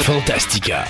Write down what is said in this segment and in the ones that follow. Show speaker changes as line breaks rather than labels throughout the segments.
Fantastica.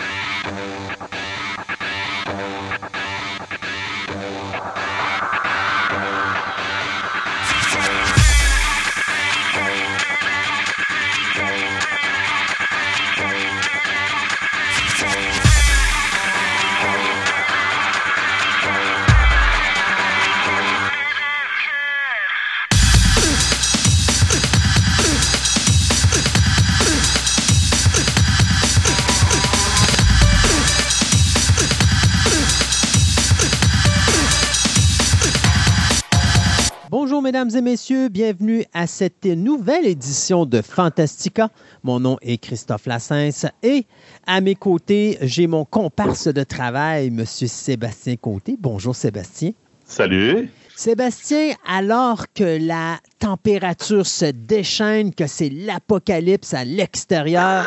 Mesdames et messieurs, bienvenue à cette nouvelle édition de Fantastica. Mon nom est Christophe Lassens et à mes côtés, j'ai mon comparse de travail, M. Sébastien Côté. Bonjour Sébastien.
Salut.
Sébastien, alors que la température se déchaîne, que c'est l'apocalypse à l'extérieur,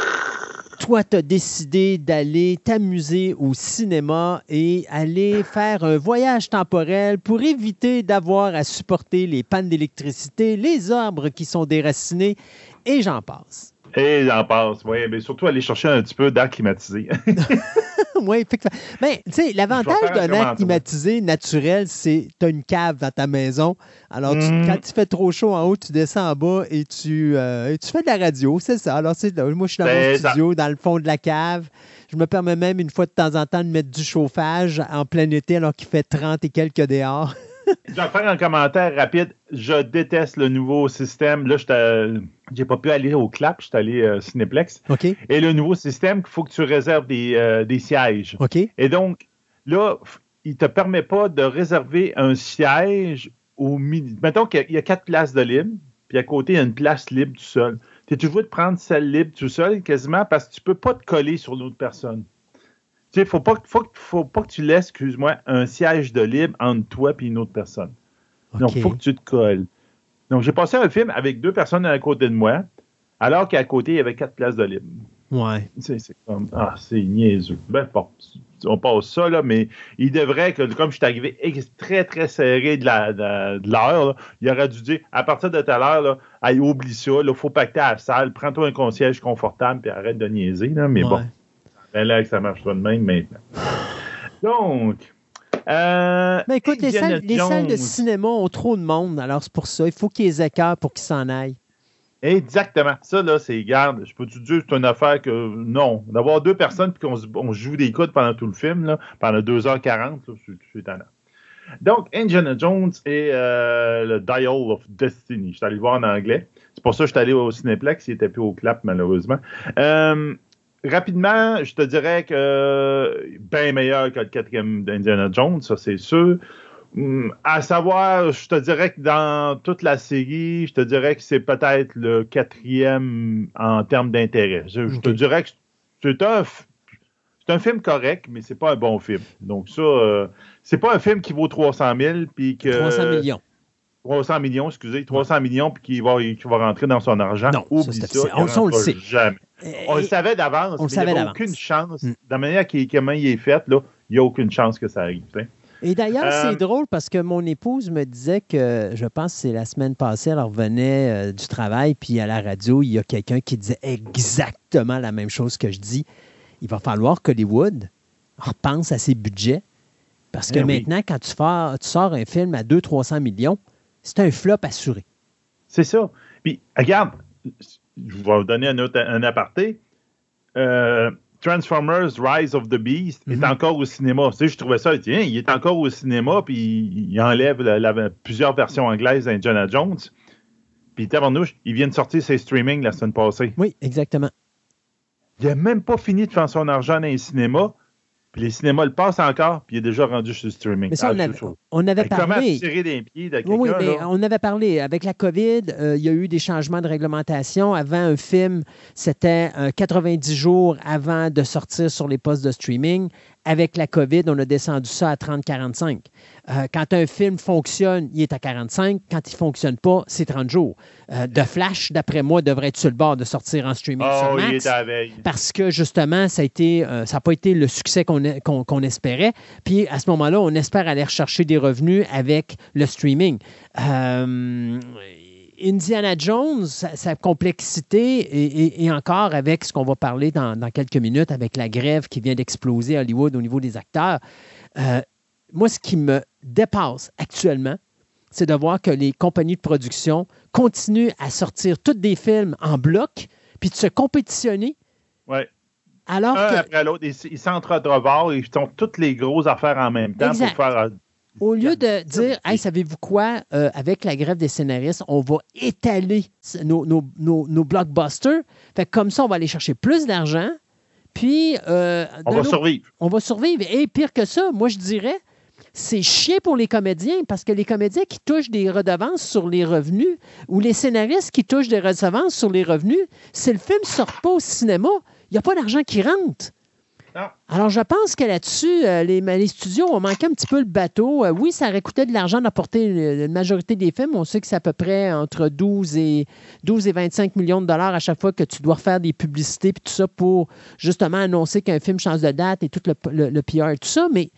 toi, tu as décidé d'aller t'amuser au cinéma et aller faire un voyage temporel pour éviter d'avoir à supporter les pannes d'électricité, les arbres qui sont déracinés, et j'en passe.
Et j'en passe, oui. Mais surtout aller chercher un petit peu d'air climatisé.
oui, effectivement. Mais, tu sais, l'avantage d'un air climatisé naturel, c'est que tu as une cave dans ta maison. Alors, mm. quand il fait trop chaud en haut, tu descends en bas et tu, euh, tu fais de la radio, c'est ça. Alors, moi, je suis dans mon ben, studio, dans le fond de la cave. Je me permets même, une fois de temps en temps, de mettre du chauffage en plein été alors qu'il fait 30 et quelques dehors.
je vais faire un commentaire rapide. Je déteste le nouveau système. Là, je n'ai pas pu aller au CLAP, je suis allé euh, Cineplex.
OK.
Et le nouveau système, il faut que tu réserves des, euh, sièges.
OK.
Et donc, là, il ne te permet pas de réserver un siège au milieu. Mettons qu'il y, a quatre places de libre, puis à côté, il y a une place libre tout seul. Tu es toujours de prendre celle libre tout seul, quasiment, parce que tu ne peux pas te coller sur l'autre personne? Tu sais, faut pas, faut, faut pas que tu laisses, excuse-moi, un siège de libre entre toi et une autre personne. Donc, il faut que tu te colles. Donc, j'ai passé un film avec deux personnes à côté de moi, alors qu'à côté, il y avait quatre places de libre.
Ouais.
C'est comme, ah, c'est niaiseux. Ben, bon, on passe ça, là, mais il devrait que, comme je suis arrivé très, très serré de l'heure, il aurait dû dire, à partir de telle heure, là, allez, oublie ça, il faut pacter à la salle, prends-toi un concierge confortable, puis arrête de niaiser, là, mais bon. Ben là, que ça marche pas de même maintenant. Donc. Euh,
Mais écoute, les salles, de cinéma ont trop de monde, alors c'est pour ça. Il faut qu'ils aient écart pour qu'ils s'en aillent.
Exactement. Ça, là, c'est, garde, je peux te dire, c'est une affaire que, non. D'avoir deux personnes puis qu'on on joue des coudes pendant tout le film, là, pendant 2h40, c'est étonnant. Donc, Indiana Jones et euh, le Dial of Destiny. Je suis allé le voir en anglais. C'est pour ça que je suis allé au Cineplex. Il n'était plus au clap, malheureusement. Euh, rapidement, je te dirais que bien meilleur que le quatrième d'Indiana Jones, ça c'est sûr. Hum, à savoir, je te dirais que dans toute la série, je te dirais que c'est peut-être le quatrième en termes d'intérêt. Je, te dirais que c'est un, c'est un film correct, mais c'est pas un bon film. Donc ça, euh, c'est pas un film qui vaut 300 000 puis que
300 millions.
300 millions, excusez, 300 millions, puis qui va, va rentrer dans son argent.
Non, Oublie ça, ça on, le sait.
Jamais. On le savait d'avance. On il n'y a aucune chance. Mm. De la manière qu'il comment il est fait, là, il n'y a aucune chance que ça arrive.
Et d'ailleurs, c'est euh, drôle parce que mon épouse me disait que, je pense que c'est la semaine passée, elle revenait euh, du travail, puis à la radio, il y a quelqu'un qui disait exactement la même chose que je dis. Il va falloir qu'Hollywood repense à ses budgets. Parce que eh maintenant, quand tu, tu sors un film à 200-300 millions, c'est un flop assuré.
C'est ça. Puis, regarde, je vais vous donner un, autre, un aparté. Euh, Transformers Rise of the Beast est mhm. encore au cinéma. Tu sais, je trouvais ça, tiens, il est encore au cinéma, puis il enlève plusieurs versions anglaises d'Indiana Jones. Puis tabarnouche, il vient de sortir ses streamings la semaine passée.
Oui, exactement.
Il n'a même pas fini de faire son argent dans les cinémas. Puis les cinémas le passent encore, puis il est déjà rendu sur le streaming.
Mais ça, on, ah, avait, parlé.
tirer des pieds de
oui, oui, mais on avait parlé. Avec la COVID, euh, il y a eu des changements de réglementation. Avant, un film, c'était 90 euh, jours avant de sortir sur les postes de streaming. Avec la COVID, on a descendu ça à 30-45. Euh, quand un film fonctionne, il est à 45. Quand il ne fonctionne pas, c'est 30 jours. Euh, de Flash, d'après moi, devrait être sur le bord de sortir en streaming
oh,
sur Max. Parce que justement, ça n'a euh, pas été le succès qu'on espérait. Puis à ce moment-là, on espère aller rechercher des revenus avec le streaming Indiana Jones, sa, complexité, et, encore avec ce qu'on va parler dans, quelques minutes, avec la grève qui vient d'exploser à Hollywood au niveau des acteurs, euh, moi, ce qui me dépasse actuellement, c'est de voir que les compagnies de production continuent à sortir tous des films en bloc, puis de se compétitionner.
Oui. Alors Un après l'autre, ils s'entretrouvent, ils font toutes les grosses affaires en même temps pour faire
au lieu de dire, hey, savez-vous quoi, euh, avec la grève des scénaristes, on va étaler nos, blockbusters. Fait comme ça, on va aller chercher plus d'argent. Puis.
Euh, on va survivre.
On va survivre. Et pire que ça, moi, je dirais, c'est chier pour les comédiens parce que les comédiens qui touchent des redevances sur les revenus ou les scénaristes qui touchent des redevances sur les revenus, si le film ne sort pas au cinéma, il n'y a pas d'argent qui rentre. Alors, je pense que là-dessus, euh, les, studios ont manqué un petit peu le bateau. Euh, oui, ça aurait coûté de l'argent d'apporter une, majorité des films. On sait que c'est à peu près entre 12 et, 12 et 25 millions de dollars à chaque fois que tu dois refaire des publicités et tout ça pour justement annoncer qu'un film change de date et tout le, le, le et tout ça. Mais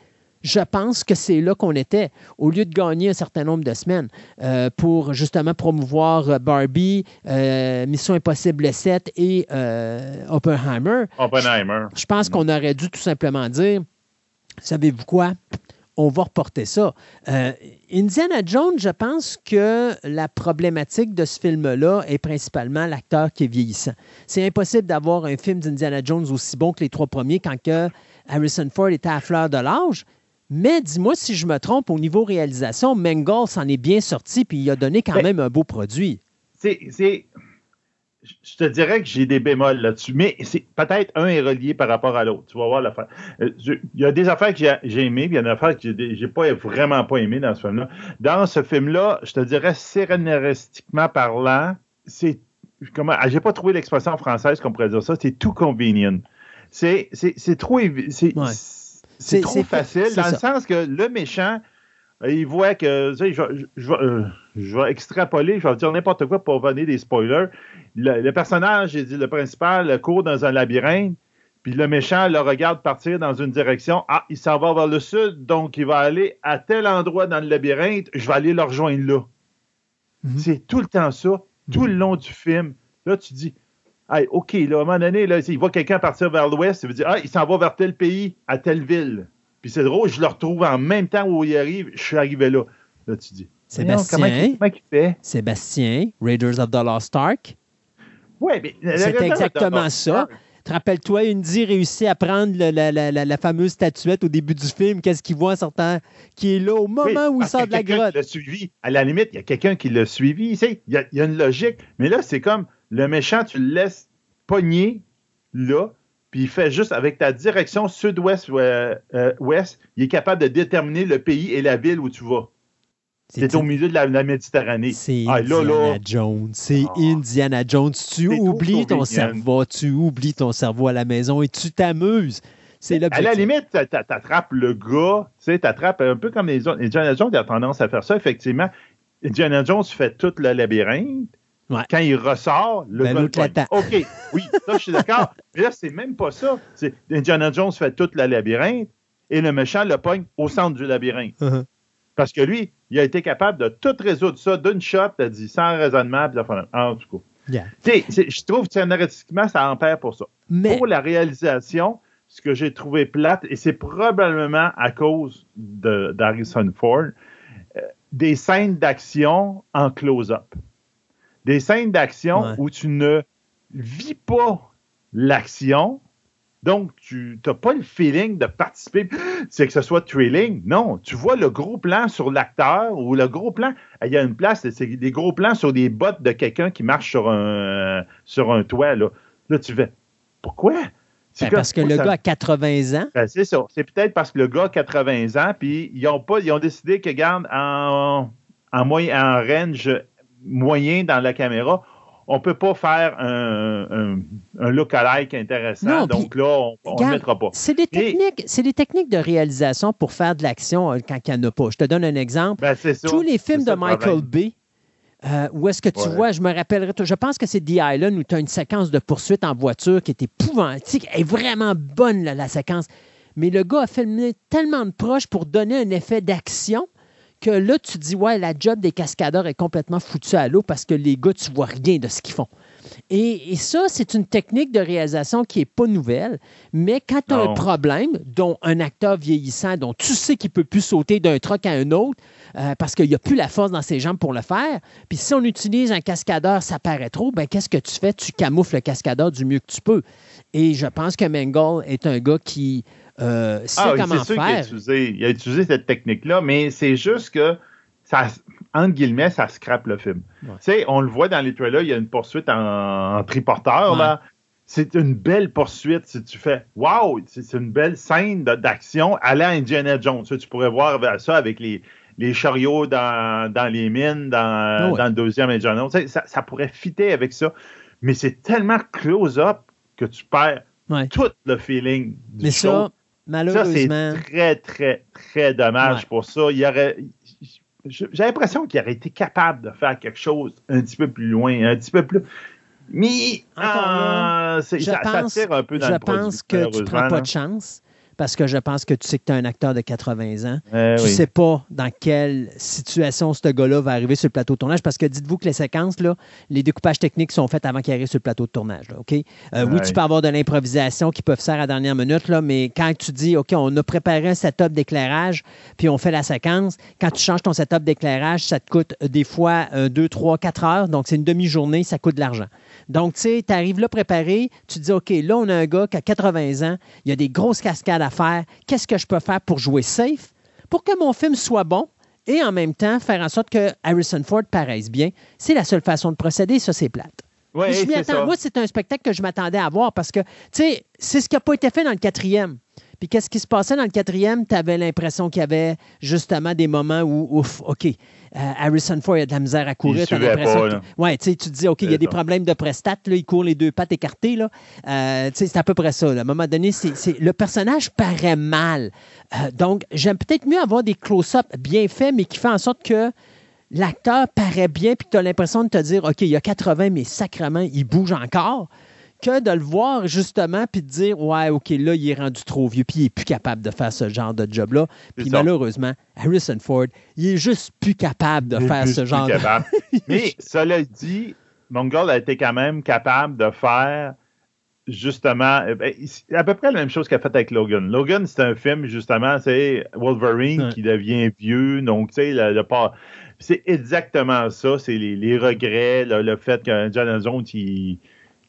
je pense que c'est là qu'on était, au lieu de gagner un certain nombre de semaines euh, pour justement promouvoir euh, Barbie, euh, Mission Impossible 7 et Oppenheimer.
Oppenheimer.
Je, pense qu'on aurait dû tout simplement dire, savez-vous quoi? On va reporter ça. Indiana Jones, je pense que la problématique de ce film-là est principalement l'acteur qui est vieillissant. C'est impossible d'avoir un film d'Indiana Jones aussi bon que les trois premiers quand que Harrison Ford était à fleur de l'âge. Mais dis-moi si je me trompe, au niveau réalisation, Mangle s'en est bien sorti puis il a donné quand ben, même un beau produit.
C'est. Je te dirais que j'ai des bémols là-dessus, mais c'est peut-être un est relié par rapport à l'autre. Tu vas voir l'affaire. Euh, il y a des affaires que j'ai aimées, puis il y a des affaires que j'ai pas vraiment pas aimées dans ce film-là. Dans ce film-là, je te dirais scénaristiquement parlant, c'est comment ah, j'ai pas trouvé l'expression française qu'on pourrait dire ça, c'est tout convenient. C'est trop c'est trop facile, dans le sens que le méchant, euh, il voit que, tu sais, je, euh, je, vais extrapoler, je vais dire n'importe quoi pour venir des spoilers. Le, personnage, j'ai dit, le principal court dans un labyrinthe, puis le méchant le regarde partir dans une direction. Ah, il s'en va vers le sud, donc il va aller à tel endroit dans le labyrinthe, je vais aller le rejoindre là. Mhm. C'est tout le temps ça, tout le long du film. Là, tu dis, OK, là, à un moment donné, là, il voit quelqu'un partir vers l'ouest, il veut dire, ah, il s'en va vers tel pays, à telle ville. Puis c'est drôle, je le retrouve en même temps où il arrive, je suis arrivé là. Là, tu dis.
Sébastien. Comment, il fait? Sébastien, Raiders of the Lost Ark.
Oui, mais.
C'est exactement ça. Te rappelles-toi, Indy réussit à prendre la, fameuse statuette au début du film. Qu'est-ce qu'il voit en sortant? Qui est là au moment où il sort de la grotte.
l'a suivi. À la limite, il y a quelqu'un qui l'a suivi. Il y, a, il y a une logique. Mais là, c'est comme le méchant, tu le laisses pogner là, puis il fait juste avec ta direction sud-ouest, euh, ouest, il est capable de déterminer le pays et la ville où tu vas. C'est au milieu de la, Méditerranée.
C'est ah, Indiana Jones. C'est ah. Indiana Jones. Tu oublies ton cerveau. Tu oublies ton cerveau à la maison et tu t'amuses. C'est
À la limite, tu attrapes le gars. Tu sais, attrapes un peu comme les autres. Indiana Jones a tendance à faire ça, effectivement. Indiana Jones fait tout le labyrinthe. Quand il ressort, le
ben,
OK, oui, ça, je suis d'accord. Mais là, c'est même pas ça. Indiana Jones fait tout le labyrinthe et le méchant le pogne au centre du labyrinthe. Uh-huh. Parce que lui, il a été capable de tout résoudre ça d'une shot, t'as dit, sans raisonnement, puis en tout cas. Je trouve que ça empire pour ça. Pour la réalisation, ce que j'ai trouvé plate, et c'est probablement à cause d'Harrison Ford, euh, des scènes d'action en close-up des scènes d'action où tu ne vis pas l'action. Donc, tu n'as pas le feeling de participer, c'est que ce soit trailing. Non, tu vois le gros plan sur l'acteur ou le gros plan. Il y a une place, c'est des gros plans sur des bottes de quelqu'un qui marche sur un, sur un toit. Là, là tu fais Pourquoi?
Ben, parce que le gars a 80 ans.
Ben, c'est ça. C'est peut-être parce que le gars a 80 ans, puis ils ont, pas, ils ont décidé que, garde, en, en, moyen, en range moyen dans la caméra, on peut pas faire un, un, look-alike intéressant. donc là, on ne le mettra pas.
C'est des, techniques, des techniques de réalisation pour faire de l'action euh, quand il n'y en a pas. Je te donne un exemple.
Ben,
Tous les films de Michael Bay, euh, où est-ce que tu vois, je me rappellerai, je pense que c'est The Island où tu as une séquence de poursuite en voiture qui est épouvantable, est vraiment bonne la séquence. Mais le gars a filmé tellement de proches pour donner un effet d'action que là, tu dis, ouais, la job des cascadeurs est complètement foutue à l'eau parce que les gars, tu vois rien de ce qu'ils font. Et, ça, c'est une technique de réalisation qui n'est pas nouvelle, mais quand tu as un problème, dont un acteur vieillissant, dont tu sais qu'il ne peut plus sauter d'un truc à un autre, euh, parce qu'il n'y a plus la force dans ses jambes pour le faire, puis si on utilise un cascadeur, ça paraît trop, ben qu'est-ce que tu fais? Tu camoufles le cascadeur du mieux que tu peux. Et je pense que Mangle est un gars qui euh, sait ah, comment faire.
Il a, utilisé, il a utilisé cette technique-là, mais c'est juste que ça, entre guillemets, ça scrape le film. Tu sais, on le voit dans les trailers, il y a une poursuite en, triporteur, là. C'est une belle poursuite. Si tu fais Wow, c'est une belle scène d'action à la Indiana Jones. Tu, pourrais voir ça avec les, les chariots dans, les mines, dans, ah dans, le deuxième Indiana Jones. Ça, ça, pourrait fitter avec ça. Mais c'est tellement close-up que tu perds tout le feeling du
Mais ça, malheureusement.
Ça, c'est très, très, très dommage pour ça. Il y aurait j'ai l'impression qu'il aurait été capable de faire quelque chose un petit peu plus loin, un petit peu plus. Mais euh, ça, tire un peu dans
Je pense que tu ne prends pas de chance parce que je pense que tu sais que tu es un acteur de 80 ans. Eh tu ne sais pas dans quelle situation ce gars-là va arriver sur le plateau de tournage parce que dites-vous que les séquences, là, les découpages techniques sont faits avant qu'il arrive sur le plateau de tournage. Euh, oui, tu peux avoir de l'improvisation qui peuvent faire à la dernière minute, là, mais quand tu dis OK, on a préparé un setup d'éclairage puis on fait la séquence, quand tu changes ton setup d'éclairage, ça te coûte euh, des fois 2, 3, 4 heures. Donc, c'est une demi-journée, ça coûte de l'argent. Donc, tu sais, tu arrives là préparé, tu te dis OK, là, on a un gars qui a 80 ans, il y a des grosses cascades faire, qu'est-ce que je peux faire pour jouer safe, pour que mon film soit bon et en même temps faire en sorte que Harrison Ford paraisse bien. C'est la seule façon de procéder, ça c'est plate.
Moi,
c'est un spectacle que je m'attendais à voir parce que, tu sais, c'est ce qui n'a pas été fait dans le quatrième. Puis qu'est-ce qui se passait dans le quatrième? Tu avais l'impression qu'il y avait justement des moments où, ouf, OK, euh, Harrison Ford a de la misère à courir.
Tu l'impression
ouais, tu te dis, OK, il y a des problèmes de prestat, là, il court les deux pattes écartées. Là. Euh, c'est à peu près ça. À un moment donné, c'est, le personnage paraît mal. Euh, donc, j'aime peut-être mieux avoir des close-ups bien faits, mais qui font en sorte que l'acteur paraît bien, puis tu as l'impression de te dire, OK, il y a 80, mais sacrement, il bouge encore que de le voir justement puis de dire ouais ok là il est rendu trop vieux puis il est plus capable de faire ce genre de job là puis malheureusement Harrison Ford il est juste plus capable de faire ce genre de
mais cela dit Mongol a été quand même capable de faire justement eh ben, à peu près la même chose qu'il a fait avec Logan. Logan c'est un film justement c'est Wolverine qui devient vieux donc tu sais le, c'est exactement ça c'est les, regrets le fait que John Jones il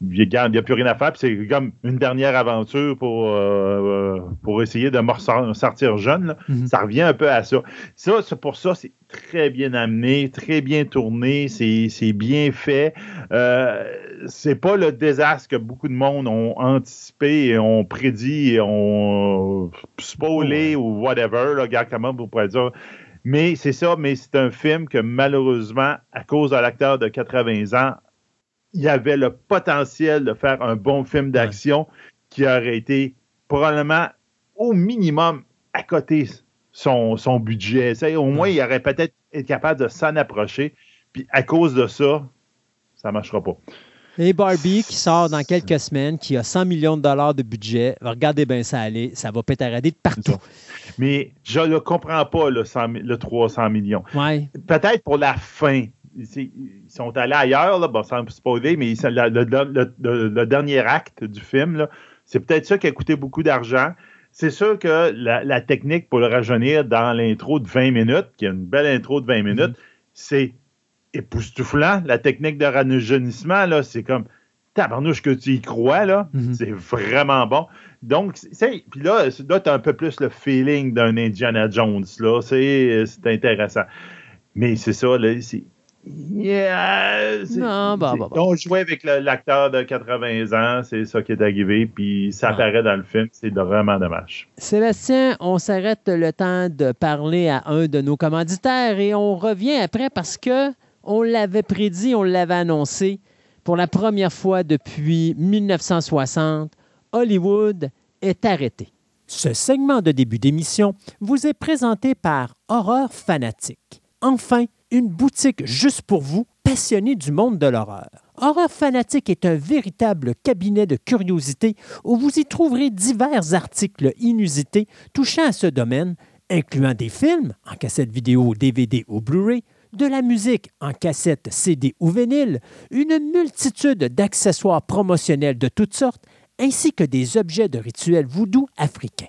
il n'y a plus rien à faire. Puis c'est comme une dernière aventure pour, euh, euh, pour essayer de me sortir jeune. Mm-hmm. Ça revient un peu à ça. Ça, c'est pour ça, c'est très bien amené, très bien tourné, c'est bien fait. Euh, c'est pas le désastre que beaucoup de monde ont anticipé et ont prédit et ont spoilé ou whatever, là, regarde comment vous pourrez dire. Mais c'est ça, mais c'est un film que malheureusement, à cause de l'acteur de 80 ans, il y avait le potentiel de faire un bon film d'action qui aurait été probablement au minimum à côté son, son budget. au moins, il aurait peut-être été capable de s'en approcher. Puis à cause de ça, ça ne marchera pas.
Et Barbie qui sort dans quelques semaines, qui a 100 millions de dollars de budget, regardez bien ça aller, ça va pétarader de partout.
Mais je ne comprends pas le, le 300 millions. Peut-être pour la fin, ils sont allés ailleurs, là, bon, sans spoiler, mais le, dernier acte du film, c'est peut-être ça qui a coûté beaucoup d'argent. C'est sûr que la, technique pour le rajeunir dans l'intro de 20 minutes, qui est une belle intro de 20 minutes, mm-hmm. c'est époustouflant. La technique de rajeunissement, là, c'est comme tabarnouche que tu y crois, là. Mm-hmm. C'est vraiment bon. Donc, puis là, là tu as un peu plus le feeling d'un Indiana Jones, là. C'est intéressant. Mais c'est ça, là, Yeah,
non, bah, bah, bah.
On jouait avec l'acteur de 80 ans, c'est ça qui est arrivé, puis ça ah. apparaît dans le film, c'est vraiment dommage.
Sébastien, on s'arrête le temps de parler à un de nos commanditaires et on revient après parce que on l'avait prédit, on l'avait annoncé. Pour la première fois depuis 1960, Hollywood est arrêté. Ce segment de début d'émission vous est présenté par Horreur Fanatique. Enfin, une boutique juste pour vous, passionnés du monde de l'horreur. Horreur Fanatique est un véritable cabinet de curiosité où vous y trouverez divers articles inusités touchant à ce domaine, incluant des films en cassette vidéo, DVD ou Blu-ray, de la musique en cassette, CD ou vinyle, une multitude d'accessoires promotionnels de toutes sortes, ainsi que des objets de rituels voodoo africains.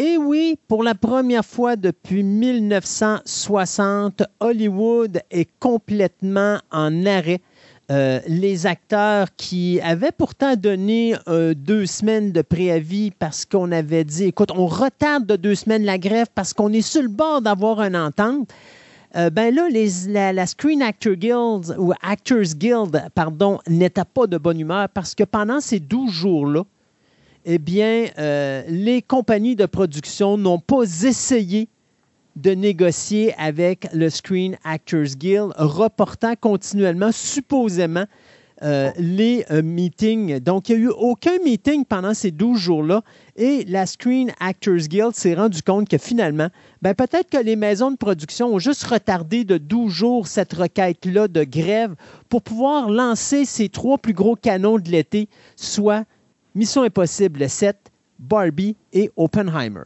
Et oui, pour la première fois depuis 1960, Hollywood est complètement en arrêt. Euh, les acteurs qui avaient pourtant donné euh, deux semaines de préavis parce qu'on avait dit, écoute, on retarde de deux semaines la grève parce qu'on est sur le bord d'avoir une entente. Euh, ben là, les, la, Screen Actors Guild ou Actors Guild, pardon, n'était pas de bonne humeur parce que pendant ces 12 jours-là, eh bien, les compagnies de production n'ont pas essayé de négocier avec le Screen Actors Guild, reportant continuellement, supposément, euh, les euh, meetings. Donc, il n'y a eu aucun meeting pendant ces 12 jours-là et la Screen Actors Guild s'est rendu compte que finalement, ben, peut-être que les maisons de production ont juste retardé de 12 jours cette requête-là de grève pour pouvoir lancer ces trois plus gros canons de l'été, soit Mission Impossible 7, Barbie et Oppenheimer.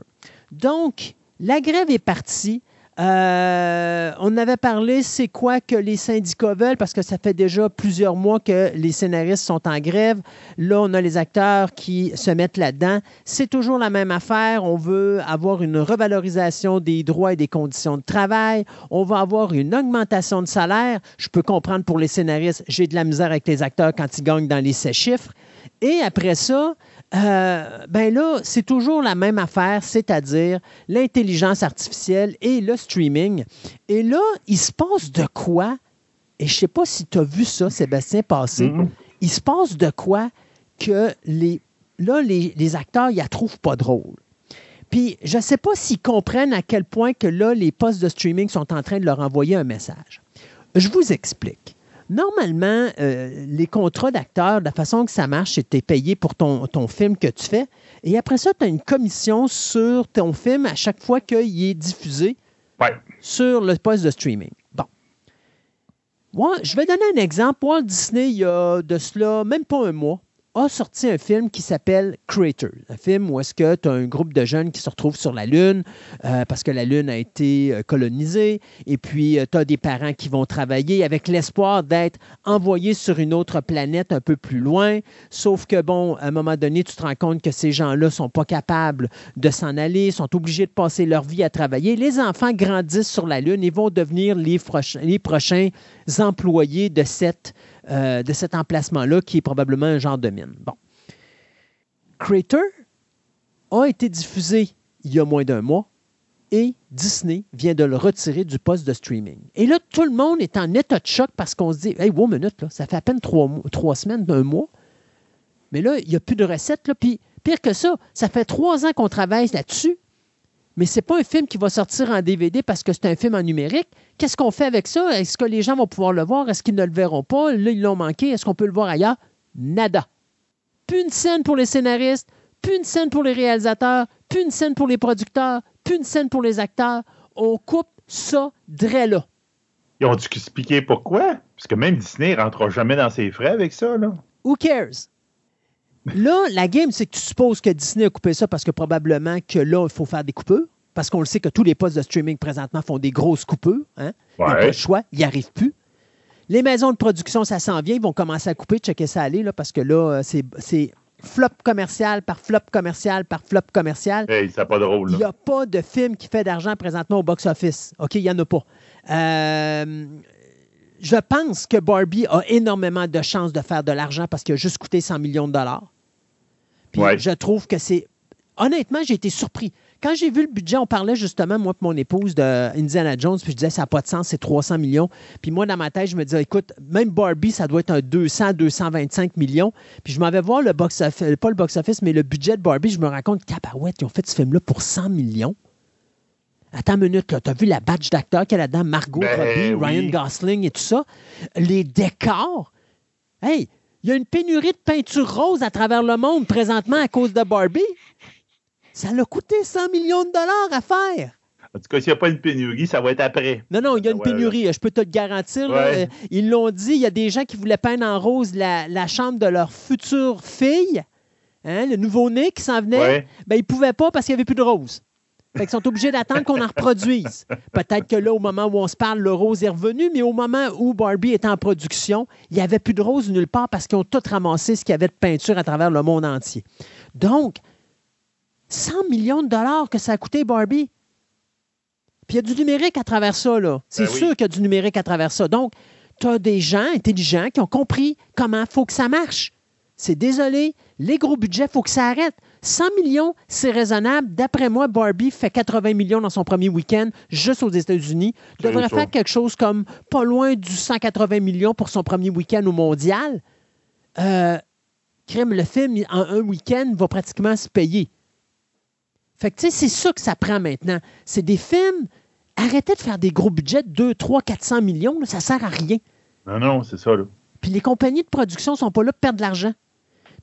Donc, la grève est partie. Euh, on avait parlé, c'est quoi que les syndicats veulent, parce que ça fait déjà plusieurs mois que les scénaristes sont en grève. Là, on a les acteurs qui se mettent là-dedans. C'est toujours la même affaire. On veut avoir une revalorisation des droits et des conditions de travail. On va avoir une augmentation de salaire. Je peux comprendre pour les scénaristes, j'ai de la misère avec les acteurs quand ils gagnent dans les sept chiffres. Et après ça, euh, ben là, c'est toujours la même affaire, c'est-à-dire l'intelligence artificielle et le streaming. Et là, il se passe de quoi? Et je ne sais pas si tu as vu ça, Sébastien, passer. Il se passe de quoi que les, là, les, acteurs, ils la trouvent pas drôle. Puis, je ne sais pas s'ils comprennent à quel point que là, les postes de streaming sont en train de leur envoyer un message. Je vous explique. Normalement, euh, les contrats d'acteurs, la façon que ça marche, c'est que tu es payé pour ton, ton, film que tu fais. Et après ça, tu as une commission sur ton film à chaque fois qu'il est diffusé sur le poste de streaming. Bon. Moi, je vais donner un exemple. Walt Disney, il y a de cela même pas un mois, a sorti un film qui s'appelle Creator. Un film où est-ce que tu as un groupe de jeunes qui se retrouvent sur la Lune euh, parce que la Lune a été euh, colonisée et puis euh, tu as des parents qui vont travailler avec l'espoir d'être envoyés sur une autre planète un peu plus loin. Sauf que, bon, à un moment donné, tu te rends compte que ces gens-là ne sont pas capables de s'en aller, sont obligés de passer leur vie à travailler. Les enfants grandissent sur la Lune et vont devenir les, les prochains employés de cette euh, de cet emplacement-là, qui est probablement un genre de mine. Bon. Crater a été diffusé il y a moins d'un mois et Disney vient de le retirer du poste de streaming. Et là, tout le monde est en état de choc parce qu'on se dit Hey, wow, minute, là, ça fait à peine trois, semaines d'un mois. Mais là, il n'y a plus de recettes. Pire que ça, ça fait trois ans qu'on travaille là-dessus mais ce n'est pas un film qui va sortir en DVD parce que c'est un film en numérique. Qu'est-ce qu'on fait avec ça? Est-ce que les gens vont pouvoir le voir? Est-ce qu'ils ne le verront pas? Là, ils l'ont manqué. Est-ce qu'on peut le voir ailleurs? Nada. Plus une scène pour les scénaristes, plus une scène pour les réalisateurs, plus une scène pour les producteurs, plus une scène pour les acteurs. On coupe ça dès là.
Ils ont dû expliquer pourquoi? Parce que même Disney ne rentrera jamais dans ses frais avec ça. Là.
Who cares? Là, la game, c'est que tu supposes que Disney a coupé ça parce que probablement que là, il faut faire des coupures. Parce qu'on le sait que tous les postes de streaming présentement font des grosses coupures. Hein? Ils n'ont pas le choix, ils n'y arrivent plus. Les maisons de production, ça s'en vient, ils vont commencer à couper, checker ça aller, là, parce que là, euh, c'est flop commercial par flop commercial par flop commercial.
Hey, c'est pas drôle.
Il n'y a pas de film qui fait d'argent présentement au box-office. OK, il n'y en a pas. Euh, je pense que Barbie a énormément de chances de faire de l'argent parce qu'il a juste coûté 100 millions de dollars. Puis je trouve que c'est. Honnêtement, j'ai été surpris. Quand j'ai vu le budget, on parlait justement, moi et mon épouse, de Indiana Jones, puis je disais, ça n'a pas de sens, c'est 300 millions. Puis moi, dans ma tête, je me disais, écoute, même Barbie, ça doit être un 200, 225 millions. Puis je m'en vais voir le box-office, pas le box-office, mais le budget de Barbie, je me rends compte, cabarouette, ils ont fait ce film-là pour 100 millions. Attends une minute, tu as vu la badge d'acteur qu'il y a là-dedans, Margot
ben
Robbie, Ryan Gosling et tout ça. Les décors, Hey, il y a une pénurie de peinture rose à travers le monde présentement à cause de Barbie. Ça l'a coûté 100 millions de dollars à faire.
En tout cas, s'il n'y a pas une pénurie, ça va être après.
Non, non, il y a une
Ouais,
pénurie, je peux te le garantir.
Ouais.
Euh, Ils l'ont dit, il y a des gens qui voulaient peindre en rose la, la chambre de leur future fille, hein, le nouveau-né qui s'en venait. Ben, ils ne pouvaient pas parce qu'il n'y avait plus de rose. Fait qu'ils sont obligés d'attendre qu'on en reproduise. Peut-être que là, au moment où on se parle, le rose est revenu, mais au moment où Barbie était en production, il n'y avait plus de rose nulle part parce qu'ils ont tout ramassé ce qu'il y avait de peinture à travers le monde entier. Donc, 100 millions de dollars que ça a coûté Barbie. Puis il y a du numérique à travers ça, là. C'est
Ben oui.
sûr qu'il y a du numérique à travers ça. Donc, tu as des gens intelligents qui ont compris comment il faut que ça marche. C'est désolé, les gros budgets, il faut que ça arrête. 100 millions, c'est raisonnable. D'après moi, Barbie fait 80 millions dans son premier week-end, juste aux États-Unis. Devrait faire quelque chose comme pas loin du 180 millions pour son premier week-end au mondial. Euh, crime, le film, en un week-end, va pratiquement se payer. Fait que, tu sais, c'est ça que ça prend maintenant. C'est des films. Arrêtez de faire des gros budgets de 2, 3, 400 millions. là, ça sert à rien.
Non, non, c'est ça, là.
Puis les compagnies de production sont pas là pour perdre de l'argent.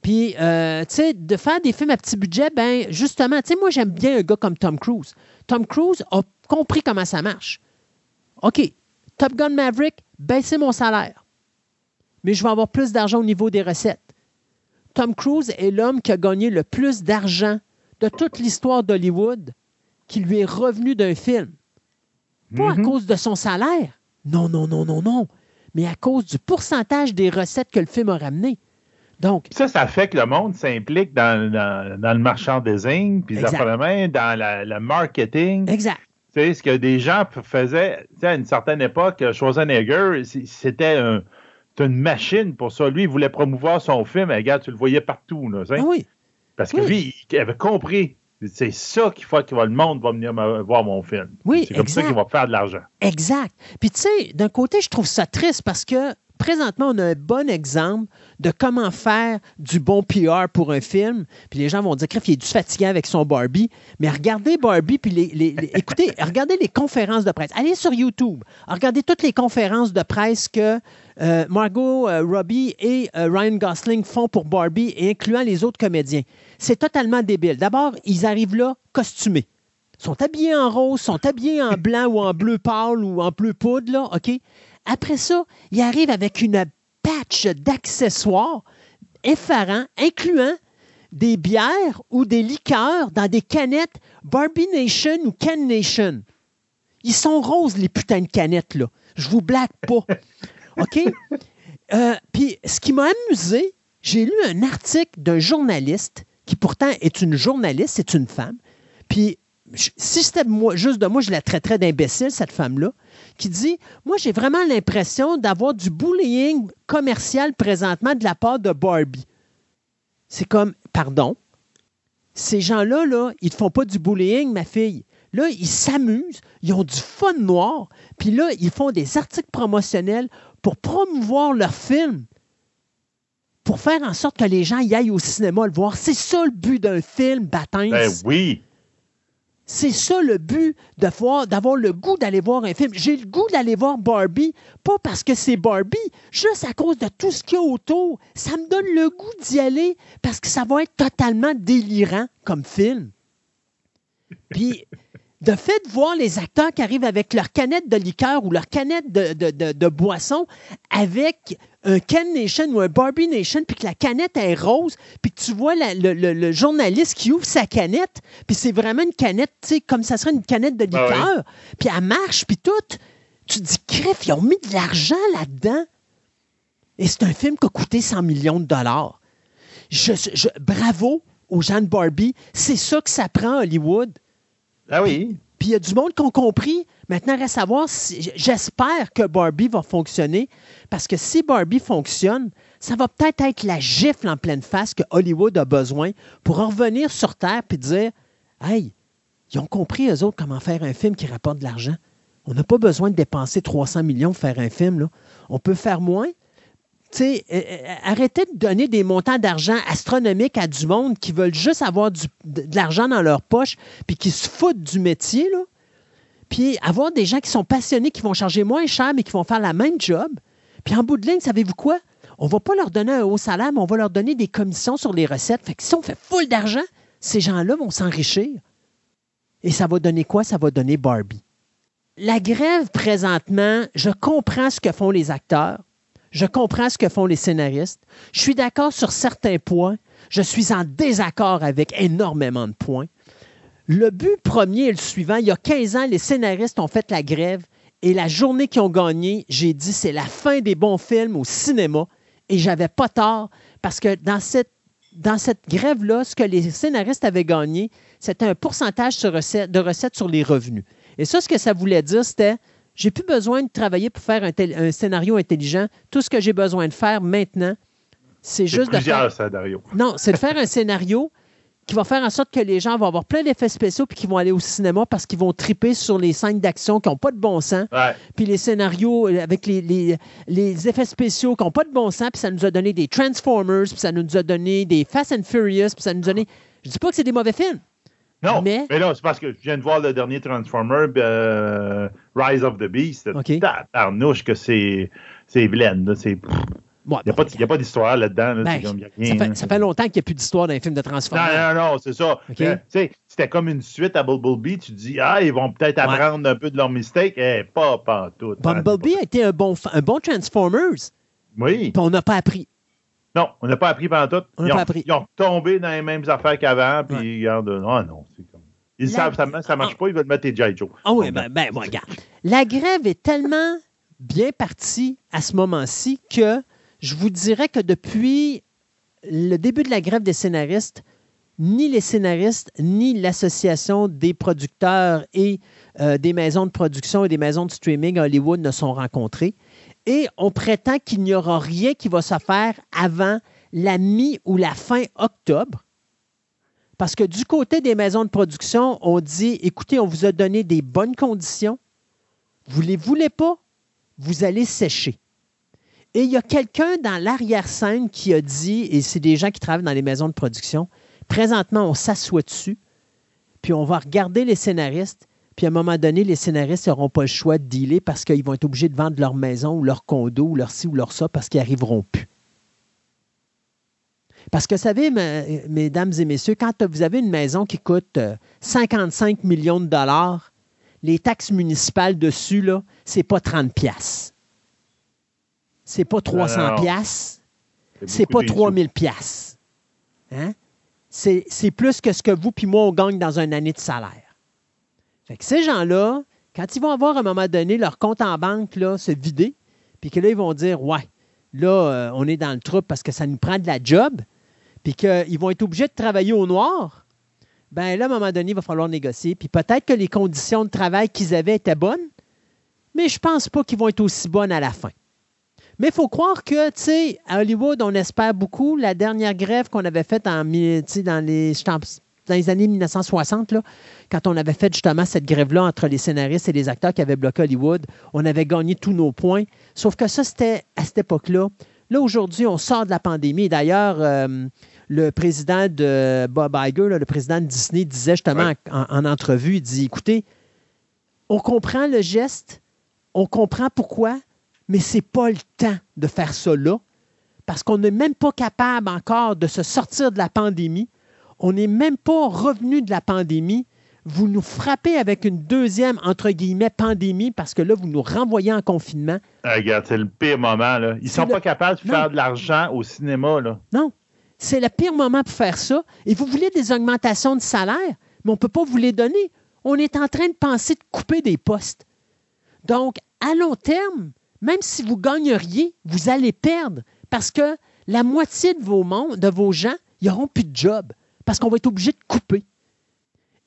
Puis, euh, tu sais, de faire des films à petit budget, ben justement, tu sais, moi, j'aime bien un gars comme Tom Cruise. Tom Cruise a compris comment ça marche. OK, Top Gun Maverick, baissez mon salaire. Mais je vais avoir plus d'argent au niveau des recettes. Tom Cruise est l'homme qui a gagné le plus d'argent de toute l'histoire d'Hollywood qui lui est revenu d'un film. Pas à
Mhm.
cause de son salaire. Non, non, non, non, non. Mais à cause du pourcentage des recettes que le film a ramené. Donc,
Ça, ça fait que le monde s'implique dans, dans, dans le marchandising, puis dans la- le marketing.
exact.
Tu sais, ce que des gens faisaient, tu sais, à une certaine époque, Schwarzenegger, c'était un- c'était une machine pour ça. Lui, il voulait promouvoir son film. Et regarde, tu le voyais partout. Là, tu sais.
Ah oui,
Parce que
oui.
lui, il avait compris. C'est ça qu'il faut que le monde va venir voir mon film.
Oui,
C'est comme ça qu'il va faire de l'argent.
exact. Puis tu sais, d'un côté, je trouve ça triste parce que présentement, on a un bon exemple de comment faire du bon PR pour un film. Puis les gens vont dire, Crif, il est du fatigué avec son Barbie. Mais regardez Barbie, puis les, les- les- écoutez, regardez les conférences de presse. Allez sur YouTube. Regardez toutes les conférences de presse que euh, Margot euh, Robbie et euh, Ryan Gosling font pour Barbie, et incluant les autres comédiens. C'est totalement débile. D'abord, ils arrivent là costumés. Ils sont habillés en rose, sont habillés en blanc ou en bleu pâle ou en bleu poudre, là, OK? Après ça, ils arrivent avec une batch d'accessoires effarants, incluant des bières ou des liqueurs dans des canettes Barbie Nation ou Can Nation. Ils sont roses, les putains de canettes, là. Je vous blague pas. OK? Euh, Puis, ce qui m'a amusé, j'ai lu un article d'un journaliste qui pourtant est une journaliste, c'est une femme. Puis, si c'était moi, juste de moi, je la traiterais d'imbécile, cette femme-là, qui dit Moi, j'ai vraiment l'impression d'avoir du bullying commercial présentement de la part de Barbie. C'est comme, pardon, ces gens-là, là, ils ne font pas du bullying, ma fille. Là, ils s'amusent, ils ont du fun noir, puis là, ils font des articles promotionnels pour promouvoir leur film, pour faire en sorte que les gens y aillent au cinéma le voir. C'est ça le but d'un film, Baptiste.
Ben oui.
C'est ça le but d'avoir le goût d'aller voir un film. J'ai le goût d'aller voir Barbie, pas parce que c'est Barbie, juste à cause de tout ce qu'il y a autour. Ça me donne le goût d'y aller parce que ça va être totalement délirant comme film. Puis, de fait de voir les acteurs qui arrivent avec leur canette de liqueur ou leur canette de, de, de- de boisson avec un Ken Nation ou un Barbie Nation, puis que la canette est rose, puis que tu vois la- le, le- le journaliste qui ouvre sa canette, puis c'est vraiment une canette, tu sais, comme ça serait une canette de
Ah
liqueur, puis elle marche, puis tout. Tu te dis, crif, ils ont mis de l'argent là-dedans. Et c'est un film qui a coûté 100 millions de dollars. Je, je- bravo aux gens de Barbie. C'est ça que ça prend, Hollywood.
Ah oui.
Puis il y a du monde qui ont compris. Maintenant, reste à savoir si. J'espère que Barbie va fonctionner. Parce que si Barbie fonctionne, ça va peut-être être la gifle en pleine face que Hollywood a besoin pour en revenir sur Terre et dire Hey, ils ont compris, eux autres, comment faire un film qui rapporte de l'argent. On n'a pas besoin de dépenser 300 millions pour faire un film. On peut faire moins. Euh, euh, arrêtez de donner des montants d'argent astronomiques à du monde qui veulent juste avoir de, l'argent dans leur poche puis qui se foutent du métier. Puis avoir des gens qui sont passionnés, qui vont charger moins cher, mais qui vont faire la même job. Puis en bout de ligne, savez-vous quoi? on va pas leur donner un haut salaire, mais on va leur donner des commissions sur les recettes. Fait que si on fait full d'argent, ces gens-là vont s'enrichir. Et ça va donner quoi? Ça va donner Barbie. La grève, présentement, je comprends ce que font les acteurs. Je comprends ce que font les scénaristes. Je suis d'accord sur certains points. Je suis en désaccord avec énormément de points. Le but premier est le suivant. Il y a 15 ans, les scénaristes ont fait la grève et la journée qu'ils ont gagné, j'ai dit c'est la fin des bons films au cinéma et j'avais pas tort parce que dans cette, dans cette grève-là, ce que les scénaristes avaient gagné, c'était un pourcentage de recettes sur les revenus. Et ça, ce que ça voulait dire, c'était j'ai plus besoin de travailler pour faire un, scénario intelligent. Tout ce que j'ai besoin de faire maintenant, c'est juste de faire...
scénarios.
Non, c'est de faire un scénario qui va faire en sorte que les gens vont avoir plein d'effets spéciaux puis qu'ils vont aller au cinéma parce qu'ils vont triper sur les scènes d'action qui n'ont pas de bon sens. Puis les scénarios avec les, les, effets spéciaux qui n'ont pas de bon sens. Puis ça nous a donné des Transformers, puis ça nous a donné des Fast and Furious, puis ça nous a donné. Je dis pas que c'est des mauvais films.
Non, mais, mais là, c'est parce que je viens de voir le dernier Transformer, euh, Rise of the Beast.
Okay.
Tarnouche que c'est blend. C'est il n'y a, pas d'histoire là-dedans.
Ben, ça, fait, longtemps qu'il n'y a plus d'histoire dans les films de Transformers.
Non, non, non, c'est ça. Euh, c'était comme une suite à Bumblebee. Tu dis, ah, ils vont peut-être apprendre un peu de leur mistake. Eh, pas, pas tout.
Bumblebee a été un bon, un bon Transformers.
Oui.
Puis on n'a pas appris.
Non, on n'a pas appris pendant tout.
On n'a pas appris.
Ils ont tombé dans les mêmes affaires qu'avant. Puis, ils regardent, oh non, c'est comme. Ils savent ça ne marche pas, ils veulent mettre les G.I. Joe.
Ah oui, ben, ben, regarde. La grève est tellement bien partie à ce moment-ci que je vous dirais que depuis le début de la grève des scénaristes, ni les scénaristes, ni l'Association des producteurs et euh, des maisons de production et des maisons de streaming à Hollywood ne sont rencontrés. Et on prétend qu'il n'y aura rien qui va se faire avant la mi ou la fin octobre. Parce que du côté des maisons de production, on dit, écoutez, on vous a donné des bonnes conditions. Vous ne les voulez pas, vous allez sécher. Et il y a quelqu'un dans l'arrière-scène qui a dit, et c'est des gens qui travaillent dans les maisons de production, présentement, on s'assoit dessus, puis on va regarder les scénaristes, puis à un moment donné, les scénaristes n'auront pas le choix de dealer parce qu'ils vont être obligés de vendre leur maison ou leur condo ou leur ci ou leur ça parce qu'ils n'arriveront plus. Parce que, vous savez, mesdames et messieurs, quand vous avez une maison qui coûte 55 euh, millions de dollars, les taxes municipales dessus, là, c'est pas 30 piastres c'est pas 300 pièces, c'est pas 3000 pièces. Hein? C'est plus que ce que vous puis moi on gagne dans une année de salaire. Que ces gens-là, quand ils vont avoir à un moment donné leur compte en banque se vider, puis que là, ils vont dire Ouais, là, euh, on est dans le trou parce que ça nous prend de la job, puis qu'ils vont être obligés de travailler au noir, ben là, à un moment donné, il va falloir négocier. Puis peut-être que les conditions de travail qu'ils avaient étaient bonnes, mais je pense pas qu'ils vont être aussi bonnes à la fin. Mais il faut croire que, tu sais, à Hollywood, on espère beaucoup. La dernière grève qu'on avait faite en, dans les, dans les années 1960, là, quand on avait fait justement cette grève-là entre les scénaristes et les acteurs qui avaient bloqué Hollywood, on avait gagné tous nos points. Sauf que ça, c'était à cette époque-là. Là, aujourd'hui, on sort de la pandémie. D'ailleurs, euh, le président de Bob Iger, le président de Disney, disait justement en, en, entrevue, il dit, écoutez, on comprend le geste, on comprend pourquoi, mais ce n'est pas le temps de faire ça là, parce qu'on n'est même pas capable encore de se sortir de la pandémie. On n'est même pas revenu de la pandémie. Vous nous frappez avec une deuxième, entre guillemets, pandémie, parce que là, vous nous renvoyez en confinement.
Ah, regarde, c'est le pire moment. Là. Ils ne sont pas capables de faire de l'argent au cinéma. Là.
Non. C'est le pire moment pour faire ça. Et vous voulez des augmentations de salaire, mais on ne peut pas vous les donner. On est en train de penser de couper des postes. Donc, à long terme, même si vous gagneriez, vous allez perdre parce que la moitié de vos, de vos gens, ils n'auront plus de job parce qu'on va être obligé de couper.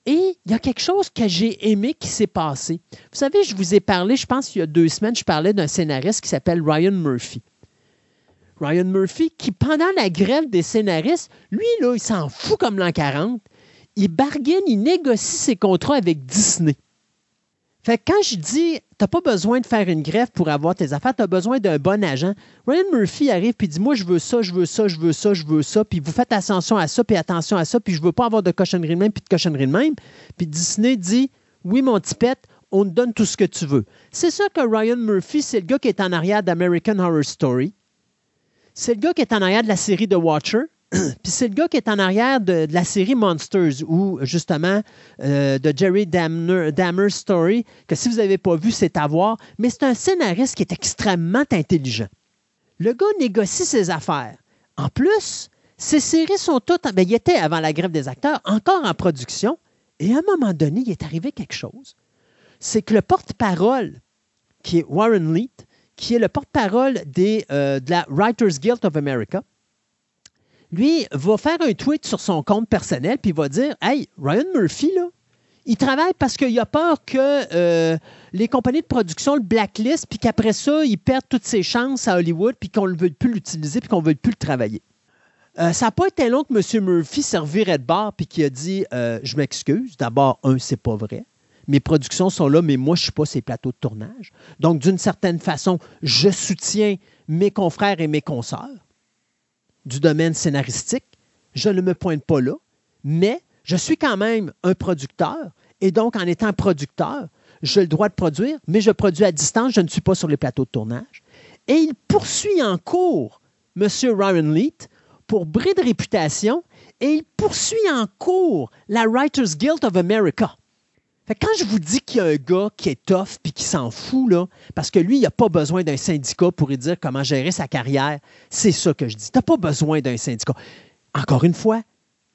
Et il y a quelque chose que j'ai aimé qui s'est passé. Vous savez, je vous ai parlé, je pense qu'il y a deux semaines, je parlais d'un scénariste qui s'appelle Ryan Murphy. Ryan Murphy, qui pendant la grève des scénaristes, lui, là, il s'en fout comme l'an 40. Il bargaine, il négocie ses contrats avec Disney. Fait que quand je dis, t'as pas besoin de faire une grève pour avoir tes affaires, tu as besoin d'un bon agent. Ryan Murphy arrive puis dit, moi, je veux ça, je veux ça, je veux ça, je veux ça, puis vous faites attention à ça, puis attention à ça, puis je veux pas avoir de cochonnerie de même, puis de cochonnerie de même. Puis Disney dit, oui, mon tipette, on te donne tout ce que tu veux. C'est ça que Ryan Murphy, c'est le gars qui est en arrière d'American Horror Story. c'est le gars qui est en arrière de la série The Watcher. Puis c'est le gars qui est en arrière de, la série Monsters, ou justement euh, de Jerry Dammer, Story, que si vous n'avez pas vu, c'est à voir. Mais c'est un scénariste qui est extrêmement intelligent. Le gars négocie ses affaires. En plus, ces séries sont toutes. Ben, il était avant la grève des acteurs, encore en production. Et à un moment donné, il est arrivé quelque chose. C'est que le porte-parole, qui est Warren Leet, qui est le porte-parole euh, de la Writers Guild of America, lui va faire un tweet sur son compte personnel puis va dire Hey, Ryan Murphy, là, il travaille parce qu'il a peur que euh, les compagnies de production le blacklist puis qu'après ça, il perd toutes ses chances à Hollywood puis qu'on ne veut plus l'utiliser puis qu'on ne veut plus le travailler. Euh, ça n'a pas été long que M. Murphy servirait de bar puis qu'il a dit Je m'excuse. D'abord, un, c'est pas vrai mes productions sont là, mais moi, je ne suis pas ces plateaux de tournage. Donc, d'une certaine façon, je soutiens mes confrères et mes consoeurs du domaine scénaristique. Je ne me pointe pas là, mais je suis quand même un producteur. Et donc, en étant producteur, j'ai le droit de produire, mais je produis à distance, je ne suis pas sur les plateaux de tournage. Et il poursuit en cours M. Ryan Leet pour bris de réputation et il poursuit en cours la Writers Guild of America quand je vous dis qu'il y a un gars qui est tough puis qui s'en fout, parce que lui, il n'a pas besoin d'un syndicat pour lui dire comment gérer sa carrière, c'est ça que je dis. Tu n'as pas besoin d'un syndicat. Encore une fois,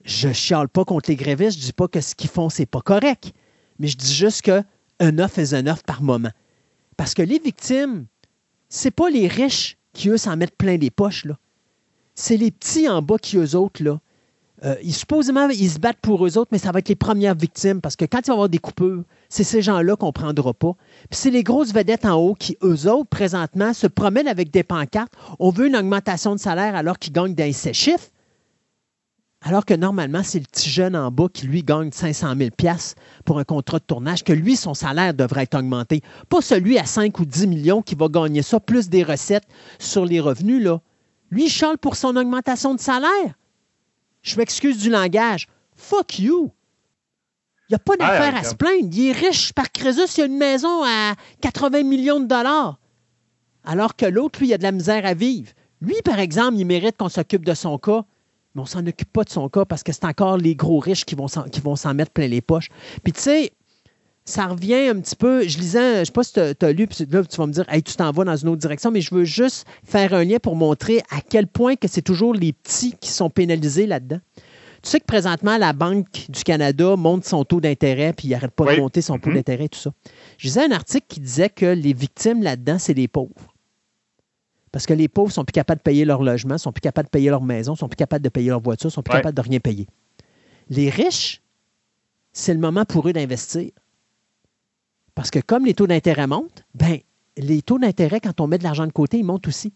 je chiale pas contre les grévistes, je dis pas que ce qu'ils font, c'est pas correct. Mais je dis juste que un offre est un offre par moment. Parce que les victimes, c'est pas les riches qui, eux, s'en mettent plein les poches, là. C'est les petits en bas qui, eux autres, là, euh, ils, supposément, ils se battent pour eux autres, mais ça va être les premières victimes parce que quand il va y avoir des coupures, c'est ces gens-là qu'on ne prendra pas. Puis c'est les grosses vedettes en haut qui, eux autres, présentement, se promènent avec des pancartes. On veut une augmentation de salaire alors qu'ils gagnent d'un ces chiffres. Alors que normalement, c'est le petit jeune en bas qui, lui, gagne 500 000 pour un contrat de tournage, que lui, son salaire devrait être augmenté. Pas celui à 5 ou 10 millions qui va gagner ça, plus des recettes sur les revenus. Là. Lui, chale pour son augmentation de salaire. Je m'excuse du langage. Fuck you. Il n'y a pas d'affaire à se plaindre. Il est riche par Crésus, il a une maison à 80 millions de dollars. Alors que l'autre, lui, il a de la misère à vivre. Lui, par exemple, il mérite qu'on s'occupe de son cas, mais on ne s'en occupe pas de son cas parce que c'est encore les gros riches qui vont s'en mettre plein les poches. Puis tu sais, ça revient un petit peu. Je lisais, je ne sais pas si tu as, lu, puis là, tu vas me dire, hey, tu t'en vas dans une autre direction, mais je veux juste faire un lien pour montrer à quel point que c'est toujours les petits qui sont pénalisés là-dedans. Tu sais que présentement, la Banque du Canada monte son taux d'intérêt, puis il n'arrête pas de monter son taux mm-hmm. d'intérêt, tout ça. Je lisais un article qui disait que les victimes là-dedans, c'est les pauvres. Parce que les pauvres sont plus capables de payer leur logement, sont plus capables de payer leur maison, sont plus capables de payer leur voiture, sont plus capables de rien payer. Les riches, c'est le moment pour eux d'investir. Parce que comme les taux d'intérêt montent, ben, les taux d'intérêt, quand on met de l'argent de côté, ils montent aussi.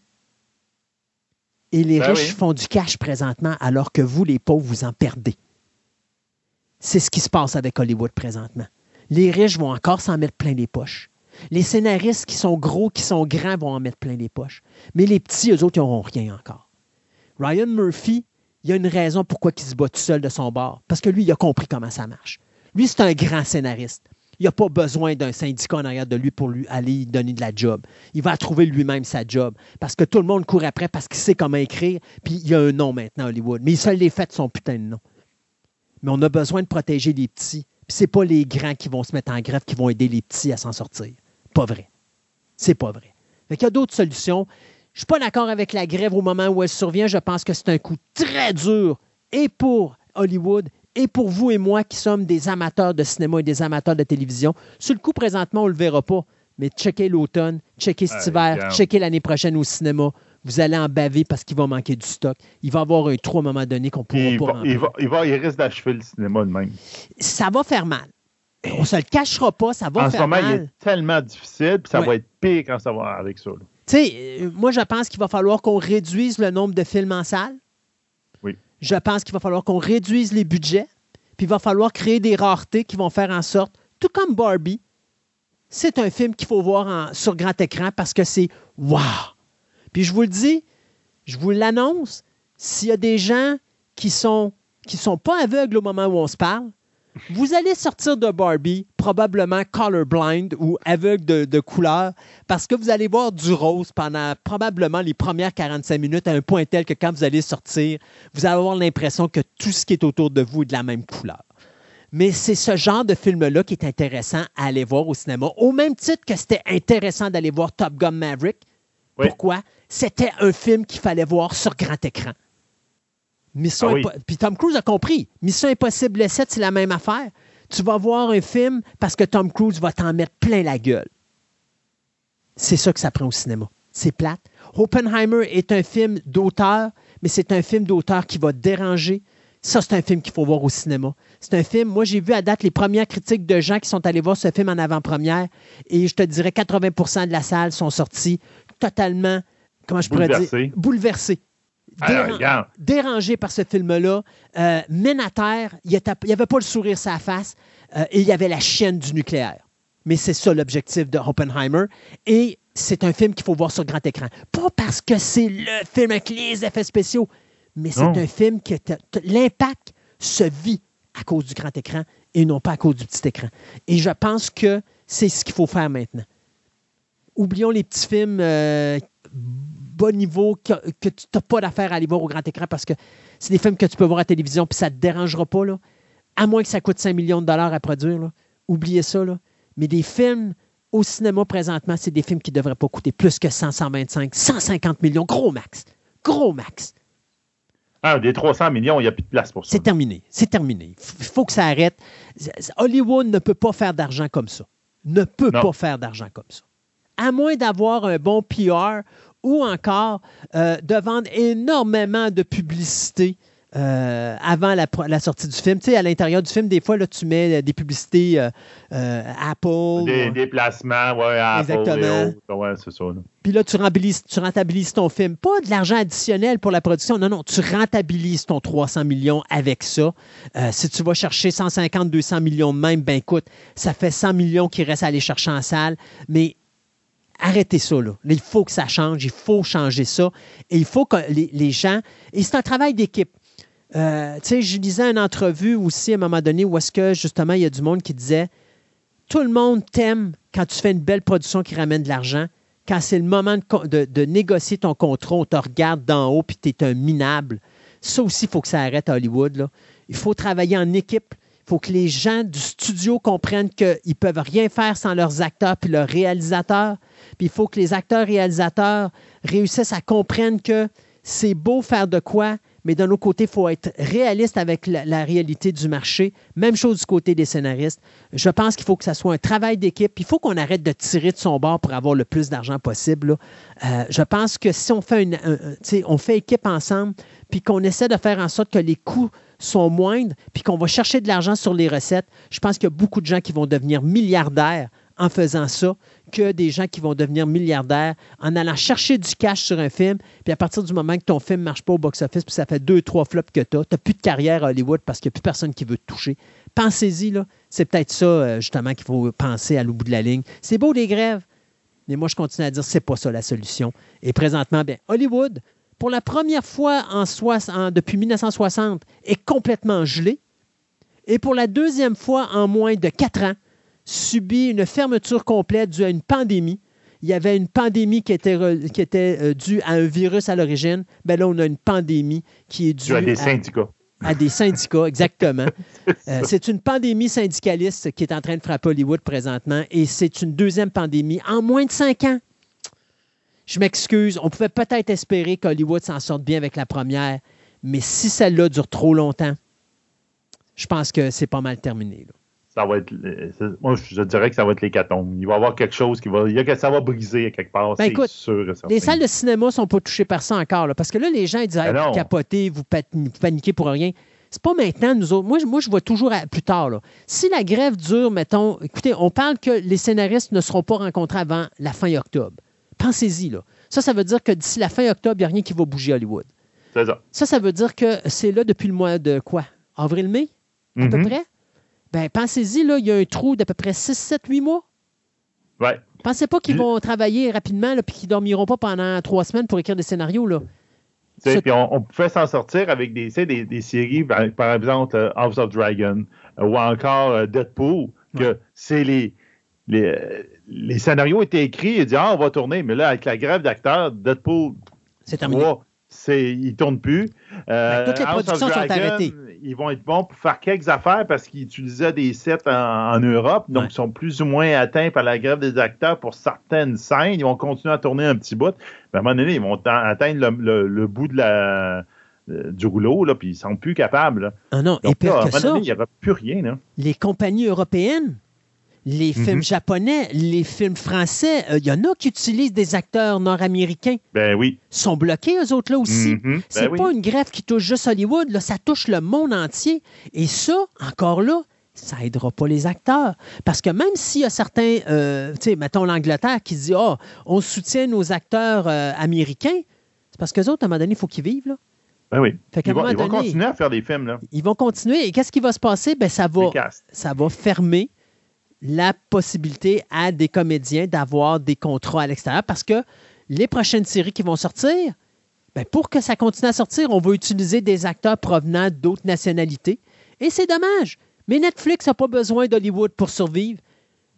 Et les ben riches font du cash présentement, alors que vous, les pauvres, vous en perdez. C'est ce qui se passe avec Hollywood présentement. Les riches vont encore s'en mettre plein les poches. Les scénaristes qui sont gros, qui sont grands, vont en mettre plein les poches. Mais les petits, eux autres, ils n'auront rien encore. Ryan Murphy, il y a une raison pourquoi il se bat tout seul de son bord. Parce que lui, il a compris comment ça marche. Lui, c'est un grand scénariste. Il n'a pas besoin d'un syndicat en arrière de lui pour lui aller donner de la job. Il va trouver lui-même sa job. Parce que tout le monde court après parce qu'il sait comment écrire. Puis il y a un nom maintenant à Hollywood. Mais il se l'est fait son putain de nom. Mais on a besoin de protéger les petits. Puis c'est pas les grands qui vont se mettre en grève qui vont aider les petits à s'en sortir. Pas vrai. C'est pas vrai. il y a d'autres solutions. Je suis pas d'accord avec la grève au moment où elle survient. Je pense que c'est un coup très dur et pour Hollywood et pour vous et moi qui sommes des amateurs de cinéma et des amateurs de télévision. Sur le coup, présentement, on ne le verra pas, mais checkez l'automne, checkez cet hiver, checkez l'année prochaine au cinéma. Vous allez en baver parce qu'il va manquer du stock. Il va y avoir un trou à un moment donné qu'on pourra
pas. il, va, il, va, il risque d'achever le cinéma de même.
Ça va faire mal. On ne se le cachera pas, ça va faire mal. En ce moment, il est
tellement difficile, puis ça va être pire quand ça va avec ça. Tu
sais, euh, moi, je pense qu'il va falloir qu'on réduise le nombre de films en salle. Je pense qu'il va falloir qu'on réduise les budgets, puis il va falloir créer des raretés qui vont faire en sorte, tout comme Barbie, c'est un film qu'il faut voir sur grand écran parce que c'est wow. Puis je vous le dis, je vous l'annonce, s'il y a des gens qui sont qui sont pas aveugles au moment où on se parle, Vous allez sortir de Barbie probablement colorblind ou aveugle de, de, couleur parce que vous allez voir du rose pendant probablement les premières 45 minutes à un point tel que quand vous allez sortir, vous allez avoir l'impression que tout ce qui est autour de vous est de la même couleur. Mais c'est ce genre de film-là qui est intéressant à aller voir au cinéma, au même titre que c'était intéressant d'aller voir Top Gun Maverick. Oui. Pourquoi? C'était un film qu'il fallait voir sur grand écran. Mission ah oui. Puis Tom Cruise a compris. Mission Impossible 7, c'est la même affaire. Tu vas voir un film parce que Tom Cruise va t'en mettre plein la gueule. C'est ça que ça prend au cinéma. C'est plate. Oppenheimer est un film d'auteur, mais c'est un film d'auteur qui va déranger. Ça, c'est un film qu'il faut voir au cinéma. C'est un film, moi j'ai vu à date les premières critiques de gens qui sont allés voir ce film en avant-première et je te dirais 80% de la salle sont sortis totalement, comment je pourrais dire, bouleversés.
Déran
dérangé par ce film-là, euh, mène à terre, il n'y avait pas le sourire sur sa face euh, et il y avait la chienne du nucléaire. Mais c'est ça l'objectif de Oppenheimer. Et c'est un film qu'il faut voir sur grand écran. Pas parce que c'est le film avec les effets spéciaux, mais c'est un film que l'impact se vit à cause du grand écran et non pas à cause du petit écran. Et je pense que c'est ce qu'il faut faire maintenant. Oublions les petits films euh, bas niveau que, tu n'as pas d'affaire à aller voir au grand écran parce que c'est des films que tu peux voir à la télévision puis ça ne te dérangera pas. Là. À moins que ça coûte 5 millions de dollars à produire. Là. Oubliez ça. Là. Mais des films au cinéma présentement, c'est des films qui ne devraient pas coûter plus que 100, 125, 150 millions. Gros max. Gros max.
Ah, des 300 millions, il n'y a plus de place pour ça.
C'est terminé. C'est terminé. Il faut que ça arrête. Hollywood ne peut pas faire d'argent comme ça. Ne peut pas faire d'argent comme ça. À moins d'avoir un bon PR ou encore euh, de vendre énormément de publicité euh, avant la, sortie du film. Tu sais, à l'intérieur du film, des fois, là, tu mets euh, des publicités Apple.
Des déplacements, oui, Apple. Exactement. Ouais, c'est ça.
Puis là, tu rentabilises, tu rentabilises ton film. Pas de l'argent additionnel pour la production. Non, non, tu rentabilises ton 300 millions avec ça. si tu vas chercher 150, 200 millions de même, ben écoute, ça fait 100 millions qui restent à aller chercher en salle. Mais arrêtez ça. Là. Il faut que ça change, il faut changer ça. Et il faut que les, gens. Et c'est un travail d'équipe. Euh, tu sais, je lisais une entrevue aussi à un moment donné où est-ce que justement il y a du monde qui disait Tout le monde t'aime quand tu fais une belle production qui ramène de l'argent. Quand c'est le moment de, négocier ton contrat, on te regarde d'en haut puis tu es un minable. Ça aussi, il faut que ça arrête à Hollywood. Il faut travailler en équipe. Il faut que les gens du studio comprennent qu'ils ne peuvent rien faire sans leurs acteurs puis leurs réalisateurs. Puis il faut que les acteurs-réalisateurs réussissent à comprendre que c'est beau faire de quoi, mais d'un autre côté, il faut être réaliste avec la, réalité du marché. Même chose du côté des scénaristes. Je pense qu'il faut que ça soit un travail d'équipe. Il faut qu'on arrête de tirer de son bord pour avoir le plus d'argent possible. Euh, je pense que si on fait, une, équipe ensemble, puis qu'on essaie de faire en sorte que les coûts sont moindres, puis qu'on va chercher de l'argent sur les recettes, je pense qu'il y a beaucoup de gens qui vont devenir milliardaires en faisant ça que des gens qui vont devenir milliardaires en allant chercher du cash sur un film. Puis à partir du moment que ton film ne marche pas au box-office, puis ça fait deux, trois flops que tu as, tu n'as plus de carrière à Hollywood parce qu'il n'y a plus personne qui veut te toucher. Pensez-y, là. C'est peut-être ça, euh, justement, qu'il faut penser à l'au bout de la ligne. C'est beau des grèves, mais moi, je continue à dire que ce n'est pas ça la solution. Et présentement, bien, Hollywood, pour la première fois en, en depuis 1960, est complètement gelé. Et pour la deuxième fois en moins de quatre ans, subit une fermeture complète due à une pandémie. Il y avait une pandémie qui était, qui était euh, due à un virus à l'origine. Ben là, on a une pandémie qui est due
à des syndicats.
À, des syndicats, exactement. Euh, c'est une pandémie syndicaliste qui est en train de frapper Hollywood présentement et c'est une deuxième pandémie en moins de cinq ans. Je m'excuse, on pouvait peut-être espérer qu'Hollywood s'en sorte bien avec la première, mais si celle-là dure trop longtemps, je pense que c'est pas mal terminé. Là
ça va être. Moi, je dirais que ça va être l'hécatombe. Il va y avoir quelque chose qui va. Il y a, ça va briser quelque part. Ben écoute, sûr
les salles de cinéma ne sont pas touchées par ça encore. parce que là, les gens ils disent ben vous capotez, vous, paniquez pour rien. C'est pas maintenant, nous autres. Moi, moi je vois toujours plus tard. Là. Si la grève dure, mettons, écoutez, on parle que les scénaristes ne seront pas rencontrés avant la fin octobre. Pensez-y, là. Ça, ça veut dire que d'ici la fin octobre, il n'y a rien qui va bouger à Hollywood.
C'est ça.
Ça, ça veut dire que c'est là depuis le mois de quoi? Avril-mai? À peu mm-hmm. près? Ben, pensez-y, là, il y a un trou d'à peu près 6, 7, 8 mois.
Ouais.
Pensez pas qu'ils vont travailler rapidement et qu'ils ne dormiront pas pendant trois semaines pour écrire des scénarios. Là.
Puis on, pouvait s'en sortir avec des, des, des séries, par, exemple euh, House of Dragon, ou encore euh, Deadpool, que c'est les, les, les, scénarios étaient écrits et dit Ah, on va tourner. Mais là, avec la grève d'acteurs, Deadpool
c'est terminé.
ils ne tournent plus.
Euh, toutes les productions sont arrêtées.
Ils vont être bons pour faire quelques affaires parce qu'ils utilisaient des sets en, Europe, donc ils sont plus ou moins atteints par la grève des acteurs pour certaines scènes. Ils vont continuer à tourner un petit bout. Mais à un moment donné, ils vont atteindre le, bout de la, euh, du rouleau, là, puis ils ne sont plus capables.
Ah non, et pire que ça,
il n'y aura plus rien.
Les compagnies européennes les films mhm. japonais, les films français, il euh, y en a qui utilisent des acteurs nord-américains.
Ben oui.
sont bloqués, eux autres, là aussi. Mhm. C'est ben pas une grève qui touche juste Hollywood, là, ça touche le monde entier. Et ça, encore là, ça aidera pas les acteurs. Parce que même s'il y a certains, euh, tu sais, mettons l'Angleterre qui dit, oh, on soutient nos acteurs euh, américains, c'est parce que autres, à un moment donné, il faut qu'ils vivent, là.
Ben oui. ils, vont, continuer à faire des films, là.
Ils vont continuer. Et qu'est-ce qui va se passer? Ben, ça va, ça va fermer la possibilité à des comédiens d'avoir des contrats à l'extérieur parce que les prochaines séries qui vont sortir, ben pour que ça continue à sortir, on va utiliser des acteurs provenant d'autres nationalités. Et c'est dommage. Mais Netflix n'a pas besoin d'Hollywood pour survivre.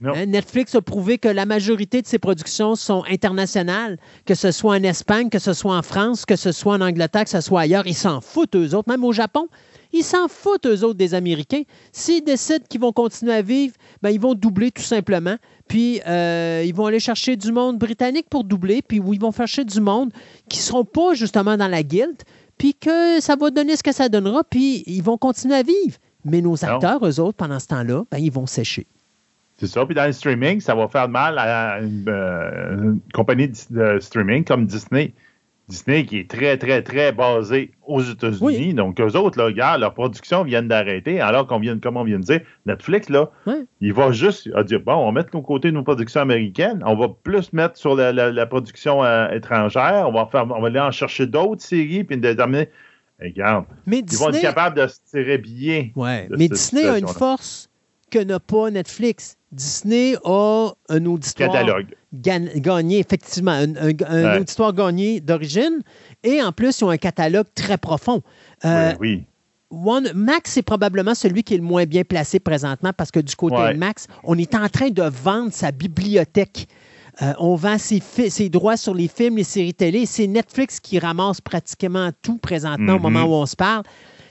Hein, Netflix a prouvé que la majorité de ses productions sont internationales, que ce soit en Espagne, que ce soit en France, que ce soit en Angleterre, que ce soit ailleurs. Ils s'en foutent, eux autres. Même au Japon, ils s'en foutent, eux autres, des Américains. S'ils décident qu'ils vont continuer à vivre, ben, ils vont doubler tout simplement. Puis, euh, ils vont aller chercher du monde britannique pour doubler, puis où ils vont chercher du monde qui ne seront pas justement dans la guilde, puis que ça va donner ce que ça donnera, puis ils vont continuer à vivre. Mais nos acteurs, eux autres, pendant ce temps-là, ben, ils vont sécher.
C'est ça. Puis dans le streaming, ça va faire mal à une, euh, compagnie de streaming comme Disney. Disney qui est très, très, très basé aux États-Unis. Donc, eux autres, là, regarde, leur production vient d'arrêter, alors qu'on vient, comme on vient de dire, Netflix, là, il va juste dire, bon, on va mettre de côté nos productions américaines, on va plus mettre sur la, production euh, étrangère, on va, faire, on va aller en chercher d'autres séries, puis déterminer, regarde, ils vont être capables de se tirer bien.
Ouais. Mais Disney a une force que n'a pas Netflix. Disney a un auditoire
Catalogue.
gagné, effectivement, un, auditoire gagné d'origine, et en plus, ils ont un catalogue très profond.
Euh, oui.
Max est probablement celui qui est le moins bien placé présentement parce que du côté de Max, on est en train de vendre sa bibliothèque. Euh, on vend ses, ses, droits sur les films, les séries télé. C'est Netflix qui ramasse pratiquement tout présentement au moment mm-hmm. où on se parle.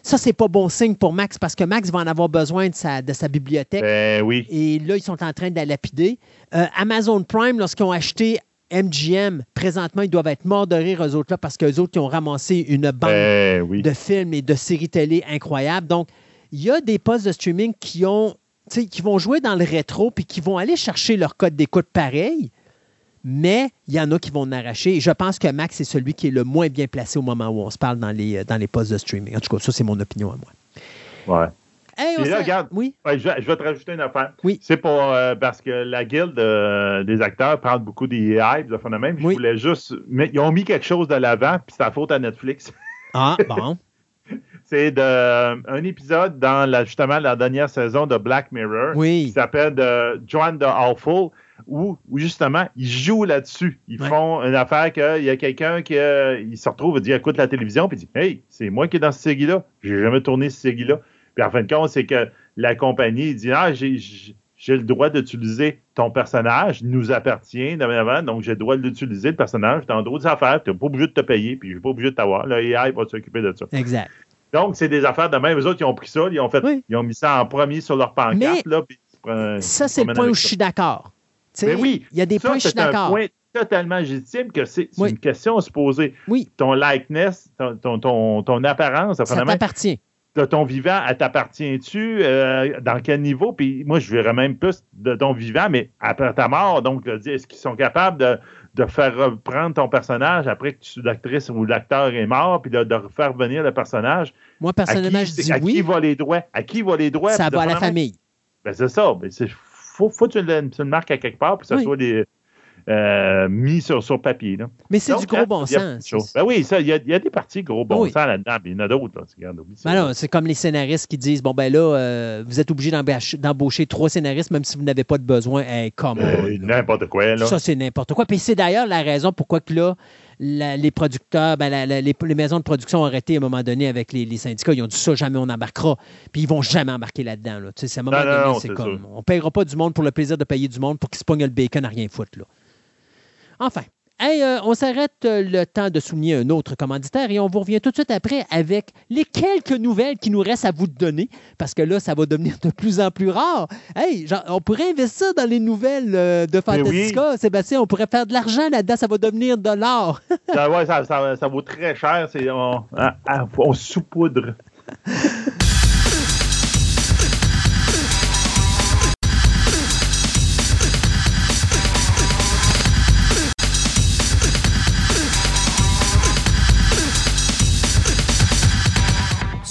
Ça, c'est pas bon signe pour Max parce que Max va en avoir besoin de sa, de sa bibliothèque.
Ben oui.
Et là, ils sont en train de la lapider. Euh, Amazon Prime, lorsqu'ils ont acheté MGM, présentement, ils doivent être morts de rire, eux autres, là, parce qu'eux autres, ils ont ramassé une bande
ben
de films et de séries télé incroyables. Donc, il y a des postes de streaming qui ont qui vont jouer dans le rétro puis qui vont aller chercher leur code d'écoute pareil, mais il y en a qui vont en arracher. Et je pense que Max est celui qui est le moins bien placé au moment où on se parle dans les, euh, dans les postes de streaming. En tout cas, ça, c'est mon opinion à
moi. Ouais. Et là, regarde, oui? je, vais te rajouter une affaire.
Oui.
C'est pour euh, parce que la guilde euh, des acteurs parle beaucoup des hypes, de même. Je voulais juste. Mais ils ont mis quelque chose de l'avant, puis c'est la faute à Netflix.
Ah, bon.
c'est un épisode dans la, justement la dernière saison de Black Mirror
oui.
qui s'appelle Joan the Awful où, justement, ils jouent là-dessus. Ils font une affaire qu'il y a quelqu'un qui euh, il se retrouve et dit écoute la télévision, puis dit Hey, c'est moi qui est dans ce série-là. J'ai jamais tourné ce série-là. Puis en fin de compte, c'est que la compagnie dit Ah, j'ai le droit d'utiliser ton personnage, il nous appartient, donc j'ai le droit d'utiliser le personnage dans d'autres affaires, tu n'es pas obligé de te payer, puis je suis pas obligé de t'avoir. L'AI va s'occuper de ça.
Exact.
Donc, c'est des affaires de même. Les autres, ils ont pris ça, ils ont fait, ils ont mis ça en premier sur leur pancarte. là,
ça, c'est le point où je suis d'accord.
Mais ben oui,
il y a des points, je suis d'accord.
point totalement légitime que c'est une question à se poser.
Oui.
Ton likeness, ton, ton, ton, apparence,
ça t'appartient.
De ton vivant, elle t'appartient-tu? Euh, dans quel niveau? Puis moi, je verrais même plus de ton vivant, mais après ta mort. Donc, est-ce qu'ils sont capables de, de faire reprendre ton personnage après que l'actrice ou l'acteur est mort, puis de, de refaire venir le personnage?
Moi, personnellement, je dis
à
oui.
Qui va les droits? À qui va les droits?
Ça va à la famille.
Ben, c'est ça. Ben, c'est faut, faut que tu le, marques à quelque part pour que ça soit des, euh, mis sur, sur papier. Là.
Mais c'est du gros bon sens.
Ben oui, il y, y, a des parties gros bon sens là-dedans, mais il y en a d'autres.
Ben c'est comme les scénaristes qui disent bon, ben là, euh, vous êtes obligé d'embaucher trois scénaristes, même si vous n'avez pas de besoin. Hey,
euh, n'importe quoi. Là.
Ça, c'est n'importe quoi. Puis c'est d'ailleurs la raison pourquoi que là, la- les producteurs, ben, la- la- les, les maisons de production ont arrêté à un moment donné avec les, les syndicats. Ils ont dit ça, jamais on embarquera. Puis ils vont jamais embarquer là-dedans. Là. Tu sais, c'est à un moment
Non,
donné,
non,
c'est comme. On ne payera pas du monde pour le plaisir de payer du monde pour qu'ils se pognent le bacon à rien foutre. Là. Enfin. Hey, euh, on s'arrête euh, le temps de souligner un autre commanditaire et on vous revient tout de suite après avec les quelques nouvelles qui nous restent à vous donner parce que là, ça va devenir de plus en plus rare. Hey, genre, on pourrait investir dans les nouvelles euh, de
oui.
Fantastica, Sébastien. On pourrait faire de l'argent là-dedans, ça va devenir de l'or.
Ça, ouais, ça, ça- ça vaut très cher. C'est, on, ah, on saupoudre.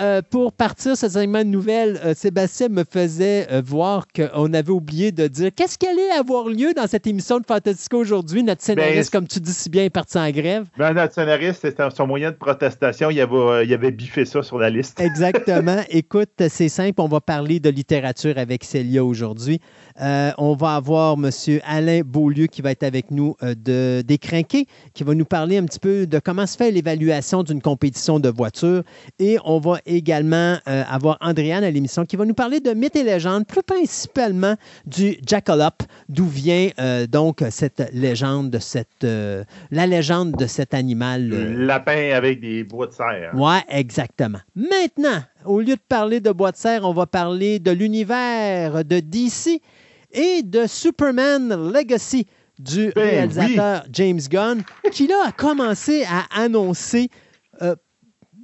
Euh, pour partir ce segment de nouvelles, euh, Sébastien me faisait euh, voir qu'on avait oublié de dire qu'est-ce qui allait avoir lieu dans cette émission de Fantastica aujourd'hui. Notre scénariste,
Ben,
comme tu dis si bien, est parti en grève.
Ben, notre scénariste, c'était son moyen de protestation. Il avait, il avait biffé ça sur la liste.
Exactement. Écoute, c'est simple. On va parler de littérature avec Célia aujourd'hui. Euh, on va avoir M. Alain Beaulieu qui va être avec nous euh, de Décrinqué, qui va nous parler un petit peu de comment se fait l'évaluation d'une compétition de voiture. Et on va également euh, avoir Andréane à l'émission qui va nous parler de mythes et légendes, plus principalement du Jackalope, d'où vient donc cette légende de cette la légende de cet animal.
Le lapin avec des bois de serre.
oui, exactement. Maintenant, au lieu de parler de bois de serre, on va parler de l'univers de DC et de Superman Legacy du
Ben
réalisateur James Gunn, qui là a commencé à annoncer euh,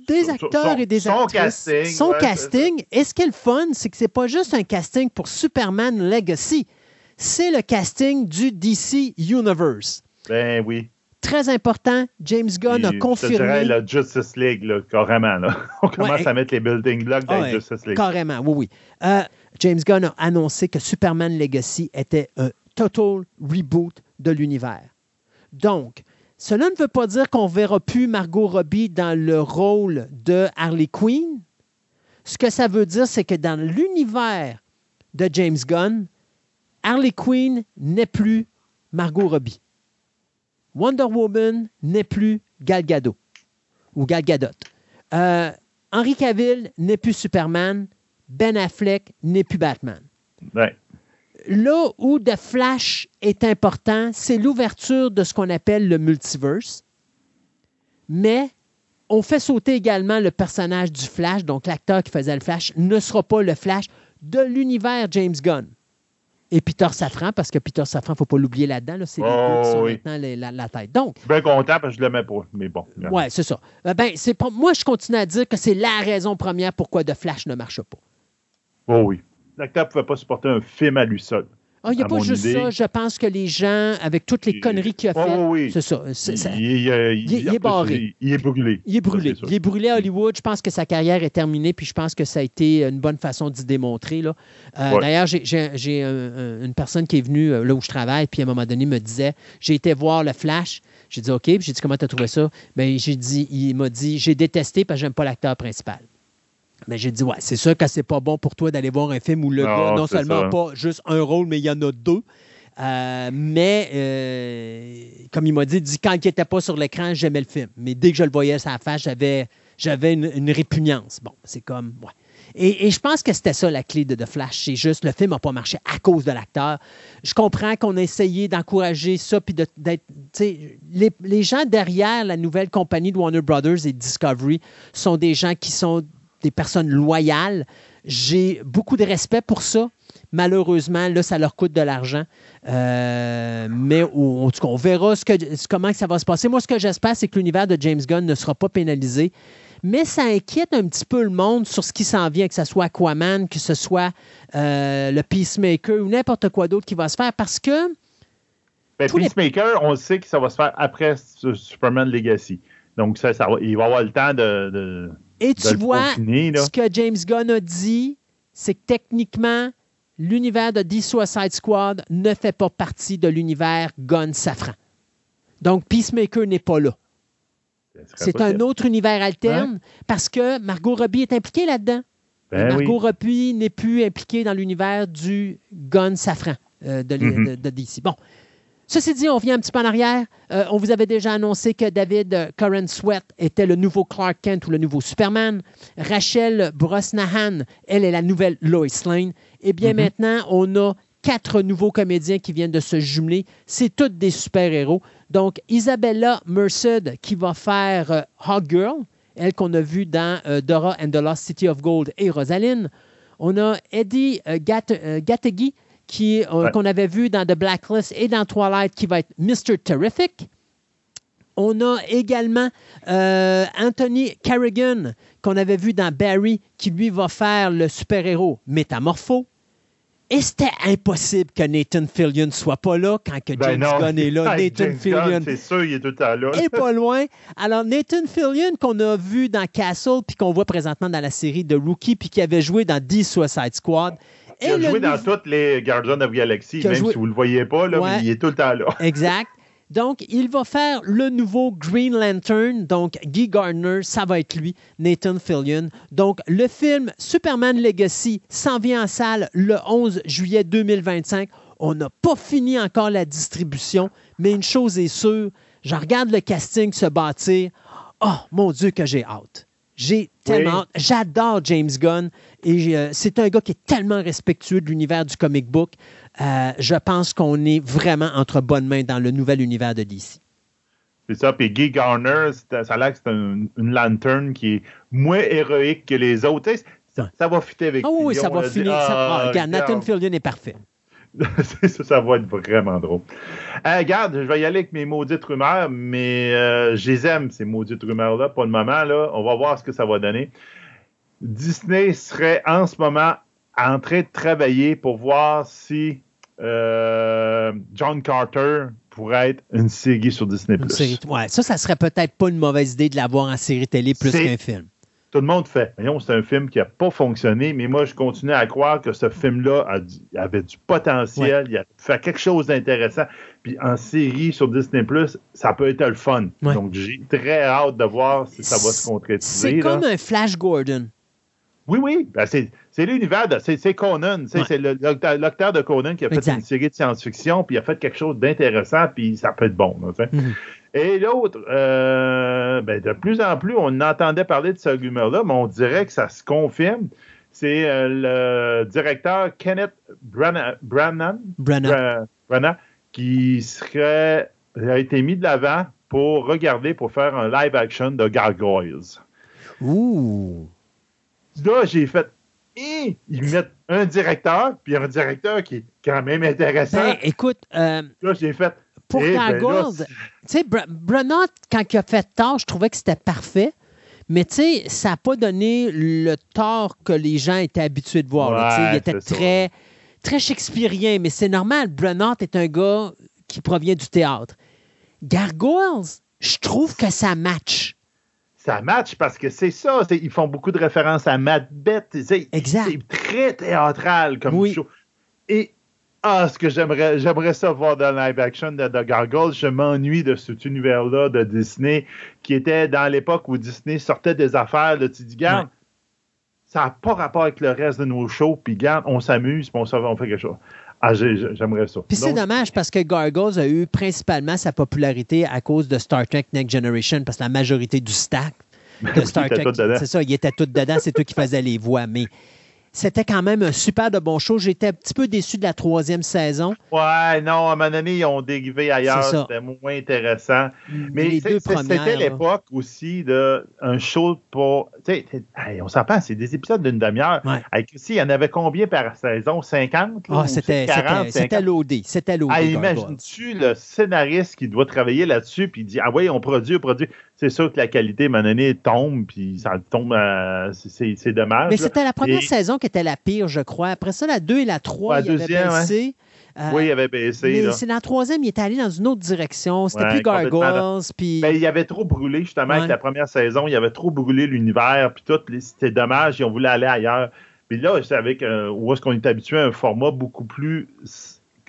des acteurs
son-
et des
son
actrices.
casting,
Son
ouais,
casting. Et ce qui est le fun, c'est que c'est pas juste un casting pour Superman Legacy, c'est le casting du DC Universe.
Ben oui.
Très important, James Gunn a
Je
confirmé.
dirais la Justice League, là, carrément. Là. On commence
Ouais.
à mettre les building blocks dans la Justice League.
Carrément, oui, oui. Euh, James Gunn a annoncé que Superman Legacy était un total reboot de l'univers. Donc, cela ne veut pas dire qu'on ne verra plus Margot Robbie dans le rôle de Harley Quinn. Ce que ça veut dire, c'est que dans l'univers de James Gunn, Harley Quinn n'est plus Margot Robbie. Wonder Woman n'est plus Gal Gadot ou Gal Gadot. Euh, Henry Cavill n'est plus Superman. Ben Affleck n'est plus Batman.
Ouais.
Là où The Flash est important, c'est l'ouverture de ce qu'on appelle le multiverse. Mais on fait sauter également le personnage du Flash, donc l'acteur qui faisait le Flash ne sera pas le Flash de l'univers James Gunn. Et Peter Safran, parce que Peter Safran, il ne faut pas l'oublier là-dedans, là, c'est les
Oh,
deux qui sont
oui.
maintenant les- la, la tête. Donc,
Je suis bien content parce que je ne l'aimais pas. Mais bon.
oui, c'est ça. Euh, Ben, moi, je continue à dire que c'est la raison première pourquoi The Flash ne marche pas.
Oh oui. L'acteur ne pouvait pas supporter un film à lui seul.
Ah, Il n'y a pas juste
idée.
ça. Je pense que les gens, avec toutes les
Il-
conneries qu'il a
Oh,
faites,
oui.
c'est ça. c'est- ça-
Il, il,
Il est- il est barré.
Il, brûlé.
Il est brûlé.
Ça.
Il est brûlé à Hollywood. Je pense que sa carrière est terminée, puis je pense que ça a été une bonne façon d'y démontrer. là. Euh,
Ouais.
D'ailleurs, j'ai- j'ai j'ai un- un- une personne qui est venue euh, là où je travaille, puis à un moment donné me disait J'ai été voir le Flash. J'ai dit OK, puis j'ai dit Comment tu as trouvé ça? Ben, J'ai dit, Il m'a dit J'ai détesté parce que j'aime pas l'acteur principal. Mais j'ai dit, ouais, c'est sûr que c'est pas bon pour toi d'aller voir un film où le
Non,
gars, non seulement
ça.
pas juste un rôle, mais il y en a deux. Euh, mais, euh, comme il m'a dit, dit, quand il n'était pas sur l'écran, j'aimais le film. Mais dès que je le voyais la face, j'avais, j'avais une, une répugnance. Bon, c'est comme, ouais. Et, et je pense que c'était ça la clé de The Flash. C'est juste, le film n'a pas marché à cause de l'acteur. Je comprends qu'on a essayé d'encourager ça, puis d'être. tu sais, Les, les gens derrière la nouvelle compagnie de Warner Brothers et Discovery sont des gens qui sont des personnes loyales. J'ai beaucoup de respect pour ça. Malheureusement, là, ça leur coûte de l'argent. Euh, mais en tout cas, on verra ce que, ce- comment ça va se passer. Moi, ce que j'espère, c'est que l'univers de James Gunn ne sera pas pénalisé. Mais ça inquiète un petit peu le monde sur ce qui s'en vient, que ce soit Aquaman, que ce soit euh, le Peacemaker ou n'importe quoi d'autre qui va se faire. Parce que
Ben,
les-
Peacemaker, on sait que ça va se faire après Su- Superman Legacy. Donc, ça, ça va- il va avoir le temps de, de,
Et tu vois, ce que James Gunn a dit, c'est que techniquement, l'univers de The Suicide Squad ne fait pas partie de l'univers Gunn Safran. Donc, Peacemaker n'est pas là. C'est un autre univers alterne parce que Margot Robbie est impliquée là-dedans.
Ben oui.
Margot Robbie n'est plus impliquée dans l'univers du Gun Safran euh, de,
Mhm.
de- de DC. Bon. Ceci dit, on vient un petit peu en arrière. Euh, on vous avait déjà annoncé que David euh, Coren Sweat était le nouveau Clark Kent ou le nouveau Superman. Rachel Brosnahan, elle est la nouvelle Lois Lane. Eh bien,
Mhm.
maintenant, on a quatre nouveaux comédiens qui viennent de se jumeler. C'est tous des super-héros. Donc, Isabella Merced qui va faire euh, Hog Girl, elle qu'on a vue dans euh, Dora and the Lost City of Gold et Rosaline. On a Eddie Gat- Gattegui qui, euh,
Ouais.
qu'on avait vu dans The Blacklist et dans Twilight qui va être Mr. Terrific. On a également euh, Anthony Carrigan qu'on avait vu dans Barry qui lui va faire le super-héros Métamorpho. Et c'était impossible que Nathan Fillion soit pas là quand que
Ben
James. Gunn est là.
Hey,
Nathan
James
Fillion
C'est sûr, il est tout temps là.
est pas loin. Alors, Nathan Fillion, qu'on a vu dans Castle, puis qu'on voit présentement dans la série de Rookie, puis qui avait joué dans The Suicide Squad.
Il a joué dans toutes les Guardians of Galaxy, même
joué-
si vous ne le voyez pas, là,
Ouais.
mais il est tout le temps là.
Exact. Donc, il va faire le nouveau Green Lantern. Donc, Guy Gardner, ça va être lui, Nathan Fillion. Donc, le film Superman Legacy s'en vient en salle le 11 juillet 2025. On n'a pas fini encore la distribution, mais une chose est sûre, je regarde le casting se bâtir. Oh, mon Dieu, que j'ai hâte. J'ai tellement
Oui.
hâte. J'adore James Gunn et euh, c'est un gars qui est tellement respectueux de l'univers du comic book. Euh, je pense qu'on est vraiment entre bonnes mains dans le nouvel univers de DC.
C'est ça. Puis Guy Garner, c'est- ça a l'air que c'est un- une lanterne qui est moins héroïque que les autres. Ça, ça va fitter avec
Ah oui,
Fillion,
ça va finir.
ah,
ah, regarde, Nathan. Fillion est parfait.
Ça, ça va être vraiment drôle. Euh, regarde, je vais y aller avec mes maudites rumeurs, mais euh, je les aime, ces maudites rumeurs-là. Pour le moment, là, on va voir ce que ça va donner. Disney serait en ce moment en train de travailler pour voir si euh, John Carter pourrait être une série sur Disney+.
Une série- ouais, ça, ça serait peut-être pas une mauvaise idée de l'avoir en série télé plus qu'un film.
Tout le monde fait. Voyons, c'est un film qui n'a pas fonctionné, mais moi, je continue à croire que ce film-là avait du potentiel, il a fait quelque chose d'intéressant. Puis en série sur Disney, ça peut être le fun.
Ouais.
Donc, j'ai très hâte de voir si ça va se concrétiser.
C'est
là.
comme un Flash Gordon.
Oui, oui. Ben, c'est l'univers de. C'est Conan.
Ouais.
C'est le- l'acteur de Conan qui a fait
Exact.
une série de science-fiction, puis il a fait quelque chose d'intéressant, puis ça peut être bon. là.
Mhm.
Et l'autre, euh, ben, de plus en plus, on entendait parler de ce rumeur-là, mais on dirait que ça se confirme. C'est euh, le directeur Kenneth Branagh, Branagh,
Brennan.
Branagh qui serait a été mis de l'avant pour regarder, pour faire un live action de Gargoyles.
Ouh.
Là, j'ai fait. Hi! Ils mettent un directeur, puis un directeur qui est quand même intéressant.
Ben, écoute, euh,
là, j'ai fait.
Pour
Eh ben
Gargoyles, tu sais, Br- quand il a fait tort, je trouvais que c'était parfait. Mais tu sais, ça n'a pas donné le tort que les gens étaient habitués de voir. il était très, très shakespearien, mais c'est normal. Branagh est un gars qui provient du théâtre. Gargoyles, je trouve que ça match.
ça match parce que c'est ça. Ils font beaucoup de références à Macbeth.
Exact.
C'est très théâtral comme
Oui.
show. Et ah, ce que j'aimerais, j'aimerais ça voir dans live action de, Gargoyle. Je m'ennuie de cet univers-là de Disney qui était dans l'époque où Disney sortait des affaires. Là, tu dis, garde, ça n'a pas rapport avec le reste de nos shows, puis garde, on s'amuse, puis on, on fait quelque chose. Ah, j'aimerais ça.
Puis c'est dommage parce que Gargoyles a eu principalement sa popularité à cause de Star Trek Next Generation, parce que la majorité du stack de Star Trek, c'est ça, il était tout dedans, c'est toi qui faisais les voix. Mais c'était quand même un super de bon show. J'étais un petit peu déçu de la troisième saison.
Ouais, non, à un moment donné, ils ont dérivé ailleurs. C'était moins intéressant. Mais c'était l'époque aussi d'un show pour. Hey, on s'en passe, c'est des épisodes d'une demi-heure. Ouais. il y en avait combien par saison? 50
ah, C'était loadé. C'était loadé.
Ah, Imagine-tu le scénariste qui doit travailler là-dessus puis il dit Ah oui, on produit, on produit c'est sûr que la qualité, à un moment donné, tombe, puis ça tombe, c'est dommage.
Mais c'était la première saison qui était la pire, je crois. Après ça, la 2 et la 3, il avait baissé.
Euh, oui, il avait baissé.
Mais c'est dans la troisième, il était allé dans une autre direction. C'était plus Gargoyles. Puis...
Ben, il avait trop brûlé, justement, avec la première saison. Il avait trop brûlé l'univers, puis tout. C'était dommage, ils ont voulu aller ailleurs. Puis là, c'est avec où est-ce qu'on est habitué à un format beaucoup plus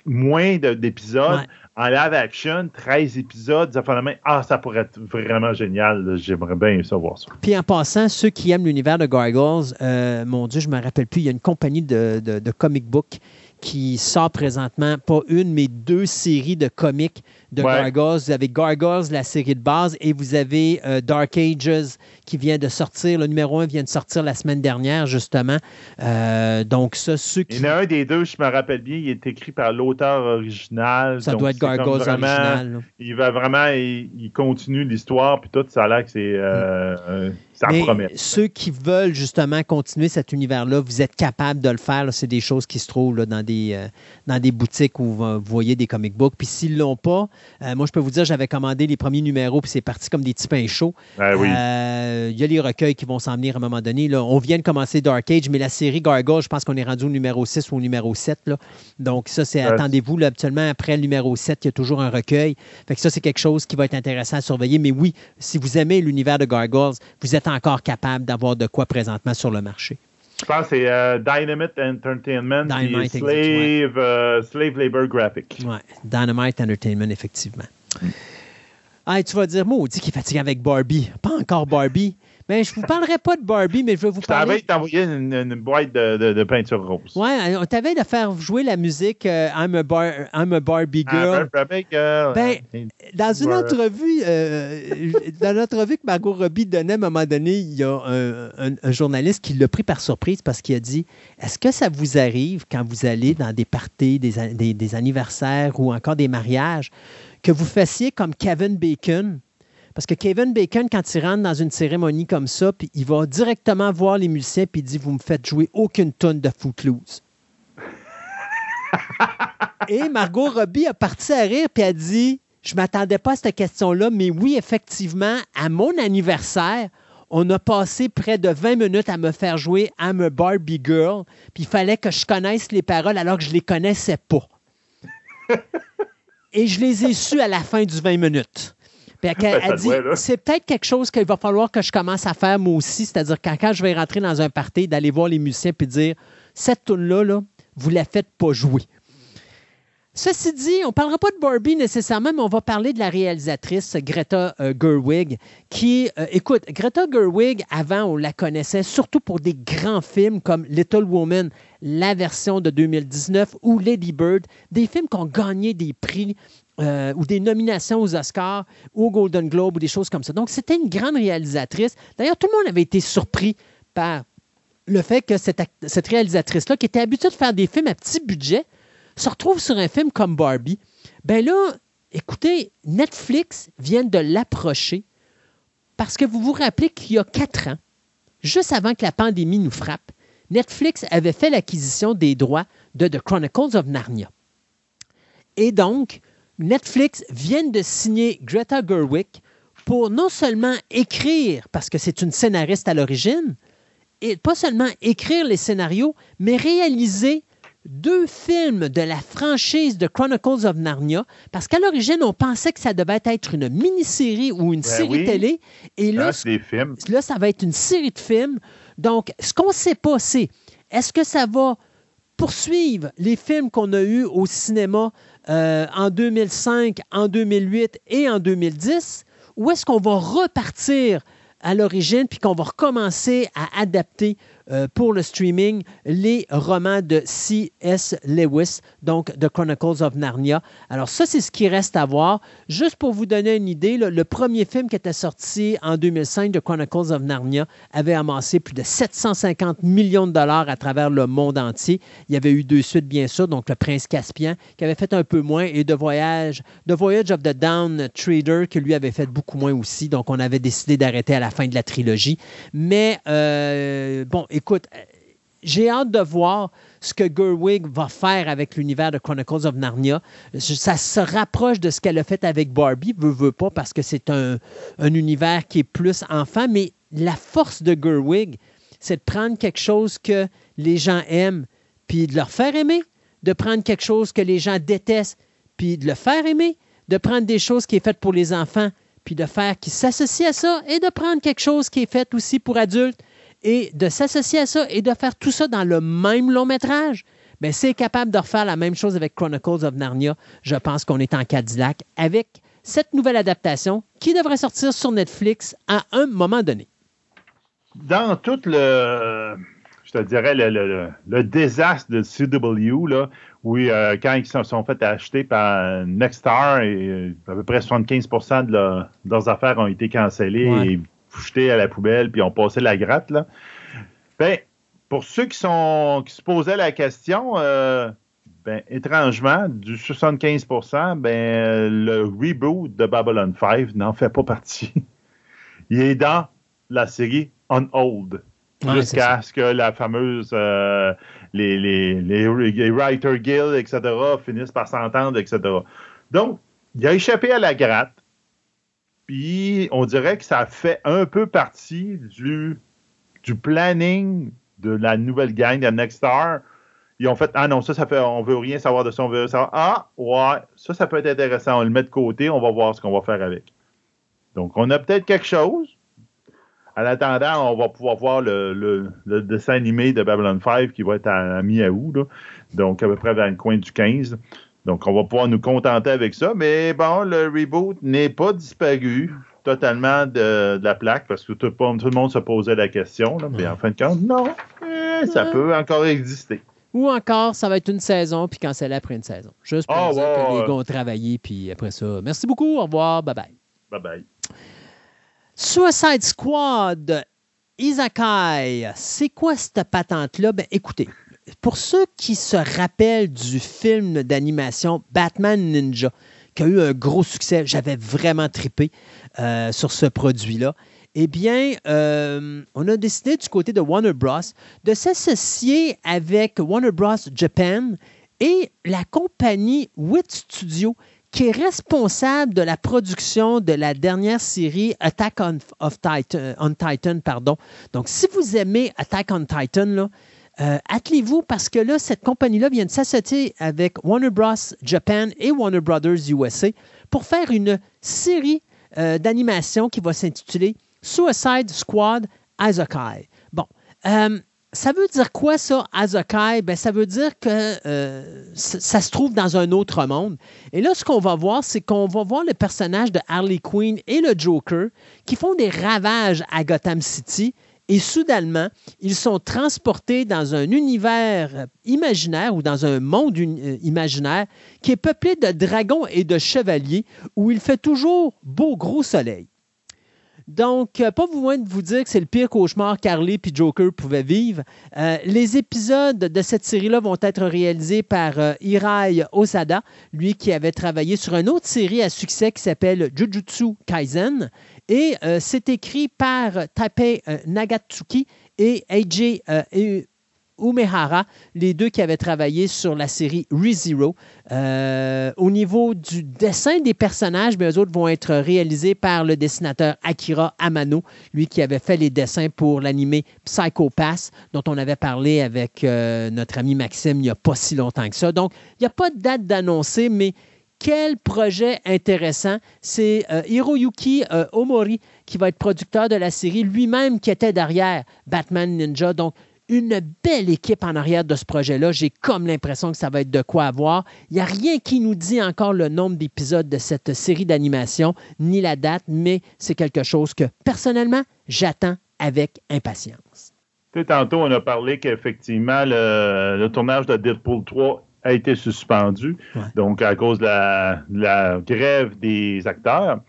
moins d'épisodes, en live action, 13 épisodes, ça ah, ça pourrait être vraiment génial. J'aimerais bien savoir ça.
Puis en passant, ceux qui aiment l'univers de Gargoyles, euh, mon Dieu, je me rappelle plus, il y a une compagnie de, de, de comic book qui sort présentement, pas une, mais deux séries de comics de Gargoyles. Vous avez Gargoyles, la série de base, et vous avez euh, Dark Ages qui vient de sortir. Le numéro 1 vient de sortir la semaine dernière, justement. Euh, donc, ça, ceux qui.
Il y en a un des deux, je me rappelle bien, il est écrit par l'auteur original.
Ça doit être Gargoyles original.
Il va vraiment, il, continue l'histoire, puis tout, ça a l'air que c'est. Euh, ça promet.
Ceux qui veulent justement continuer cet univers-là, vous êtes capable de le faire. C'est des choses qui se trouvent là, dans, des, dans des boutiques où vous voyez des comic books. Puis s'ils ne l'ont pas, euh, moi, je peux vous dire, j'avais commandé les premiers numéros, puis c'est parti comme des petits pains chauds.
Euh,
il y a les recueils qui vont s'en venir à un moment donné. Là. On vient de commencer Dark Age, mais la série Gargoyle, je pense qu'on est rendu au numéro 6 ou au numéro 7. Là. Donc, ça, c'est attendez-vous. Habituellement, après le numéro 7, il y a toujours un recueil. Fait que ça, c'est quelque chose qui va être intéressant à surveiller. Mais oui, si vous aimez l'univers de Gargoyles, vous êtes encore capable d'avoir de quoi présentement sur le marché.
Je pense que c'est euh, Dynamite Entertainment et Slave, euh, Slave Labor Graphic.
Oui, Dynamite Entertainment, effectivement. Ah, tu vas dire, maudit qui est fatigué avec Barbie. Pas encore Barbie. Mais je ne vous parlerai pas de Barbie, mais je vais vous parler.
Je t'avais envoyé une, boîte de, de, peinture rose.
Oui, on t'avait de faire jouer la musique euh, I'm, a bar, I'm, a Barbie Girl. I'm a Barbie Girl. Ben, dans une entrevue, euh, dans l'entrevue que Margot Robbie donnait à un moment donné, il y a un, journaliste qui l'a pris par surprise parce qu'il a dit Est-ce que ça vous arrive quand vous allez dans des parties, des, des, des anniversaires ou encore des mariages, que vous fassiez comme Kevin Bacon? Parce que Kevin Bacon, quand il rentre dans une cérémonie comme ça, puis il va directement voir les musiciens puis il dit Vous me faites jouer aucune tonne de Footloose. Et Margot Robbie a parti à rire puis a dit Je m'attendais pas à cette question-là, mais oui, effectivement, à mon anniversaire, on a passé près de 20 minutes à me faire jouer I'm a Barbie Girl, puis il fallait que je connaisse les paroles alors que je ne les connaissais pas. Et je les ai su à la fin du 20 minutes. Puis elle, dit, c'est peut-être quelque chose qu'il va falloir que je commence à faire moi aussi, c'est-à-dire quand, quand, je vais rentrer dans un party, d'aller voir les musiciens puis dire, cette tune-là, là, vous la faites pas jouer. Ceci dit, on ne parlera pas de Barbie nécessairement, mais on va parler de la réalisatrice Greta euh, Gerwig, qui, euh, écoute, Greta Gerwig, avant, on la connaissait surtout pour des grands films comme Little Woman, la version de 2019, ou Lady Bird, des films qui ont gagné des prix euh, ou des nominations aux Oscars ou au Golden Globe ou des choses comme ça. Donc, c'était une grande réalisatrice. D'ailleurs, tout le monde avait été surpris par le fait que cette, cette réalisatrice-là, qui était habituée de faire des films à petit budget, se retrouve sur un film comme Barbie. Ben là, écoutez, Netflix vient de l'approcher parce que vous vous rappelez qu'il y a quatre ans, juste avant que la pandémie nous frappe, Netflix avait fait l'acquisition des droits de The Chronicles of Narnia. Et donc, Netflix vient de signer Greta Gerwig pour non seulement écrire, parce que c'est une scénariste à l'origine, et pas seulement écrire les scénarios, mais réaliser deux films de la franchise de Chronicles of Narnia, parce qu'à l'origine, on pensait que ça devait être une mini-série ou une ben série télé. Et là, là, ça va être une série de films. Donc, ce qu'on ne sait pas, c'est est-ce que ça va poursuivre les films qu'on a eus au cinéma euh, en 2005, en 2008 et en 2010, ou est-ce qu'on va repartir à l'origine puis qu'on va recommencer à adapter euh, pour le streaming les romans de C.S. Lewis, donc The Chronicles of Narnia. Alors ça, c'est ce qui reste à voir. Juste pour vous donner une idée, le premier film qui était sorti en 2005, The Chronicles of Narnia, avait amassé plus de 750 millions de dollars à travers le monde entier. Il y avait eu deux suites, bien sûr, donc Le Prince Caspien, qui avait fait un peu moins, et The Voyage, The Voyage of the Down Trader, qui lui avait fait beaucoup moins aussi. Donc, on avait décidé d'arrêter à la fin de la trilogie. Mais, euh, bon, écoute, j'ai hâte de voir ce que Gerwig va faire avec l'univers de Chronicles of Narnia. Ça se rapproche de ce qu'elle a fait avec Barbie, veut, veut pas, parce que c'est un, un, univers qui est plus enfant, mais la force de Gerwig, c'est de prendre quelque chose que les gens aiment, puis de leur faire aimer, de prendre quelque chose que les gens détestent, puis de le faire aimer, de prendre des choses qui sont faites pour les enfants, puis de faire qu'ils s'associent à ça, et de prendre quelque chose qui est fait aussi pour adultes, et de s'associer à ça, et de faire tout ça dans le même long métrage. Bien, c'est capable de refaire la même chose avec Chronicles of Narnia. Je pense qu'on est en Cadillac avec cette nouvelle adaptation qui devrait sortir sur Netflix à un moment donné.
Dans tout le, je te dirais, le, désastre de CW, là, oui, euh, quand ils se sont fait acheter par Nexstar, et, euh, à peu près 75% de, leurs affaires ont été cancellées et jetées à la poubelle, puis ont passé la gratte. Là. Ben, pour ceux qui, sont, qui se posaient la question, euh, ben, étrangement, du 75% ben, le reboot de Babylon 5 n'en fait pas partie. Il est dans la série On Hold jusqu'à ce que la fameuse euh, les, les, les, Writer Guild, etc., finissent par s'entendre, etc. Donc, il a échappé à la gratte. Puis, on dirait que ça fait un peu partie du, planning de la nouvelle gang de Nexstar. Ils ont fait Ah non, ça, ça fait, on veut rien savoir de ça, on veut savoir. Ah, ouais, ça, ça peut être intéressant. On le met de côté, on va voir ce qu'on va faire avec. Donc, on a peut-être quelque chose. En attendant, on va pouvoir voir le, dessin animé de Babylon 5 qui va être à, mi-août, donc à peu près vers le coin du 15. Donc, on va pouvoir nous contenter avec ça. Mais bon, le reboot n'est pas disparu totalement de, la plaque parce que tout, le monde se posait la question. mais en fin de compte, non, eh, ça peut encore exister.
Ou encore, ça va être une saison, puis canceller après une saison. Juste pour ah, dire que les gars ont travaillé, puis après ça. Merci beaucoup, au revoir, bye bye.
Bye bye.
Suicide Squad, Izakai, c'est quoi cette patente-là? Ben, écoutez, pour ceux qui se rappellent du film d'animation Batman Ninja, qui a eu un gros succès, j'avais vraiment tripé euh, sur ce produit-là. Eh bien, euh, on a décidé du côté de Warner Bros. de s'associer avec Warner Bros. Japan et la compagnie WIT Studio qui est responsable de la production de la dernière série Attack on, Titan, on Titan. Pardon. Donc, si vous aimez Attack on Titan, là, euh, attelez-vous parce que là, cette compagnie-là vient de s'associer avec Warner Bros. Japan et Warner Brothers USA pour faire une série euh, d'animation qui va s'intituler Suicide Squad Azokai. Bon, euh, ça veut dire quoi ça, Azokai? Ben, ça veut dire que ça, se trouve dans un autre monde. Et là, ce qu'on va voir, c'est qu'on va voir le personnage de Harley Quinn et le Joker qui font des ravages à Gotham City. Et soudainement, ils sont transportés dans un univers imaginaire ou dans un monde euh, imaginaire qui est peuplé de dragons et de chevaliers où il fait toujours beau gros soleil. Donc, euh, pas besoin de vous dire que c'est le pire cauchemar qu'Harley et Joker pouvaient vivre. Euh, les épisodes de cette série-là vont être réalisés par euh, Hirai Osada, lui qui avait travaillé sur une autre série à succès qui s'appelle Jujutsu Kaisen. Et c'est écrit par Taipei Nagatsuki et AJ Umehara, les deux qui avaient travaillé sur la série ReZero. Euh, au niveau du dessin des personnages, bien, eux autres vont être réalisés par le dessinateur Akira Amano, lui qui avait fait les dessins pour l'animé Psycho Pass, dont on avait parlé avec euh, notre ami Maxime il n'y a pas si longtemps que ça. Donc, il n'y a pas de date d'annoncer, mais quel projet intéressant. C'est euh, Hiroyuki Omori qui va être producteur de la série, lui-même qui était derrière Batman Ninja. Donc, une belle équipe en arrière de ce projet-là. J'ai comme l'impression que ça va être de quoi avoir. Il n'y a rien qui nous dit encore le nombre d'épisodes de cette série d'animation, ni la date, mais c'est quelque chose que personnellement, j'attends avec impatience.
Tantôt, on a parlé qu'effectivement, le, le tournage de Deadpool 3 a été suspendu,
Ouais.
donc à cause de la, de la grève des acteurs.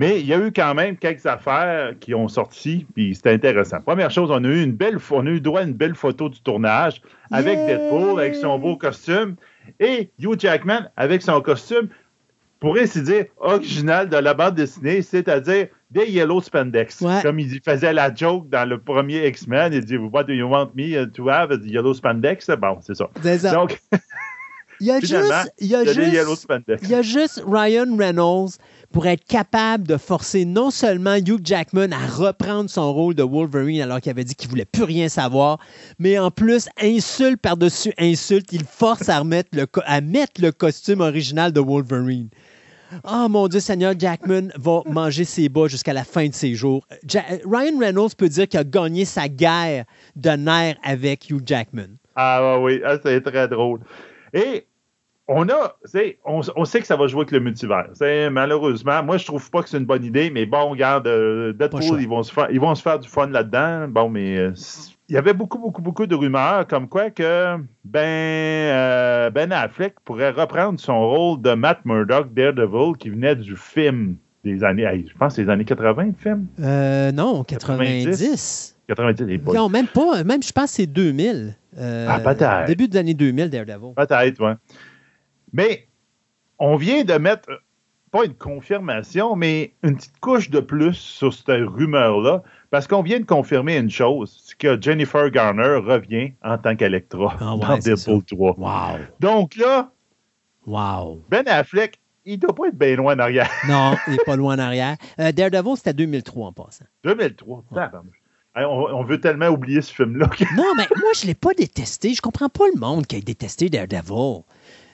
Mais il y a eu quand même quelques affaires qui ont sorti, puis c'était intéressant. Première chose, on a eu une belle, pho- on a eu droit à une belle photo du tournage avec! Deadpool, avec son beau costume, et Hugh Jackman avec son costume, pour ainsi dire, original de la bande dessinée, c'est-à-dire des Yellow Spandex.
Ouais.
Comme il faisait la joke dans le premier X-Men, il dit What do you want me to have? The Yellow Spandex? Bon, c'est ça. Donc,
il y a juste, y juste, il y a juste Ryan Reynolds pour être capable de forcer non seulement Hugh Jackman à reprendre son rôle de Wolverine alors qu'il avait dit qu'il voulait plus rien savoir, mais en plus, insulte par-dessus insulte, il force à, remettre le, à mettre le costume original de Wolverine. Oh mon Dieu, Seigneur, Jackman va manger ses bas jusqu'à la fin de ses jours. Ryan Reynolds peut dire qu'il a gagné sa guerre de nerfs avec Hugh Jackman.
Ah oui, ah, c'est très drôle. Et on a, on, on sait que ça va jouer avec le multivers. Malheureusement, moi je trouve pas que c'est une bonne idée, mais bon, regarde, euh, Deadpool, ils vont se faire, ils vont se faire du fun là-dedans. Bon, mais euh, il y avait beaucoup, beaucoup, beaucoup de rumeurs comme quoi que Ben, euh, ben Affleck pourrait reprendre son rôle de Matt Murdock, Daredevil, qui venait du film des années, je pense, c'est les années 80, le film?
Euh, non, 90.
90. 90, les.
Non, même pas. Même, je pense que c'est 2000. Euh,
Ah, peut-être.
Début des années 2000, Daredevil.
Peut-être, oui. Mais on vient de mettre, euh, pas une confirmation, mais une petite couche de plus sur cette rumeur-là, parce qu'on vient de confirmer une chose, c'est que Jennifer Garner revient en tant qu'Electra
Ah ouais,
dans Deadpool 3.
Wow.
Donc là,
Wow.
Ben Affleck, il doit pas être bien loin en arrière.
Non, il n'est pas loin en arrière. Euh, Daredevil, c'était 2003 en passant.
2003, tabarnouche. Hey, on, on veut tellement oublier ce film-là.
Non, mais moi, je ne l'ai pas détesté. Je comprends pas le monde qui a détesté Daredevil.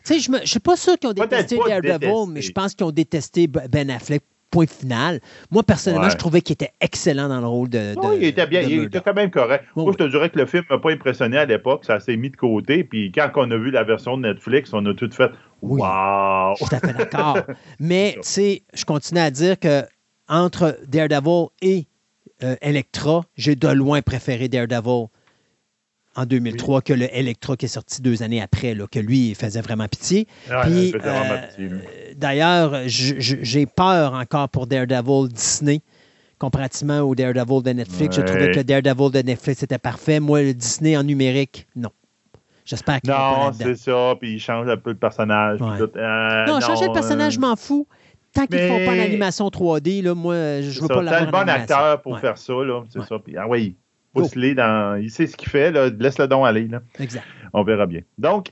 Tu sais, je ne suis pas sûr qu'ils ont détesté Daredevil,
détesté.
mais je pense qu'ils ont détesté Ben Affleck. Point final. Moi, personnellement,
Ouais.
je trouvais qu'il était excellent dans le rôle de. de
Oui, il était bien, il était quand même correct. Moi, je te dirais que le film m'a pas impressionné à l'époque, ça s'est mis de côté, puis quand on a vu la version de Netflix, on a tout fait
Oui.
Wow!
Je suis tout à fait d'accord. Mais, tu sais, je continue à dire que entre Daredevil et euh, Electra, j'ai de loin préféré Daredevil en 2003 que le Electra qui est sorti deux années après, là, que lui, il faisait vraiment pitié. Puis, euh. D'ailleurs, j'ai peur encore pour Daredevil Disney comparativement au Daredevil de Netflix. Je trouvais que le Daredevil de Netflix était parfait. Moi, le Disney en numérique, non. J'espère qu'il pas
Non, c'est ça, puis il change un peu le personnage. puis
Ouais.
tout. Euh,
Non, changer le personnage, je
euh,
m'en fous. Tant qu'ils ne font pas l'animation 3D, là, moi, je
c'est
veux
ça.
pas
le
en
bon
animation.
acteur pour
Ouais,
faire ça, là, c'est ça. Puis, ah oui, pousse-les dans... Il sait ce qu'il fait, là, laisse-le don aller, là.
Exact.
On verra bien. Donc,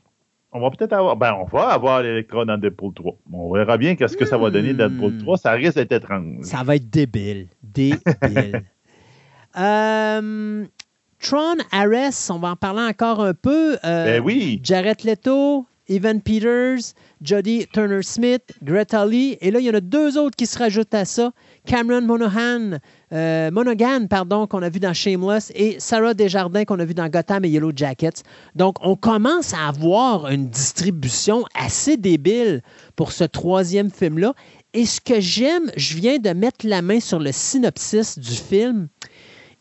on va peut-être avoir... Ben, on va avoir l'Electra dans Deadpool 3. On verra bien qu'est-ce que ça va donner dans Deadpool 3. Ça risque d'être étrange.
Ça va être débile. Débile. Euh, Tron Ares, on va en parler encore un peu. Euh,
Ben oui!
Jared Leto, Evan Peters, Jodie Turner-Smith, Greta Lee. Et là, il y en a deux autres qui se rajoutent à ça. Cameron Monaghan, euh, Monaghan pardon, qu'on a vu dans Shameless, et Sarah Desjardins, qu'on a vu dans Gotham et Yellow Jackets. Donc, on commence à avoir une distribution assez débile pour ce troisième film-là. Et ce que j'aime, je viens de mettre la main sur le synopsis du film.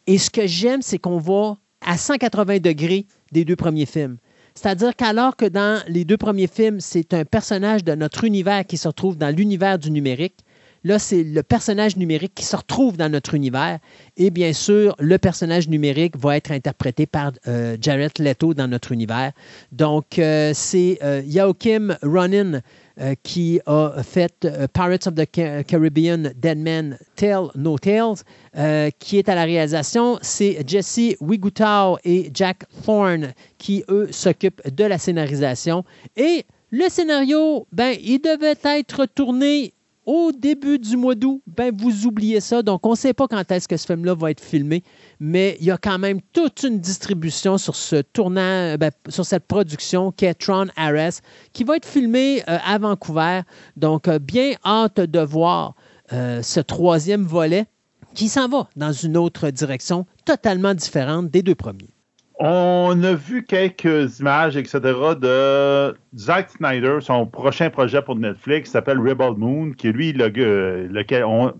Et ce que j'aime, c'est qu'on va à 180 degrés des deux premiers films. C'est-à-dire qu'alors que dans les deux premiers films, c'est un personnage de notre univers qui se retrouve dans l'univers du numérique, là, c'est le personnage numérique qui se retrouve dans notre univers. Et bien sûr, le personnage numérique va être interprété par euh, Jared Leto dans notre univers. Donc, euh, c'est euh, Joachim Ronin qui a fait Pirates of the Ca- Caribbean, Dead Man, Tale No Tales, qui est à la réalisation. C'est Jesse Wigutau et Jack Thorne qui, eux, s'occupent de la scénarisation. Et le scénario, ben, il devait être tourné au début du mois d'août. Ben, vous oubliez ça. Donc, on ne sait pas quand est-ce que ce film-là va être filmé, mais il y a quand même toute une distribution sur ce tournant, ben, sur cette production qu'est Tron Ares, qui va être filmée euh, à Vancouver. Donc, euh, bien hâte de voir euh, ce troisième volet qui s'en va dans une autre direction totalement différente des deux premiers.
On a vu quelques images, etc., de Zack Snyder, son prochain projet pour Netflix s'appelle Rebel Moon, qui est lui le, lequel on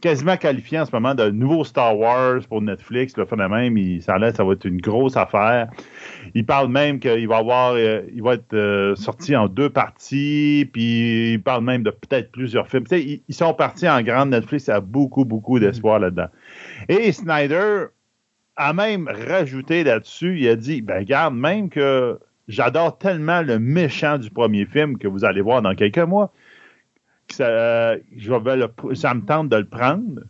quasiment qualifié en ce moment de nouveau Star Wars pour Netflix. Le même, il, ça, ça va être une grosse affaire. Il parle même qu'il va avoir, euh, il va être euh, sorti en deux parties, puis il parle même de peut-être plusieurs films. Ils, ils, sont partis en grande Netflix, il y a beaucoup, beaucoup d'espoir là-dedans. Et Snyder, a même rajouté là-dessus, il a dit, ben garde, même que j'adore tellement le méchant du premier film que vous allez voir dans quelques mois, que vais ça me tente de le prendre,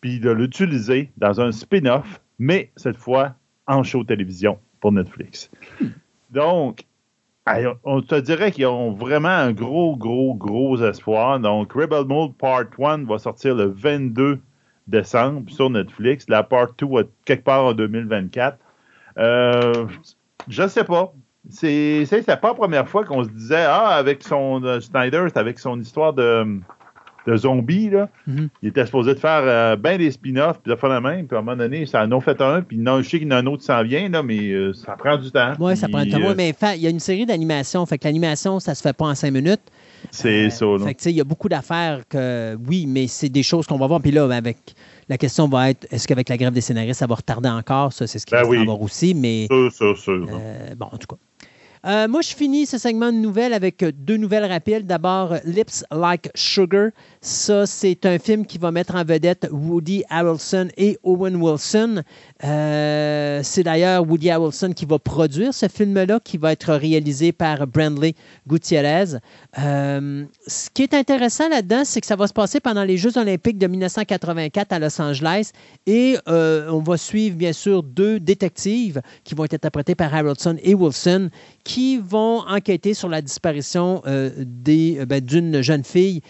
puis de l'utiliser dans un spin-off, mais cette fois en show télévision pour Netflix. Donc, on te dirait qu'ils ont vraiment un gros, gros, gros espoir. Donc, Rebel Mode Part 1 va sortir le 22 décembre sur Netflix. La part 2 va quelque part en 2024. Euh, je ne sais pas. C'est, c'est, pas la première fois qu'on se disait Ah, avec son euh, Snyder, avec son histoire de, de zombies, là. Mm-hmm. Il était supposé de faire euh, bien des spin-offs, puis de faire la même, puis à un moment donné, ça en a fait un, puis non, je sais qu'il y en a un autre qui s'en vient, là, mais ça prend du temps.
Oui, ça prend du temps. mais il y a une série d'animations, fait que l'animation, ça se fait pas en cinq minutes.
C'est ça.
Fait il y a beaucoup d'affaires que, oui, mais c'est des choses qu'on va voir, puis là, avec la question va être est-ce qu'avec la grève des scénaristes, ça va retarder encore? Ça, c'est ce qui ben va avoir aussi. Mais,
sûr, sûr,
euh, bon, en tout cas. Euh, moi, je finis ce segment de nouvelles avec deux nouvelles rapides. D'abord, Lips Like Sugar. Ça, c'est un film qui va mettre en vedette Woody Harrelson et Owen Wilson. Euh, c'est d'ailleurs Woody Harrelson qui va produire ce film-là, qui va être réalisé par Brandley Gutierrez. Euh, ce qui est intéressant là-dedans, c'est que ça va se passer pendant les Jeux olympiques de 1984 à Los Angeles et on va suivre bien sûr deux détectives qui vont être interprétés par Harrelson et Wilson qui vont enquêter sur la disparition ben, d'une jeune fille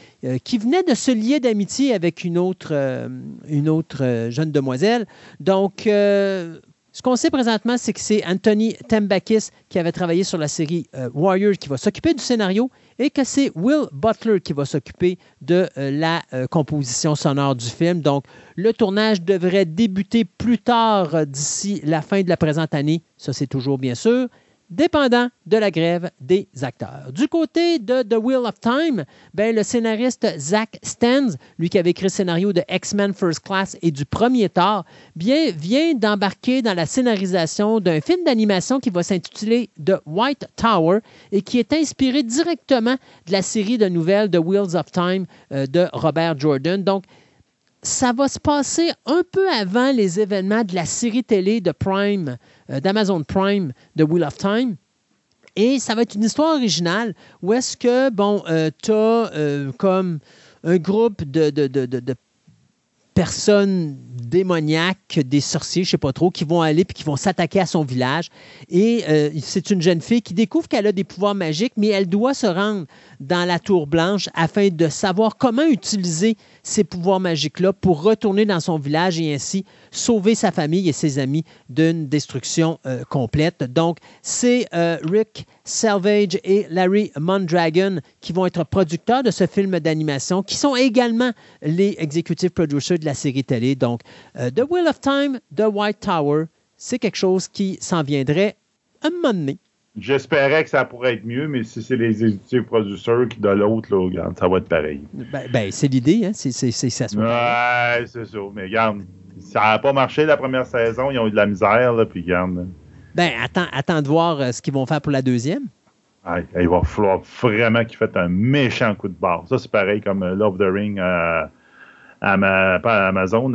qui venait de se lier d'amitié avec une autre, euh, une autre euh, jeune demoiselle. Donc, euh, ce qu'on sait présentement, c'est que c'est Anthony Tembakis qui avait travaillé sur la série Warrior qui va s'occuper du scénario et que c'est Will Butler qui va s'occuper de la composition sonore du film. Donc, le tournage devrait débuter plus tard d'ici la fin de la présente année. Ça, c'est toujours bien sûr dépendant de la grève des acteurs. Du côté de The Wheel of Time, ben, le scénariste Zach Stens, lui qui avait écrit le scénario de X-Men First Class et du premier Thor, bien, vient d'embarquer dans la scénarisation d'un film d'animation qui va s'intituler The White Tower et qui est inspiré directement de la série de nouvelles The Wheels of Time euh, de Robert Jordan. Donc, ça va se passer un peu avant les événements de la série télé de Prime, euh, d'Amazon Prime, de Wheel of Time. Et ça va être une histoire originale où est-ce que, bon, euh, tu as euh, comme un groupe de, de, de, personnes démoniaques, des sorciers, je ne sais pas trop, qui vont aller puis qui vont s'attaquer à son village. Et c'est une jeune fille qui découvre qu'elle a des pouvoirs magiques, mais elle doit se rendre dans la tour blanche afin de savoir comment utiliser ces pouvoirs magiques-là pour retourner dans son village et ainsi sauver sa famille et ses amis d'une destruction euh, complète. Donc, c'est euh, Rick Salvage et Larry Mondragon qui vont être producteurs de ce film d'animation, qui sont également les executive producers de la série télé. Donc, euh, The Wheel of Time, The White Tower, c'est quelque chose qui s'en viendrait un moment donné.
J'espérais que ça pourrait être mieux, mais si c'est les executive producers qui de l'autre, ça va être pareil.
Ben, ben c'est l'idée, hein? C'est, ça
Ouais, c'est ça. Mais regarde, ça n'a pas marché la première saison, ils ont eu de la misère, là, puis regarde.
Ben, attends, attends de voir euh, ce qu'ils vont faire pour la deuxième.
il va falloir vraiment qu'ils fassent un méchant coup de barre. Ça, c'est pareil comme euh, Love the Ring à, ma, pas à Amazon,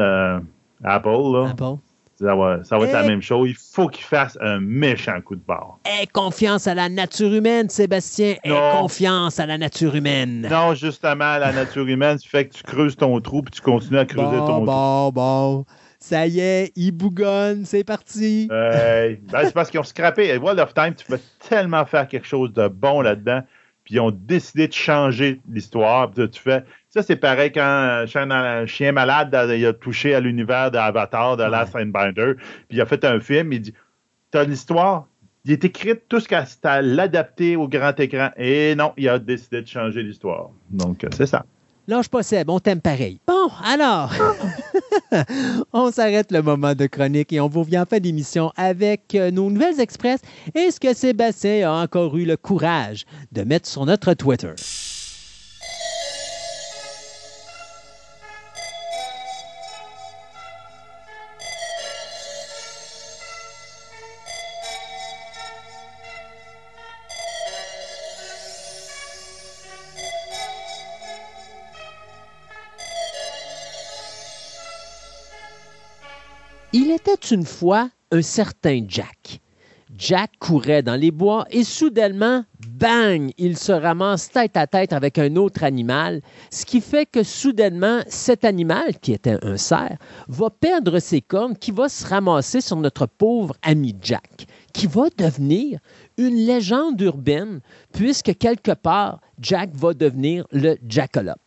Apple. Là.
Apple.
Ça va, être la même chose. Il faut qu'il fasse un méchant coup de barre.
Aie confiance à la nature humaine, Sébastien. Aie confiance à la nature humaine.
Non, justement, la nature humaine, tu fais que tu creuses ton trou puis tu continues à creuser ton trou.
Bon, bon. Ça y est, il bougonne, c'est parti.
ben, c'est parce qu'ils ont scrappé. World of Time, tu peux tellement faire quelque chose de bon là-dedans puis ils ont décidé de changer l'histoire. Tu fais, ça, c'est pareil quand un chien malade il a touché à l'univers d'Avatar, de Last Binder, puis il a fait un film, il dit Tu as l'histoire, il est écrit tout ce qu'il à l'adapter au grand écran. Et non, il a décidé de changer l'histoire. Donc, c'est ça.
Lâche pas Seb, on t'aime pareil. Bon, alors, on s'arrête le moment de chronique et on vous revient en fin d'émission avec euh, nos nouvelles express et ce que Sébastien a encore eu le courage de mettre sur notre Twitter? Était une fois un certain Jack. Jack courait dans les bois et soudainement, bang, il se ramasse tête à tête avec un autre animal, ce qui fait que soudainement, cet animal, qui était un cerf, va perdre ses cornes, qui va se ramasser sur notre pauvre ami Jack, qui va devenir une légende urbaine, puisque quelque part, Jack va devenir le Jackalope.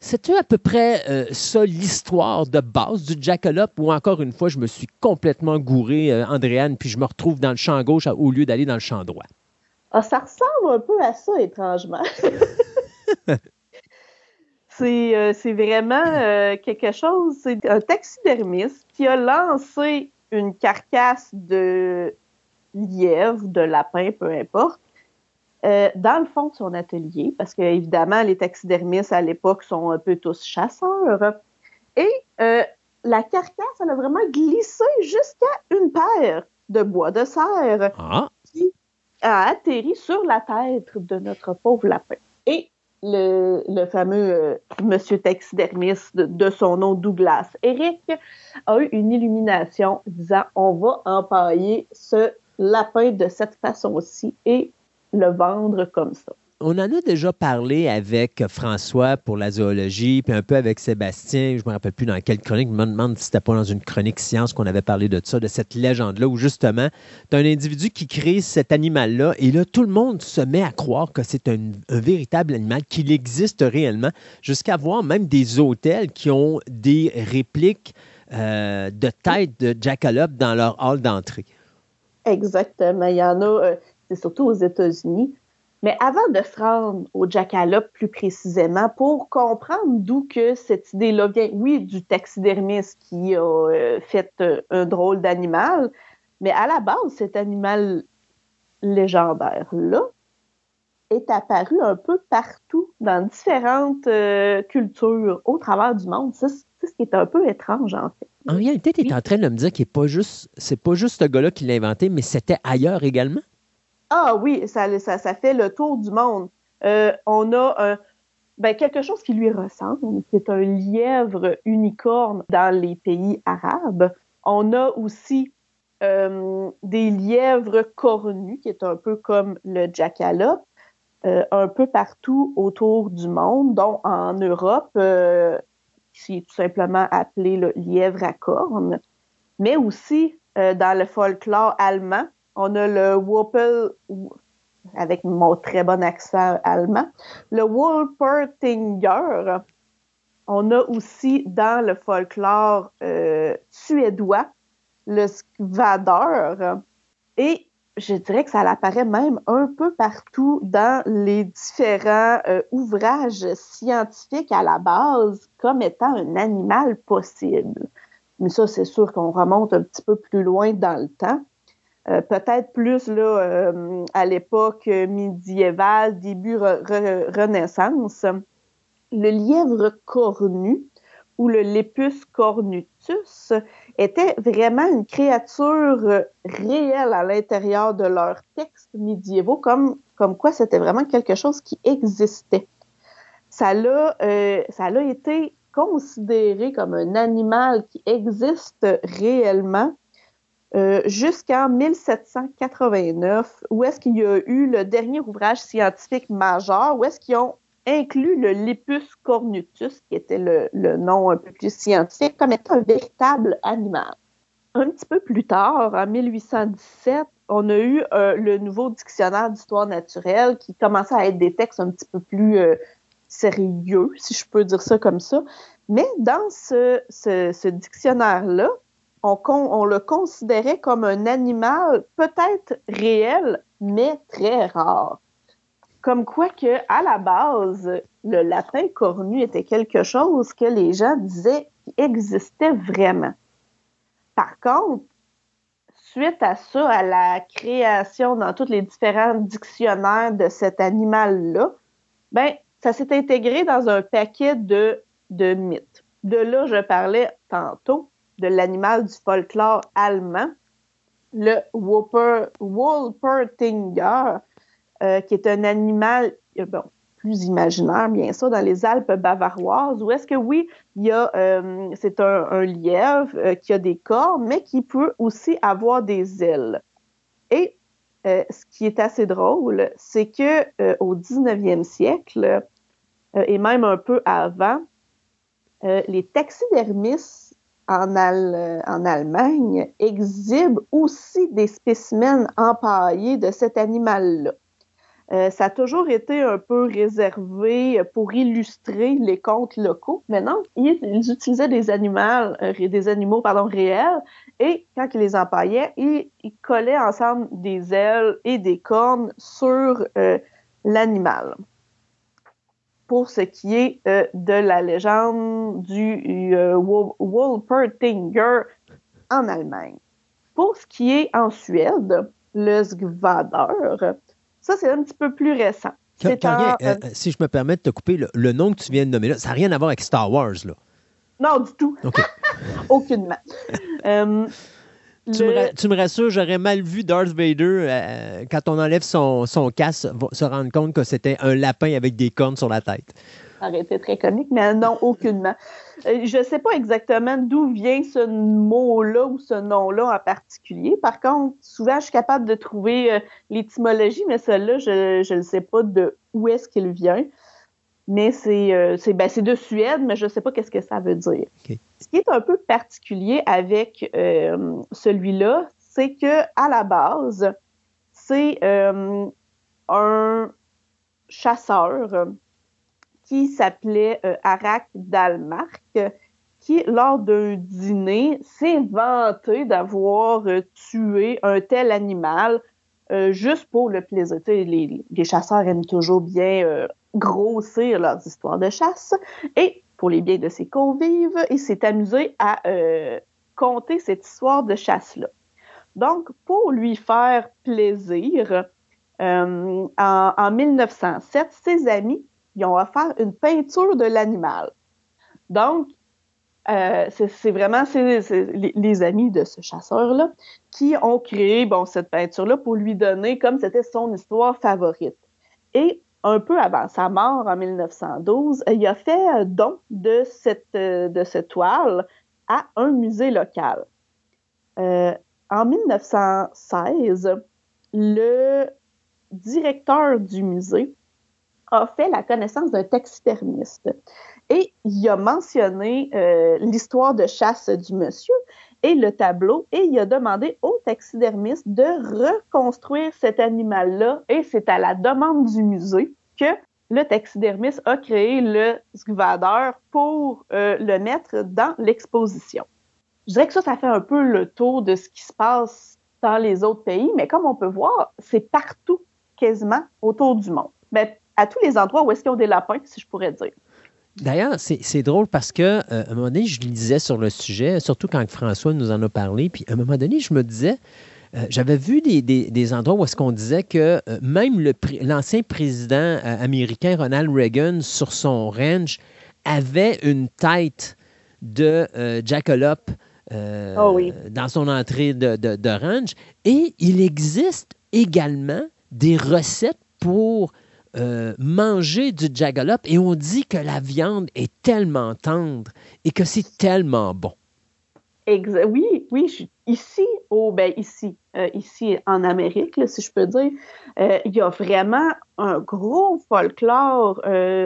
C'est à peu près euh, ça l'histoire de base du Jackalope? Où encore une fois je me suis complètement gouré, euh, Andréane, puis je me retrouve dans le champ gauche au lieu d'aller dans le champ droit?
Ah, ça ressemble un peu à ça, étrangement. Euh, c'est vraiment quelque chose, c'est un taxidermiste qui a lancé une carcasse de lièvre, de lapin, peu importe, euh, dans le fond de son atelier, parce que évidemment, les taxidermistes à l'époque sont un peu tous chasseurs. Et euh, la carcasse, elle a vraiment glissé jusqu'à une paire de bois de serre
ah.
qui a atterri sur la tête de notre pauvre lapin. Et le, le fameux euh, monsieur taxidermiste de, de, son nom Douglas, Eric, a eu une illumination disant on va empailler ce lapin de cette façon-ci et le vendre comme ça.
On en a déjà parlé avec François pour la zoologie, puis un peu avec Sébastien. Je ne me rappelle plus dans quelle chronique. Je me demande si c'était pas dans une chronique science qu'on avait parlé de ça, de cette légende-là, où justement, tu as un individu qui crée cet animal-là, et là, tout le monde se met à croire que c'est un, véritable animal, qu'il existe réellement, jusqu'à voir même des hôtels qui ont des répliques euh, de tête de jackalope dans leur hall d'entrée.
Exactement. Il y en a. Euh, c'est surtout aux États-Unis. Mais avant de se rendre au jackalope plus précisément, pour comprendre d'où que cette idée-là vient, oui, du taxidermiste qui a euh, fait euh, un drôle d'animal, mais à la base, cet animal légendaire-là est apparu un peu partout dans différentes euh, cultures au travers du monde. C'est ce qui est un peu étrange, en fait.
En réalité, tu es en train de me dire qu'il n'est pas juste, c'est pas juste ce gars-là qui l'a inventé, mais c'était ailleurs également?
Ah oui, ça, ça, fait le tour du monde. Euh, on a un, ben, quelque chose qui lui ressemble, c'est un lièvre unicorne dans les pays arabes. On a aussi euh, des lièvres cornus, qui est un peu comme le jackalope, euh, un peu partout autour du monde, dont en Europe, euh, qui est tout simplement appelé le lièvre à cornes, mais aussi dans le folklore allemand, on a le Woppel, avec mon très bon accent allemand, le Wolpertinger. On a aussi dans le folklore euh, suédois le Skvader. Et je dirais que ça apparaît même un peu partout dans les différents euh, ouvrages scientifiques à la base comme étant un animal possible. Mais ça, c'est sûr qu'on remonte un petit peu plus loin dans le temps. Euh, peut-être plus là, euh, à l'époque médiévale, début Renaissance, le lièvre cornu ou le Lepus cornutus était vraiment une créature réelle à l'intérieur de leurs textes médiévaux, comme, comme quoi c'était vraiment quelque chose qui existait. Ça l'a, euh, été considéré comme un animal qui existe réellement euh, jusqu'en 1789, où est-ce qu'il y a eu le dernier ouvrage scientifique majeur, où est-ce qu'ils ont inclus le Lepus cornutus, qui était le, nom un peu plus scientifique, comme étant un véritable animal. Un petit peu plus tard, en 1817, on a eu euh, le nouveau dictionnaire d'histoire naturelle qui commençait à être des textes un petit peu plus euh, sérieux, si je peux dire ça comme ça. Mais dans ce dictionnaire-là, on, le considérait comme un animal peut-être réel, mais très rare. comme quoi que à la base, le lapin cornu était quelque chose que les gens disaient qui existait vraiment. Par contre, suite à ça, à la création dans tous les différents dictionnaires de cet animal-là, ben, ça s'est intégré dans un paquet de, de mythes. De là, je parlais tantôt de l'animal du folklore allemand, le Wolpertinger, euh, qui est un animal euh, bon, plus imaginaire, bien sûr, dans les Alpes bavaroises, où est-ce que oui, il y a, euh, c'est un, lièvre qui a des cornes, mais qui peut aussi avoir des ailes. Et ce qui est assez drôle, c'est que au 19e siècle, et même un peu avant, les taxidermistes en, en, Allemagne exhibent aussi des spécimens empaillés de cet animal-là. Euh, ça a toujours été un peu réservé pour illustrer les contes locaux. Maintenant, ils, ils utilisaient des animaux, euh, des animaux pardon, réels et quand ils les empaillaient, ils, collaient ensemble des ailes et des cornes sur euh, l'animal. Pour ce qui est de la légende du Wolpertinger en Allemagne. Pour ce qui est en Suède, le Skvader, ça, c'est un petit peu plus récent.
Euh, euh, si je me permets de te couper, le, nom que tu viens de nommer là, ça n'a rien à voir avec Star Wars, là.
Non, du tout. Aucunement. Euh,
tu, me, rassures, j'aurais mal vu Darth Vader, quand on enlève son, son casque, se rendre compte que c'était un lapin avec des cornes sur la tête.
Ça aurait été très comique, mais non, aucunement. Euh, je ne sais pas exactement d'où vient ce mot-là ou ce nom-là en particulier. Par contre, souvent, je suis capable de trouver euh, l'étymologie, mais celle-là, je ne sais pas de où est-ce qu'il vient. Mais c'est euh, ben, de Suède, mais je ne sais pas qu'est-ce que ça veut dire. Ce qui est un peu particulier avec celui-là, c'est que à la base, c'est un chasseur qui s'appelait euh, Arak Dalmark, qui, lors d'un dîner, s'est vanté d'avoir euh, tué un tel animal euh, juste pour le plaisir. Les, les, chasseurs aiment toujours bien grossir leurs histoires de chasse. Et pour les biens de ses convives, il s'est amusé à conter cette histoire de chasse-là. Donc, pour lui faire plaisir, en, en, 1907, ses amis ils ont offert une peinture de l'animal. Donc, euh, c'est vraiment les, amis de ce chasseur-là qui ont créé bon, cette peinture-là pour lui donner comme c'était son histoire favorite. Et un peu avant sa mort en 1912, il a fait don de cette, de cette toile à un musée local. Euh, en 1916, le directeur du musée a fait la connaissance d'un taxidermiste. Et il a mentionné euh, l'histoire de chasse du monsieur et le tableau, et il a demandé au taxidermiste de reconstruire cet animal-là, et c'est à la demande du musée que le taxidermiste a créé le skvader pour euh, le mettre dans l'exposition. Je dirais que ça, ça fait un peu le tour de ce qui se passe dans les autres pays, mais comme on peut voir, c'est partout, quasiment, autour du monde. Mais à tous les endroits où est-ce qu'ils ont des lapins, si je pourrais dire.
D'ailleurs, c'est drôle parce que euh, à un moment donné, je lisais sur le sujet, surtout quand François nous en a parlé, puis à un moment donné, je me disais, euh, j'avais vu des, endroits où est-ce qu'on disait que euh, même l'ancien président américain Ronald Reagan, sur son range, avait une tête de jackalope oh dans son entrée de, de range. Et il existe également des recettes pour euh, manger du jagalop et on dit que la viande est tellement tendre et que c'est tellement bon.
oui, oui, ici, oh, ben ici, euh, ici en Amérique, si je peux dire, euh, il y a vraiment un gros folklore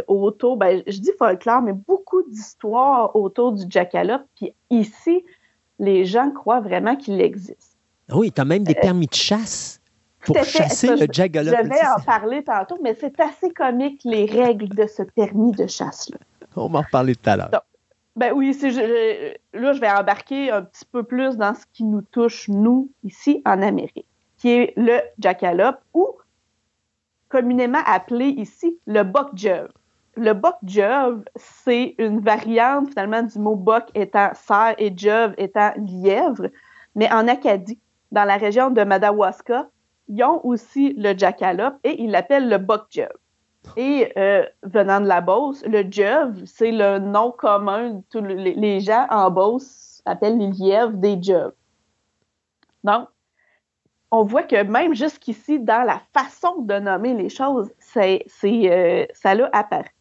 autour, ben, je dis folklore, mais beaucoup d'histoires autour du jackalope. Puis ici, les gens croient vraiment qu'il existe.
Oui, tu as même des permis de chasse pour chasser le jackalope.
Je vais en parler tantôt, mais c'est assez comique les règles de ce permis de chasse-là.
On va en reparler tout à l'heure.
Ben oui, là, je vais embarquer un petit peu plus dans ce qui nous touche, nous, ici, en Amérique, qui est le jackalope ou communément appelé ici le bok jove. Le bok jove, c'est une variante finalement du mot bok étant cerf et jove étant lièvre, mais en Acadie, dans la région de Madawaska, ils ont aussi le jackalope et ils l'appellent le jove. Et euh, venant de la Beauce, le jove, c'est le nom commun. Tous les, gens en Beauce appellent les lièvres des joves. Donc, on voit que même jusqu'ici, dans la façon de nommer les choses, c'est, euh, ça l'a apparu.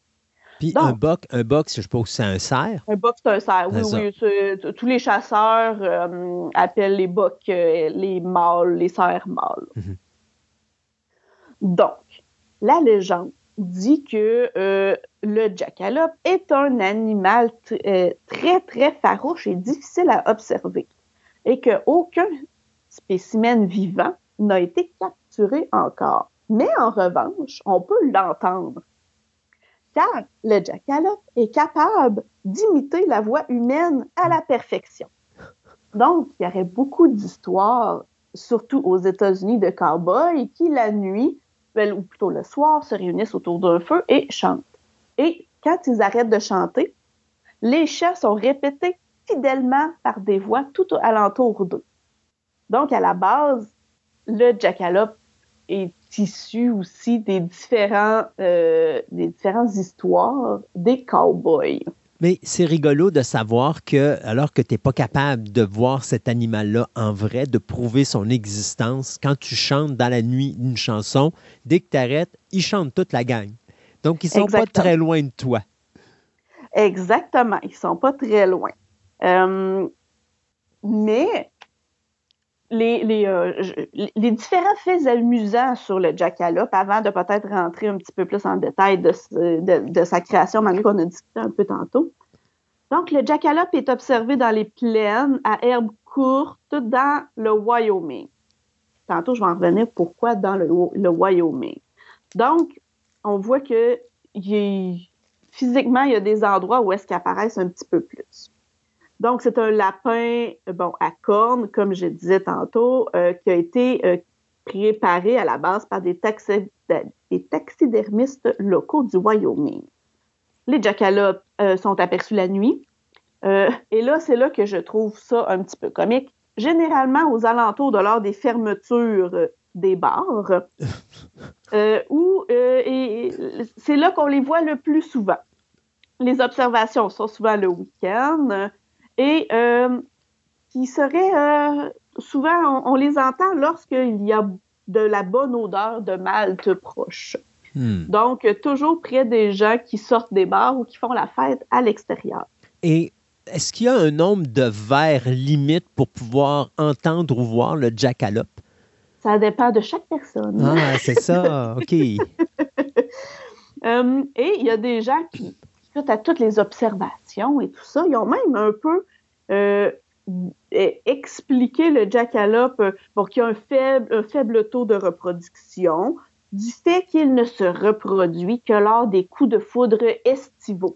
Puis
Donc-
un boc, un boc, je suppose que c'est un cerf.
Un boc, c'est un cerf. Oui,
ça.
oui. tous les chasseurs euh, appellent les bocs euh, les mâles, les cerfs mâles.
Mhm.
Donc, la légende dit que euh, le jackalope est un animal très, très farouche et difficile à observer et qu'aucun spécimen vivant n'a été capturé encore. Mais en revanche, on peut l'entendre car le jackalope est capable d'imiter la voix humaine à la perfection. Donc, il y aurait beaucoup d'histoires, surtout aux États-Unis, de cow-boys qui, la nuit, ben, ou plutôt le soir, se réunissent autour d'un feu et chantent. Et quand ils arrêtent de chanter, les chants sont répétés fidèlement par des voix tout alentour d'eux. Donc, à la base, le jackalope est issu aussi des différents, euh, des différentes histoires des cowboys.
Mais c'est rigolo de savoir que, alors que tu n'es pas capable de voir cet animal-là en vrai, de prouver son existence, quand tu chantes dans la nuit une chanson, dès que tu arrêtes, ils chantent toute la gang. Donc, ils sont pas très loin de toi.
Exactement, ils sont pas très loin. Euh, mais euh, les différents faits amusants sur le jackalope, avant de peut-être rentrer un petit peu plus en détail de, sa création, malgré qu'on a discuté un peu tantôt. Donc, le jackalope est observé dans les plaines à herbes courtes dans le Wyoming. Tantôt, je vais en revenir pourquoi dans le, Wyoming. Donc, on voit que physiquement, il y a des endroits où est-ce qu'ils apparaissent un petit peu plus. Donc, c'est un lapin, euh, bon, à cornes, comme je disais tantôt, euh, qui a été euh, préparé à la base par des, taxi- des taxidermistes locaux du Wyoming. Les jackalopes euh, sont aperçus la nuit. Et là, c'est là que je trouve ça un petit peu comique. Généralement, aux alentours de l'heure des fermetures des bars, où c'est là qu'on les voit le plus souvent. Les observations sont souvent le week-end et euh, qui seraient euh, souvent, on, on les entend lorsqu'il y a de la bonne odeur de malte proche.
Hmm.
Donc, toujours près des gens qui sortent des bars ou qui font la fête à l'extérieur.
Et est-ce qu'il y a un nombre de verres limite pour pouvoir entendre ou voir le jackalope?
Ça dépend de chaque personne.
Ah, c'est ça. OK.
Euh, et il y a des gens qui, suite à toutes les observations et tout ça, ils ont même un peu euh, eh, expliqué le jackalope euh, pour qu'il y a un faible, un faible taux de reproduction, du fait qu'il ne se reproduit que lors des coups de foudre estivaux,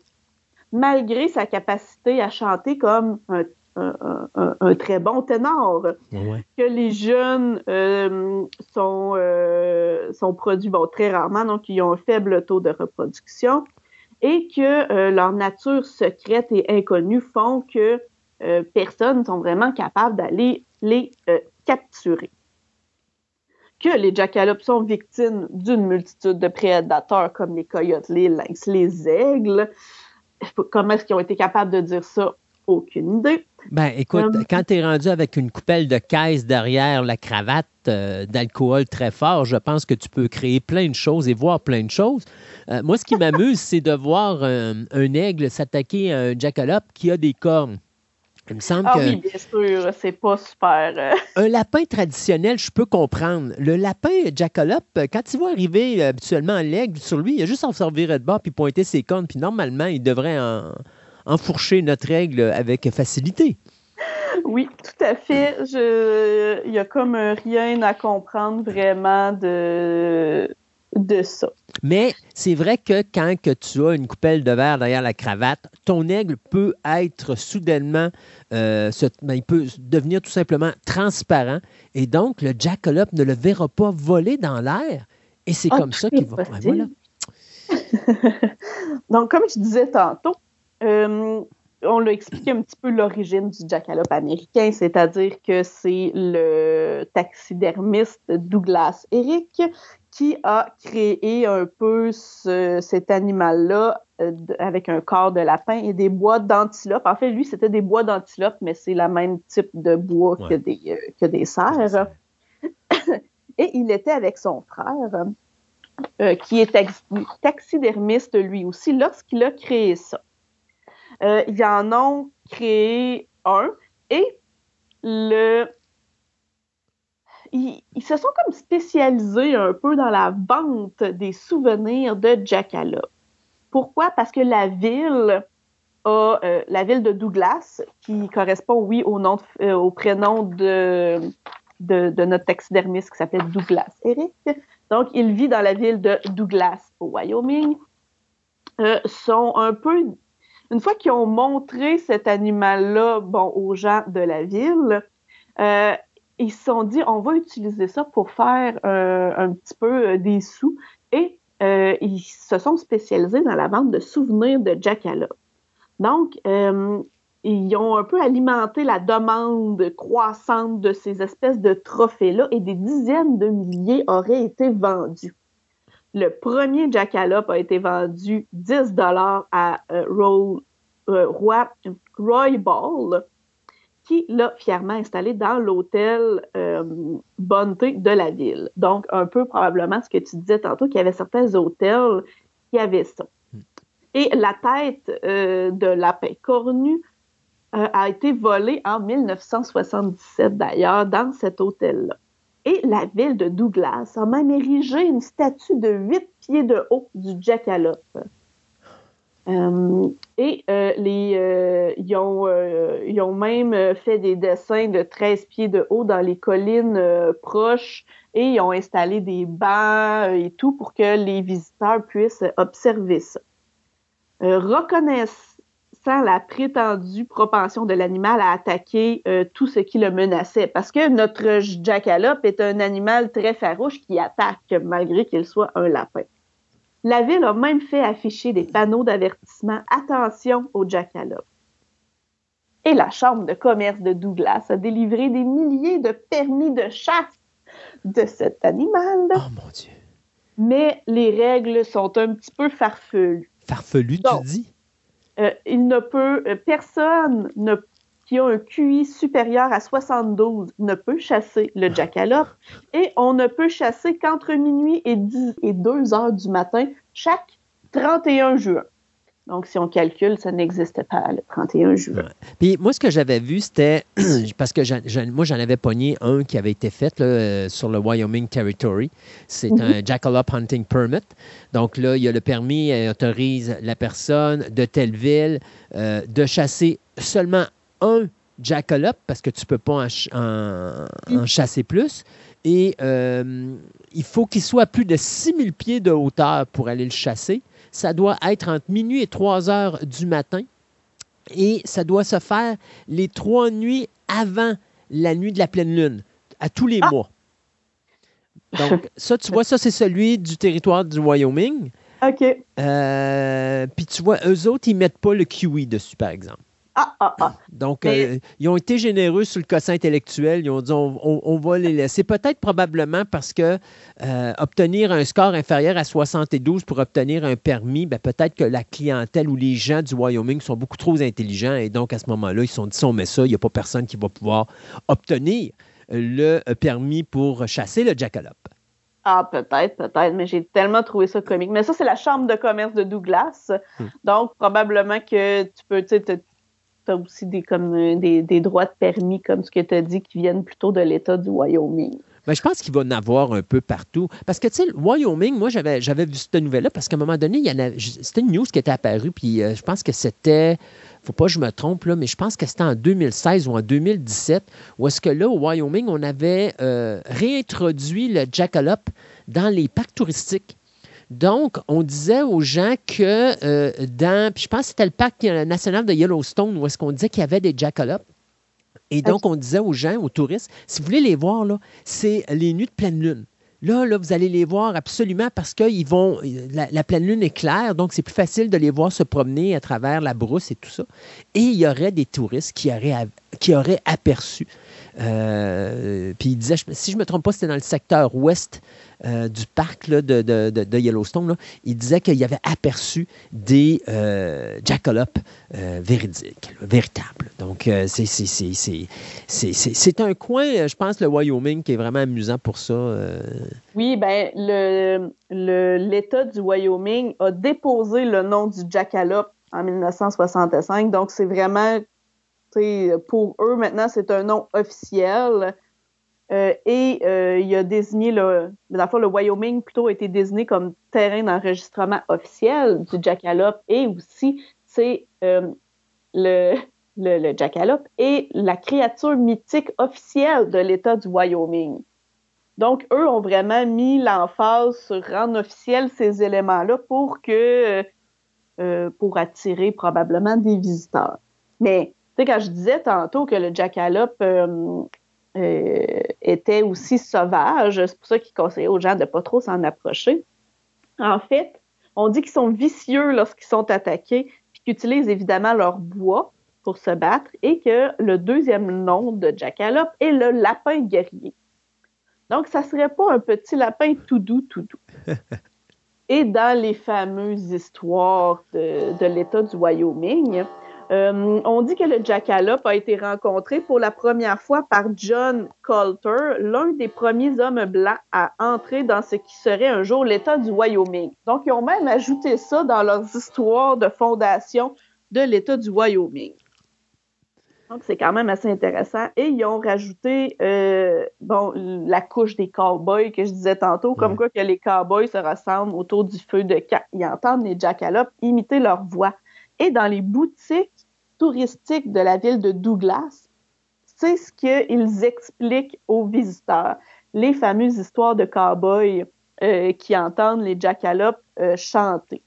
malgré sa capacité à chanter comme un, un- un- un- un très bon ténor
Ouais.
que les jeunes euh, sont, euh, sont produits bon, très rarement, donc ils ont un faible taux de reproduction, et que euh, leur nature secrète et inconnue font que euh, personne ne sont vraiment capables d'aller les euh, capturer. Que les jackalopes sont victimes d'une multitude de prédateurs comme les coyotes, les lynx, les aigles. Comment est-ce qu'ils ont été capables de dire ça? Aucune idée.
Ben, écoute,
Euh,
quand tu es rendu avec une coupelle de caisse derrière la cravate euh, d'alcool très fort, je pense que tu peux créer plein de choses et voir plein de choses. Euh, moi, ce qui m'amuse, c'est de voir un, un aigle s'attaquer à un jackalope qui a des cornes. Il me semble
Ah
que
oui, bien sûr, c'est pas super. euh,
un lapin traditionnel, je peux comprendre. Le lapin jackalope, quand il voit arriver habituellement l'aigle sur lui, il a juste à se servir de bord puis pointer ses cornes. Puis normalement, il devrait en, enfourcher notre aigle avec facilité.
Oui, tout à fait. Je... Il y a comme rien à comprendre vraiment de, de ça.
Mais c'est vrai que quand que tu as une coupelle de verre derrière la cravate, ton aigle peut être soudainement, euh, se- ben, il peut devenir tout simplement transparent. Et donc, le jackalope ne le verra pas voler dans l'air. Et c'est
Ah,
comme ça qu'il va. Ouais,
possible.
voilà.
Donc, comme je disais tantôt, euh, on l'a expliqué un petit peu l'origine du jackalope américain, c'est-à-dire que c'est le taxidermiste Douglas Eric qui a créé un peu ce- cet animal-là euh, avec un corps de lapin et des bois d'antilope. En fait, lui, c'était des bois d'antilope, mais c'est le même type de bois que des, euh, que des cerfs. Et il était avec son frère, euh, qui est tax- taxidermiste lui aussi, lorsqu'il a créé ça. Euh, ils en ont créé un et le. Ils, se sont comme spécialisés un peu dans la vente des souvenirs de Jackalope. Pourquoi? Parce que la ville a euh, la ville de Douglas, qui correspond, oui, au, nom de- euh, au prénom de, de, notre taxidermiste qui s'appelle Douglas Eric. Donc, il vit dans la ville de Douglas, au Wyoming. Sont un peu. Une fois qu'ils ont montré cet animal-là bon, aux gens de la ville, euh, ils se sont dit on va utiliser ça pour faire euh, un petit peu euh, des sous. Et ils se sont spécialisés dans la vente de souvenirs de Jackalope. Donc, ils ont un peu alimenté la demande croissante de ces espèces de trophées-là et des dizaines de milliers auraient été vendus. Le premier Jackalope a été vendu 10 dollars à euh, euh, Roy, Roy Ball, qui l'a fièrement installé dans l'hôtel euh, Bonté de la ville. Donc, un peu probablement ce que tu disais tantôt, qu'il y avait certains hôtels qui avaient ça. Et la tête euh, de lapin cornu a été volée en 1977 d'ailleurs dans cet hôtel-là. Et la ville de Douglas a même érigé une statue de 8 pieds de haut du jackalope. Euh, et euh, euh, ils, ont, euh, ils ont même fait des dessins de 13 pieds de haut dans les collines proches et ils ont installé des bancs et tout pour que les visiteurs puissent observer ça. Euh, reconnaissant la prétendue propension de l'animal à attaquer euh, tout ce qui le menaçait, parce que notre jackalope est un animal très farouche qui attaque malgré qu'il soit un lapin. La ville a même fait afficher des panneaux d'avertissement Attention au jackalope. Et la Chambre de commerce de Douglas a délivré des milliers de permis de chasse de cet animal,
Oh mon Dieu.
mais les règles sont un petit peu farfelues.
Farfelu,
Non.
tu dis?
Euh, il ne peut, euh, personne ne- qui a un QI supérieur à 72 ne peut chasser le jackalope et on ne peut chasser qu'entre minuit et, 10 et 2 heures du matin chaque 31 juin. Donc, si on calcule, ça n'existe pas le 31 juin.
Ouais. Puis moi, ce que j'avais vu, c'était parce que moi, j'en avais pogné un qui avait été fait là, euh, sur le Wyoming Territory. C'est
Mhm.
un Jackalope Hunting Permit. Donc là, il y a le permis euh, autorise la personne de telle ville euh, de chasser seulement un jackalope parce que tu ne peux pas en, ch- en- en chasser plus. Et euh, il faut qu'il soit à plus de 6000 pieds de hauteur pour aller le chasser. Ça doit être entre minuit et 3 heures du matin. Et ça doit se faire les trois nuits avant la nuit de la pleine lune, à tous les
Ah!
mois. Donc, ça, tu vois, ça, c'est celui du territoire du Wyoming.
OK.
Euh, Puis tu vois, eux autres, ils mettent pas le kiwi dessus, par exemple.
Ah, ah, ah.
Donc,
Mais-
euh, ils ont été généreux sur le quotient intellectuel. Ils ont dit on, on- on va les laisser. Peut-être probablement parce que euh, obtenir un score inférieur à 72 pour obtenir un permis, ben, peut-être que la clientèle ou les gens du Wyoming sont beaucoup trop intelligents et donc à ce moment-là, ils se sont dit si on met ça, il n'y a pas personne qui va pouvoir obtenir le euh, permis pour chasser le jackalope.
Ah, peut-être, peut-être, mais j'ai tellement trouvé ça comique. Mais ça, c'est la chambre de commerce de Douglas.
Hmm.
Donc, probablement que tu peux, tu sais, aussi des, comme, euh, des, droits de permis, comme ce que tu as dit, qui viennent plutôt de l'État du Wyoming.
Ben, je pense qu'il va en avoir un peu partout. Parce que, tu sais, Wyoming, moi, j'avais, j'avais vu cette nouvelle-là parce qu'à un moment donné, il y en c'était une news qui était apparue, puis euh, je pense que c'était, faut pas que je me trompe, là, mais je pense que c'était en 2016 ou en 2017, où est-ce que là, au Wyoming, on avait euh, réintroduit le jackalope dans les parcs touristiques. Donc, on disait aux gens que euh, dans, puis je pense que c'était le parc national de Yellowstone, où est-ce qu'on disait qu'il y avait des jackalopes. Et donc, on disait aux gens, aux touristes, si vous voulez les voir, là, c'est les nuits de pleine lune. Là, là, vous allez les voir absolument parce que ils vont, la, la pleine lune est claire, donc c'est plus facile de les voir se promener à travers la brousse et tout ça. Et il y aurait des touristes qui auraient, qui auraient aperçu euh, puis il disait, si je ne me trompe pas, c'était dans le secteur ouest euh, du parc de, Yellowstone. Il disait qu'il avait aperçu des euh, jackalops euh, véridiques, véritables. Donc, euh, c'est, un coin, je pense, le Wyoming, qui est vraiment amusant pour ça.
Oui, le, l'État du Wyoming a déposé le nom du jackalope en 1965. Donc, c'est vraiment pour eux, maintenant, c'est un nom officiel. Euh, et euh, il a désigné, le, dans le Wyoming plutôt a été désigné comme terrain d'enregistrement officiel du jackalope et aussi c'est euh, le, le, le, jackalope est la créature mythique officielle de l'État du Wyoming. Donc, eux ont vraiment mis l'emphase sur rendre officiel ces éléments-là pour que pour attirer probablement des visiteurs. Mais tu sais, quand je disais tantôt que le jackalope euh, était aussi sauvage, c'est pour ça qu'il conseillait aux gens de pas trop s'en approcher. En fait, on dit qu'ils sont vicieux lorsqu'ils sont attaqués, puis qu'ils utilisent évidemment leur bois pour se battre, et que le deuxième nom de jackalope est le lapin guerrier. Donc, ça serait pas un petit lapin tout doux, tout doux. et dans les fameuses histoires de, de l'État du Wyoming, euh, on dit que le jackalope a été rencontré pour la première fois par John Coulter, l'un des premiers hommes blancs à entrer dans ce qui serait un jour l'État du Wyoming. Donc, ils ont même ajouté ça dans leurs histoires de fondation de l'État du Wyoming. Donc, c'est quand même assez intéressant. Et ils ont rajouté euh, bon, la couche des cowboys que je disais tantôt, comme quoi que les cowboys se rassemblent autour du feu de camp. Ils entendent les jackalopes imiter leur voix. Et dans les boutiques touristique de la ville de Douglas, c'est ce qu'ils expliquent aux visiteurs. Les fameuses histoires de cow-boys euh, qui entendent les jackalopes euh, chanter.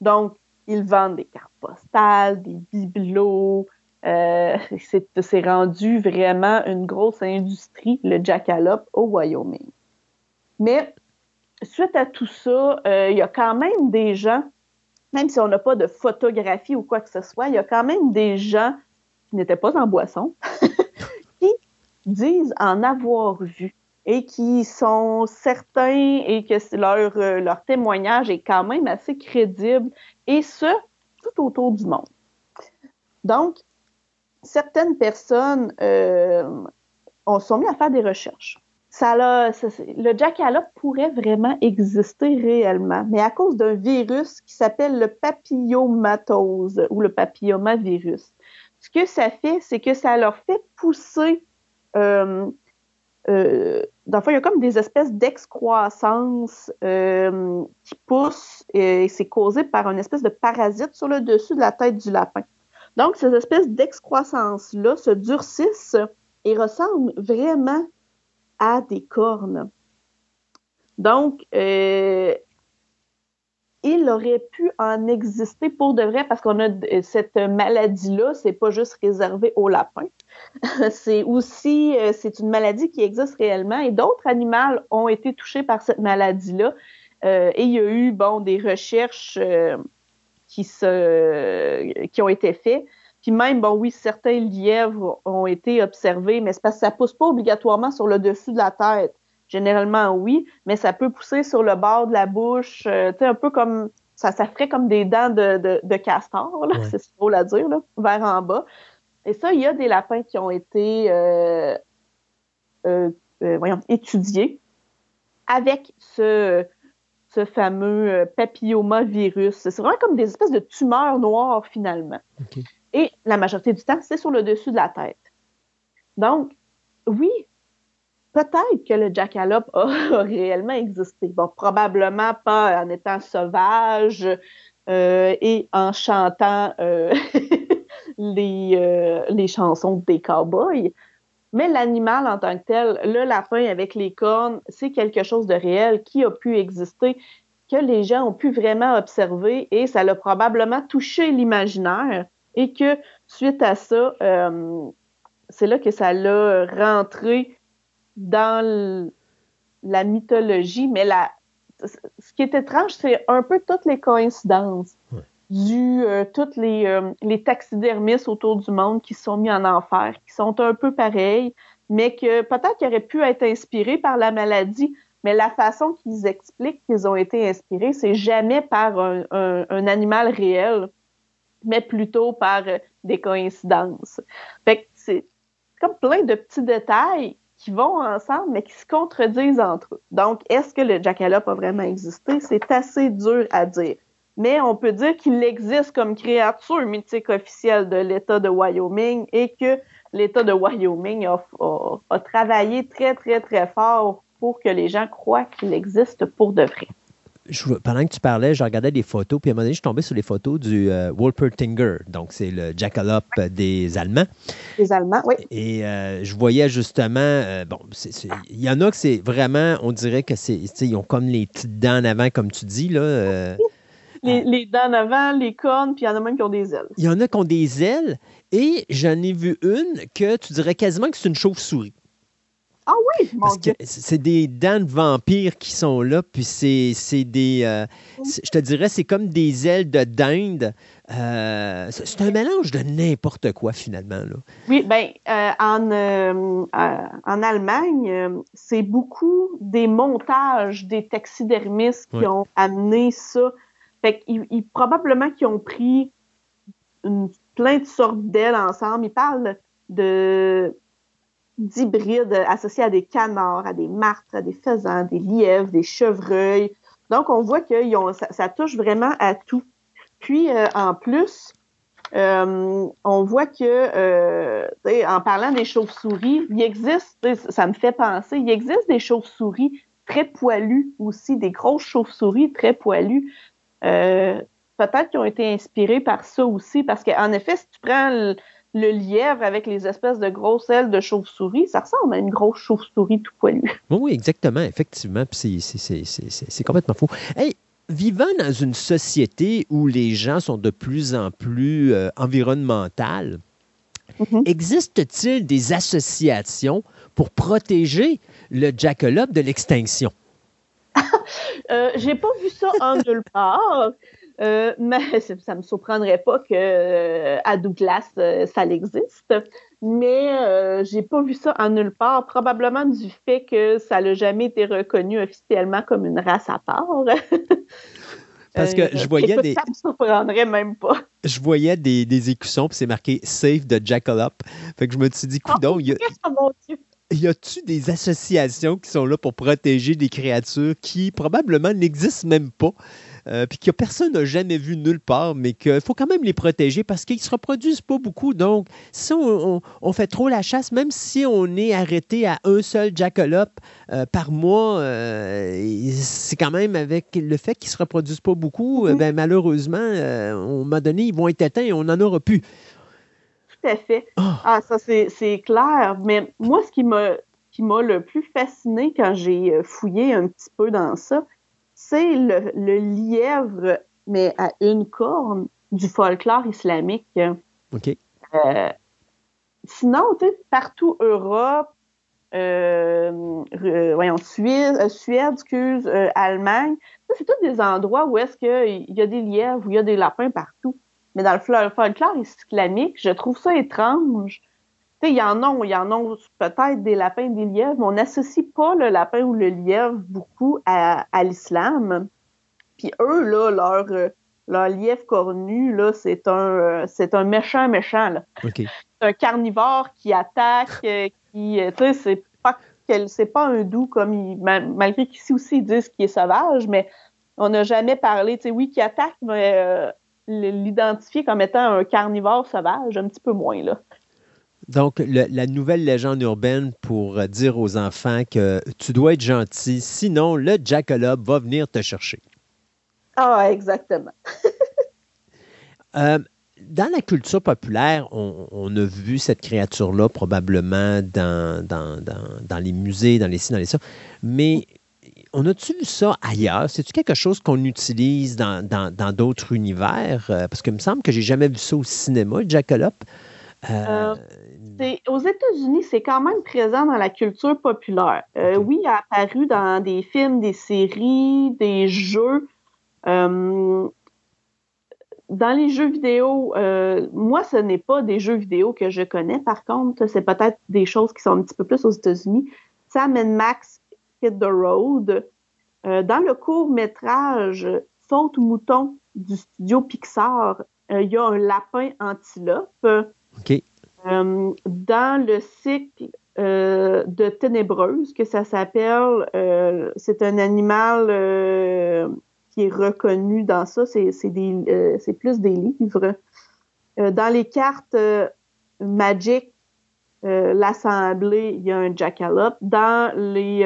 Donc, ils vendent des cartes postales, des bibelots. Euh, c'est rendu vraiment une grosse industrie, le jackalope, au Wyoming. Mais suite à tout ça, il y a quand même des gens même si on n'a pas de photographie ou quoi que ce soit, il y a quand même des gens qui n'étaient pas en boisson qui disent en avoir vu et qui sont certains et que leur, euh, leur témoignage est quand même assez crédible et ce, tout autour du monde. Donc, certaines personnes euh, ont sont mis à faire des recherches ça, le jackalope pourrait vraiment exister réellement, mais à cause d'un virus qui s'appelle le papillomatose ou le papillomavirus. Ce que ça fait, c'est que ça leur fait pousser. Euh, euh, il y a comme des espèces d'excroissance euh, qui poussent et c'est causé par une espèce de parasite sur le dessus de la tête du lapin. Donc, ces espèces d'excroissance-là se durcissent et ressemblent vraiment à des cornes. Donc, euh, il aurait pu en exister pour de vrai parce qu'on a cette maladie-là, c'est pas juste réservé aux lapins. c'est aussi, euh, c'est une maladie qui existe réellement et d'autres animaux ont été touchés par cette maladie-là. Euh, et il y a eu, bon, des recherches qui, se, qui ont été faites puis même, bon, oui, certains lièvres ont été observés, mais c'est parce que ça pousse pas obligatoirement sur le dessus de la tête. Généralement, oui, mais ça peut pousser sur le bord de la bouche, euh, tu sais, un peu comme ça, ça ferait comme des dents de, de, castor, là, c'est ce qu'il à dire, là, vers en bas. Et ça, il y a des lapins qui ont été euh, euh, voyons, étudiés avec ce, ce fameux papillomavirus. C'est vraiment comme des espèces de tumeurs noires, finalement. Et la majorité du temps, c'est sur le dessus de la tête. Donc, oui, peut-être que le jackalope a, réellement existé. Bon, probablement pas en étant sauvage euh, et en chantant euh, les, euh, les chansons des cowboys. Mais l'animal en tant que tel, le lapin avec les cornes, c'est quelque chose de réel qui a pu exister, que les gens ont pu vraiment observer et ça l'a probablement touché l'imaginaire et que suite à ça, euh, c'est là que ça l'a rentré dans la mythologie, mais la, ce qui est étrange, c'est un peu toutes les coïncidences du euh, toutes les, euh, les taxidermistes autour du monde qui sont mis en enfer, qui sont un peu pareils, mais que peut-être qu'ils auraient pu être inspirés par la maladie, mais la façon qu'ils expliquent qu'ils ont été inspirés, c'est jamais par un, un, animal réel, mais plutôt par euh, des coïncidences. Fait que c'est comme plein de petits détails qui vont ensemble, mais qui se contredisent entre eux. Donc, est-ce que le jackalope a vraiment existé? C'est assez dur à dire. Mais on peut dire qu'il existe comme créature mythique officielle de l'État de Wyoming et que l'État de Wyoming a, a, travaillé très, très, très fort pour que les gens croient qu'il existe pour de vrai.
Pendant que tu parlais, je regardais des photos, puis à un moment donné, je suis tombé sur les photos du euh, Wolpertinger, donc c'est le jackalope des Allemands.
Des Allemands, oui.
Et euh, je voyais justement, euh, bon, il y en a que c'est vraiment, on dirait que c'est, ils ont comme les petites dents en avant, comme tu dis, là.
Les, les, dents en avant, les cornes, puis il y en a même qui ont des ailes.
Il y en a qui ont des ailes, et j'en ai vu une que tu dirais quasiment que c'est une chauve-souris.
Ah oui, mon
Parce que c'est des dents de vampire qui sont là, puis c'est des. Euh, je te dirais, c'est comme des ailes de dinde. Euh, c'est un mélange de n'importe quoi, finalement. Là.
Oui, bien, euh, en, en Allemagne, c'est beaucoup des montages des taxidermistes qui ont amené ça. Fait qu'ils, probablement qu'ils ont pris une, plein de sortes d'ailes ensemble. Ils parlent de d'hybrides associés à des canards, à des martres, à des faisans, des lièvres, des chevreuils. Donc, on voit que ça, touche vraiment à tout. Puis, euh, en plus, euh, on voit que, euh, en parlant des chauves-souris, il existe, ça me fait penser, il existe des chauves-souris très poilues aussi, des grosses chauves-souris très poilues. Peut-être qu'ils ont été inspirés par ça aussi, parce qu'en effet, si tu prends le, le lièvre avec les espèces de grosses ailes de chauve-souris, ça ressemble à une grosse chauve-souris tout poilue.
Oui, exactement, effectivement. C'est complètement faux. Hey, vivant dans une société où les gens sont de plus en plus euh, environnementales, mm-hmm. existe-t-il des associations pour protéger le jackalope de l'extinction?
euh, J'ai pas vu ça en nulle part. Euh, mais ça me surprendrait pas que euh, à Douglas euh, ça existe, mais j'ai pas vu ça en nulle part, probablement du fait que ça n'a jamais été reconnu officiellement comme une race à part.
Parce que je voyais des.
Ça me surprendrait même pas.
Je voyais des, des écussons, puis c'est marqué Safe de Jackalope. Fait que je me suis dit, coudon, il y a. Oh, y a-tu des associations qui sont là pour protéger des créatures qui probablement n'existent même pas? Euh, puis que personne n'a jamais vu nulle part, mais qu'il faut quand même les protéger parce qu'ils ne se reproduisent pas beaucoup. Donc, si on, fait trop la chasse, même si on est arrêté à un seul jackalope euh, par mois, euh, c'est quand même avec le fait qu'ils ne se reproduisent pas beaucoup, mm-hmm. ben, malheureusement, à un moment donné, ils vont être éteints et on n'en aura plus.
Tout à fait. Ah, ah ça, c'est clair. Mais moi, ce qui m'a qui m'a le plus fasciné quand j'ai fouillé un petit peu dans ça, c'est le, lièvre, mais à une corne du folklore islamique.
OK.
Euh, sinon, tu sais, partout Europe, euh, voyons, euh, Suède excuse, Allemagne, c'est tous des endroits où est-ce qu'il y a des lièvres, où il y a des lapins partout. Mais dans le folklore islamique, je trouve ça étrange il y en a, il y en a peut-être des lapins, des lièvres, mais on n'associe pas le lapin ou le lièvre beaucoup à, l'islam. Puis eux, là, leur, euh, leur lièvre cornu, là, c'est un, euh, c'est un méchant méchant. Là.
C'est
un carnivore qui attaque, euh, qui, tu sais, c'est pas c'est pas un doux comme il, malgré qu'ici aussi ils disent qu'il est sauvage, mais on n'a jamais parlé, tu sais, oui, qui attaque, mais l'identifier comme étant un carnivore sauvage, un petit peu moins, là.
Donc, la nouvelle légende urbaine pour euh, dire aux enfants que tu dois être gentil, sinon le jackalope va venir te chercher.
Ah, exactement.
Euh, dans la culture populaire, on, a vu cette créature-là probablement dans, dans, les musées, dans les sites, dans les ça. Mais on a-tu vu ça ailleurs? C'est-tu quelque chose qu'on utilise dans d'autres univers? Euh, parce qu'il me semble que j'ai jamais vu ça au cinéma, le jackalope.
C'est aux États-Unis, c'est quand même présent dans la culture populaire. Euh. Oui, il a apparu dans des films, des séries, des jeux. Euh, dans les jeux vidéo, euh, moi, ce n'est pas des jeux vidéo que je connais. Par contre, c'est peut-être des choses qui sont un petit peu plus aux États-Unis. Sam and Max Hit the Road. Euh, dans le court métrage Faute mouton du studio Pixar, euh, il y a un lapin antilope. Euh, dans le cycle euh, de Ténébreuse, que ça s'appelle, euh, c'est un animal qui est reconnu dans ça, c'est des, c'est plus des livres. Dans les cartes Magic, l'Assemblée, il y a un jackalope. Dans les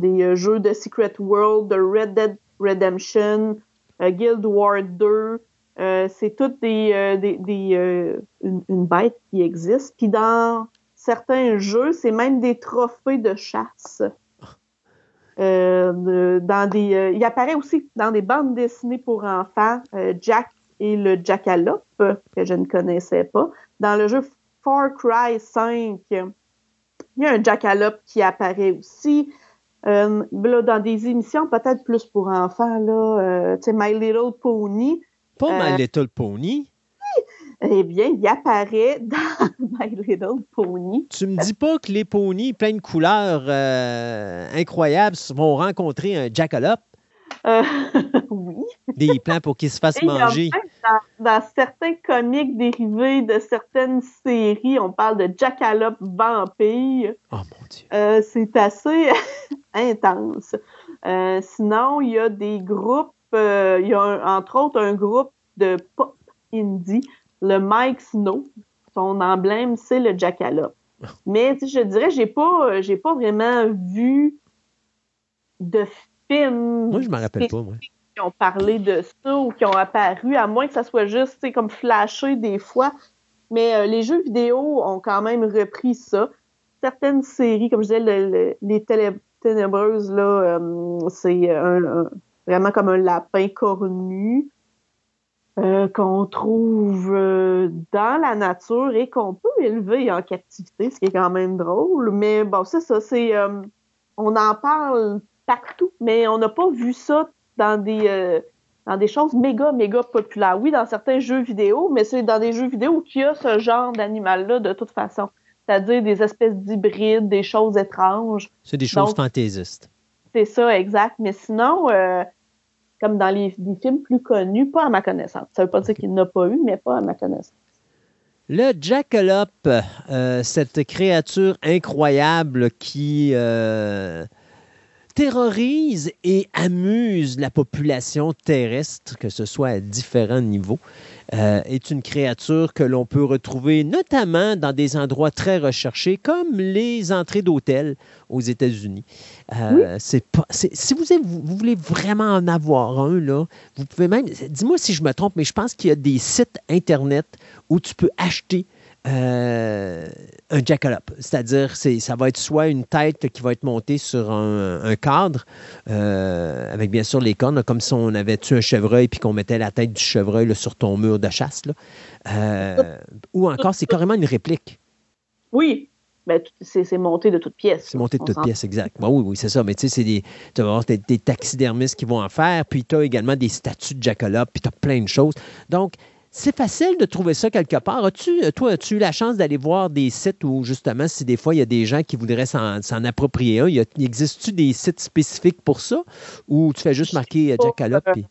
des jeux de Secret World, de Red Dead Redemption, Guild Wars 2, euh, c'est toutes des, euh, des, euh, une, bête qui existe. Puis dans certains jeux, c'est même des trophées de chasse. Euh, dans des, il apparaît aussi dans des bandes dessinées pour enfants, Jack et le Jackalope, que je ne connaissais pas. Dans le jeu Far Cry 5, il y a un Jackalope qui apparaît aussi. Là, dans des émissions peut-être plus pour enfants, là, My Little Pony,
Pas
Euh,
My Little Pony?
eh bien, il apparaît dans My Little Pony.
Tu me dis pas que les ponies pleins de couleurs euh, incroyables vont rencontrer un jackalope,
Euh, oui.
des plans pour qu'ils se fassent
Et
manger.
dans, dans certains comics dérivés de certaines séries, on parle de Jackalope vampire.
Oh mon Dieu.
Euh, c'est assez intense. Euh, sinon, il y a des groupes, euh, il y a un- entre autres un groupe de pop indie, le Mike Snow. Son emblème, c'est le Jackalope. Mais je dirais, j'ai pas, j'ai pas vraiment vu de films
Moi, je m'en rappelle pas, moi.
qui ont parlé de ça ou qui ont apparu, à moins que ça soit juste comme flashé des fois. Mais euh, les jeux vidéo ont quand même repris ça. Certaines séries, comme je disais, le- le- les télé- ténébreuses, là, euh, c'est un- un- vraiment comme un lapin cornu euh, qu'on trouve euh, dans la nature et qu'on peut élever en captivité, ce qui est quand même drôle. Mais bon, c'est ça, c'est euh, on en parle partout, mais on n'a pas vu ça dans des dans des choses méga méga populaires. Oui, dans certains jeux vidéo, mais c'est dans des jeux vidéo qu'il y a ce genre d'animal-là de toute façon. C'est-à-dire des espèces d'hybrides, des choses étranges.
C'est des choses
Donc-
fantaisistes.
C'est ça, exact. Mais sinon, euh, comme dans les, les films plus connus, pas à ma connaissance. Ça veut pas dire qu'il n'y en a pas eu, mais pas à ma connaissance.
Le jackalope, euh, cette créature incroyable qui euh, terrorise et amuse la population terrestre, que ce soit à différents niveaux, euh, est une créature que l'on peut retrouver notamment dans des endroits très recherchés, comme les entrées d'hôtels aux États-Unis. Euh, c'est pas, c'est- si vous, avez- vous voulez vraiment en avoir un, là, vous pouvez même, dis-moi si je me trompe, mais je pense qu'il y a des sites Internet où tu peux acheter euh, un jackalope. C'est-à-dire, c'est, ça va être soit une tête qui va être montée sur un, un cadre, euh, avec bien sûr les cornes, comme si on avait tué un chevreuil puis qu'on mettait la tête du chevreuil là, sur ton mur de chasse. là. Euh, ou encore, c'est carrément une réplique.
Oui, ben, c'est c'est monté de toutes pièces.
C'est monté de toutes pièces, exact. Bon, oui, oui, c'est ça. Mais tu sais, c'est des, tu vas avoir des, des taxidermistes qui vont en faire, puis tu as également des statues de jackalope, puis tu as plein de choses. Donc, c'est facile de trouver ça quelque part. As-tu, toi, as-tu eu la chance d'aller voir des sites où, justement, si des fois, il y a des gens qui voudraient s'en, s'en approprier un, existe-tu des sites spécifiques pour ça, ou tu fais juste marquer euh, jackalope? puis-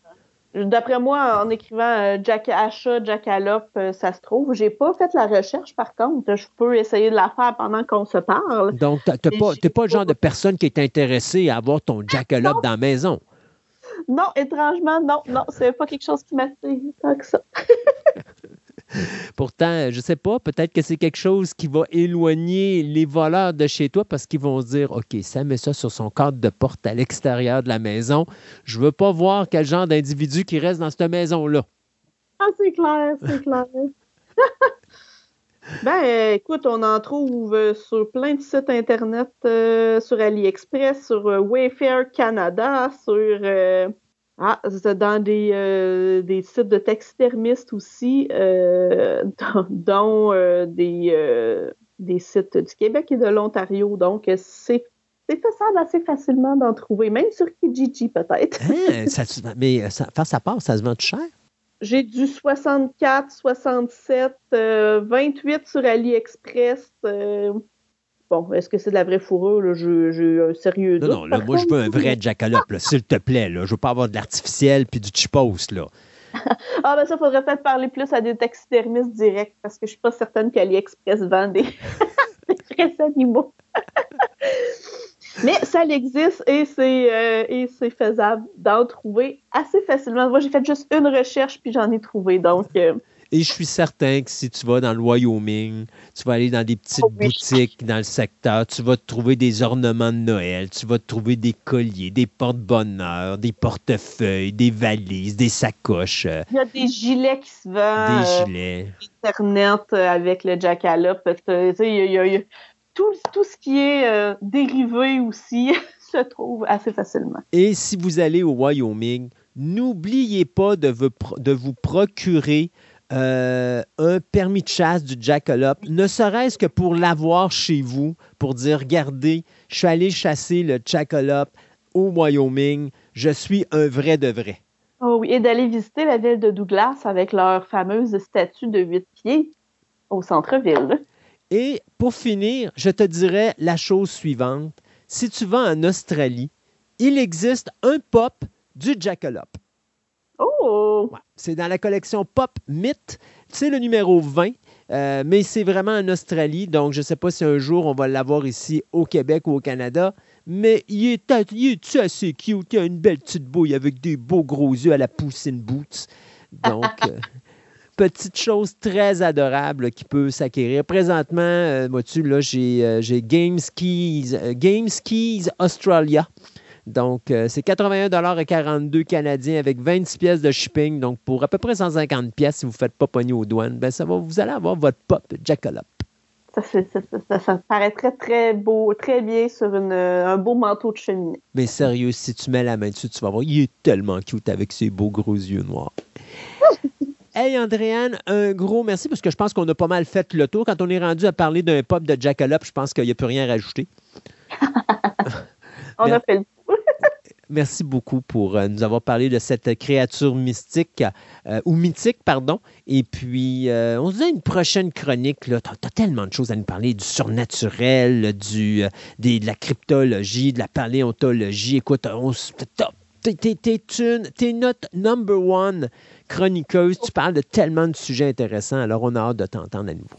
D'après moi, en écrivant euh, Jack achat Jackalope, euh, ça se trouve. J'ai pas fait la recherche, par contre. Je peux essayer de la faire pendant qu'on se parle.
Donc, tu n'es pas, t'es pas le genre de personne qui est intéressée à avoir ton jackalope dans la maison?
Non, étrangement, non, non, c'est pas quelque chose qui m'attire tant que ça.
Pourtant, je sais pas, peut-être que c'est quelque chose qui va éloigner les voleurs de chez toi parce qu'ils vont se dire OK, ça met ça sur son cadre de porte à l'extérieur de la maison. Je veux pas voir quel genre d'individu qui reste dans cette maison-là.
Ah, c'est clair, c'est clair. ben, euh, écoute, on en trouve euh, sur plein de sites Internet, euh, sur AliExpress, sur Wayfair Canada, sur... Ah, dans des, des sites de taxidermistes aussi, euh, dont, des, des sites du Québec et de l'Ontario. Donc, c'est faisable assez facilement d'en trouver, même sur Kijiji peut-être.
Hein, mais ça, à part, ça se vend cher?
J'ai du 64, 67, euh, 28 sur AliExpress. euh, Bon, est-ce que c'est de la vraie fourrure? là? J'ai un sérieux
Non,
doute.
non, là, moi, je veux un vrai jackalope, là, s'il te plaît. Là. Je veux pas avoir de l'artificiel puis du chipos, là.
Ah, ben ça, faudrait peut-être parler plus à des taxidermistes directs parce que je suis pas certaine qu'AliExpress vend des, des vrais animaux. Mais ça existe et c'est euh, et c'est faisable d'en trouver assez facilement. Moi, j'ai fait juste une recherche puis j'en ai trouvé. Donc, euh,
Et je suis certain que si tu vas dans le Wyoming, tu vas aller dans des petites
Oh oui.
boutiques dans le secteur, tu vas te trouver des ornements de Noël, tu vas te trouver des colliers, des porte-bonheur, des portefeuilles, des valises, des sacoches, euh,
il y a des gilets qui se vendent.
des
euh,
gilets.
Internet avec le jackalope. il y a- y a tout, tout ce qui est euh, dérivé aussi se trouve assez facilement.
Et si vous allez au Wyoming, n'oubliez pas de vous, pro- de vous procurer euh, un permis de chasse du jackalope, ne serait-ce que pour l'avoir chez vous, pour dire, regardez, je suis allé chasser le jackalope au Wyoming, je suis un vrai de vrai.
Oh oui, et d'aller visiter la ville de Douglas avec leur fameuse statue de huit pieds au centre-ville.
Et pour finir, je te dirais la chose suivante. Si tu vas en Australie, il existe un pop du jackalope.
Oh!
Ouais. C'est dans la collection Pop Myth. C'est le numéro 20, euh, mais c'est vraiment en Australie. Donc, je ne sais pas si un jour on va l'avoir ici au Québec ou au Canada. Mais il est, il est assez cute. Il a une belle petite bouille avec des beaux gros yeux à la Poussine Boots. Donc, euh, petite chose très adorable qui peut s'acquérir. Présentement, euh, vois-tu, là, j'ai euh, j'ai Game Skis, euh, Game Skis Australia. Donc, euh, c'est 81,42 canadiens avec 26 pièces de shipping. Donc, pour à peu près 150 pièces, si vous ne faites pas pogner aux douanes, ben, ça va, vous allez avoir votre pop jackalope.
Ça, ça, ça, ça, ça paraîtrait très beau, très bien sur une, un beau manteau de cheminée.
Mais sérieux, si tu mets la main dessus, tu vas voir, il est tellement cute avec ses beaux gros yeux noirs. Hey Andréane, un gros merci parce que je pense qu'on a pas mal fait le tour. Quand on est rendu à parler d'un pop de jackalope, je pense qu'il n'y a plus rien à rajouter.
On a fait le
Merci beaucoup pour euh, nous avoir parlé de cette créature mystique, euh, ou mythique, pardon. Et puis, euh, on se dit à une prochaine chronique. Tu as, tellement de choses à nous parler, du surnaturel, du, euh, des- de la cryptologie, de la paléontologie. Écoute, on t'es- t'es une- t'es notre number one chroniqueuse. Tu parles de tellement de sujets intéressants, alors on a hâte de t'entendre à nouveau.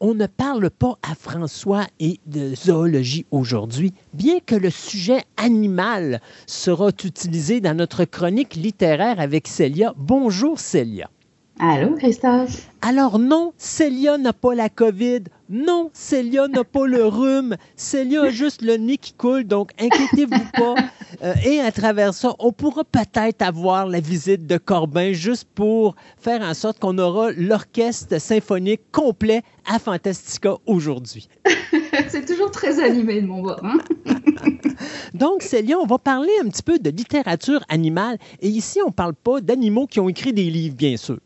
On ne parle pas à François et de zoologie aujourd'hui, bien que le sujet animal sera utilisé dans notre chronique littéraire avec Célia. Bonjour Célia.
Allô, Christophe?
Alors non, Célia n'a pas la COVID. Non, Célia n'a pas le rhume. Célia a juste le nez qui coule, donc inquiétez-vous pas. Euh, et à travers ça, on pourra peut-être avoir la visite de Corbin juste pour faire en sorte qu'on aura l'orchestre symphonique complet à Fantastica aujourd'hui.
C'est toujours très animé de mon bord. Hein?
Donc, Célia, on va parler un petit peu de littérature animale. Et ici, on ne parle pas d'animaux qui ont écrit des livres, bien sûr.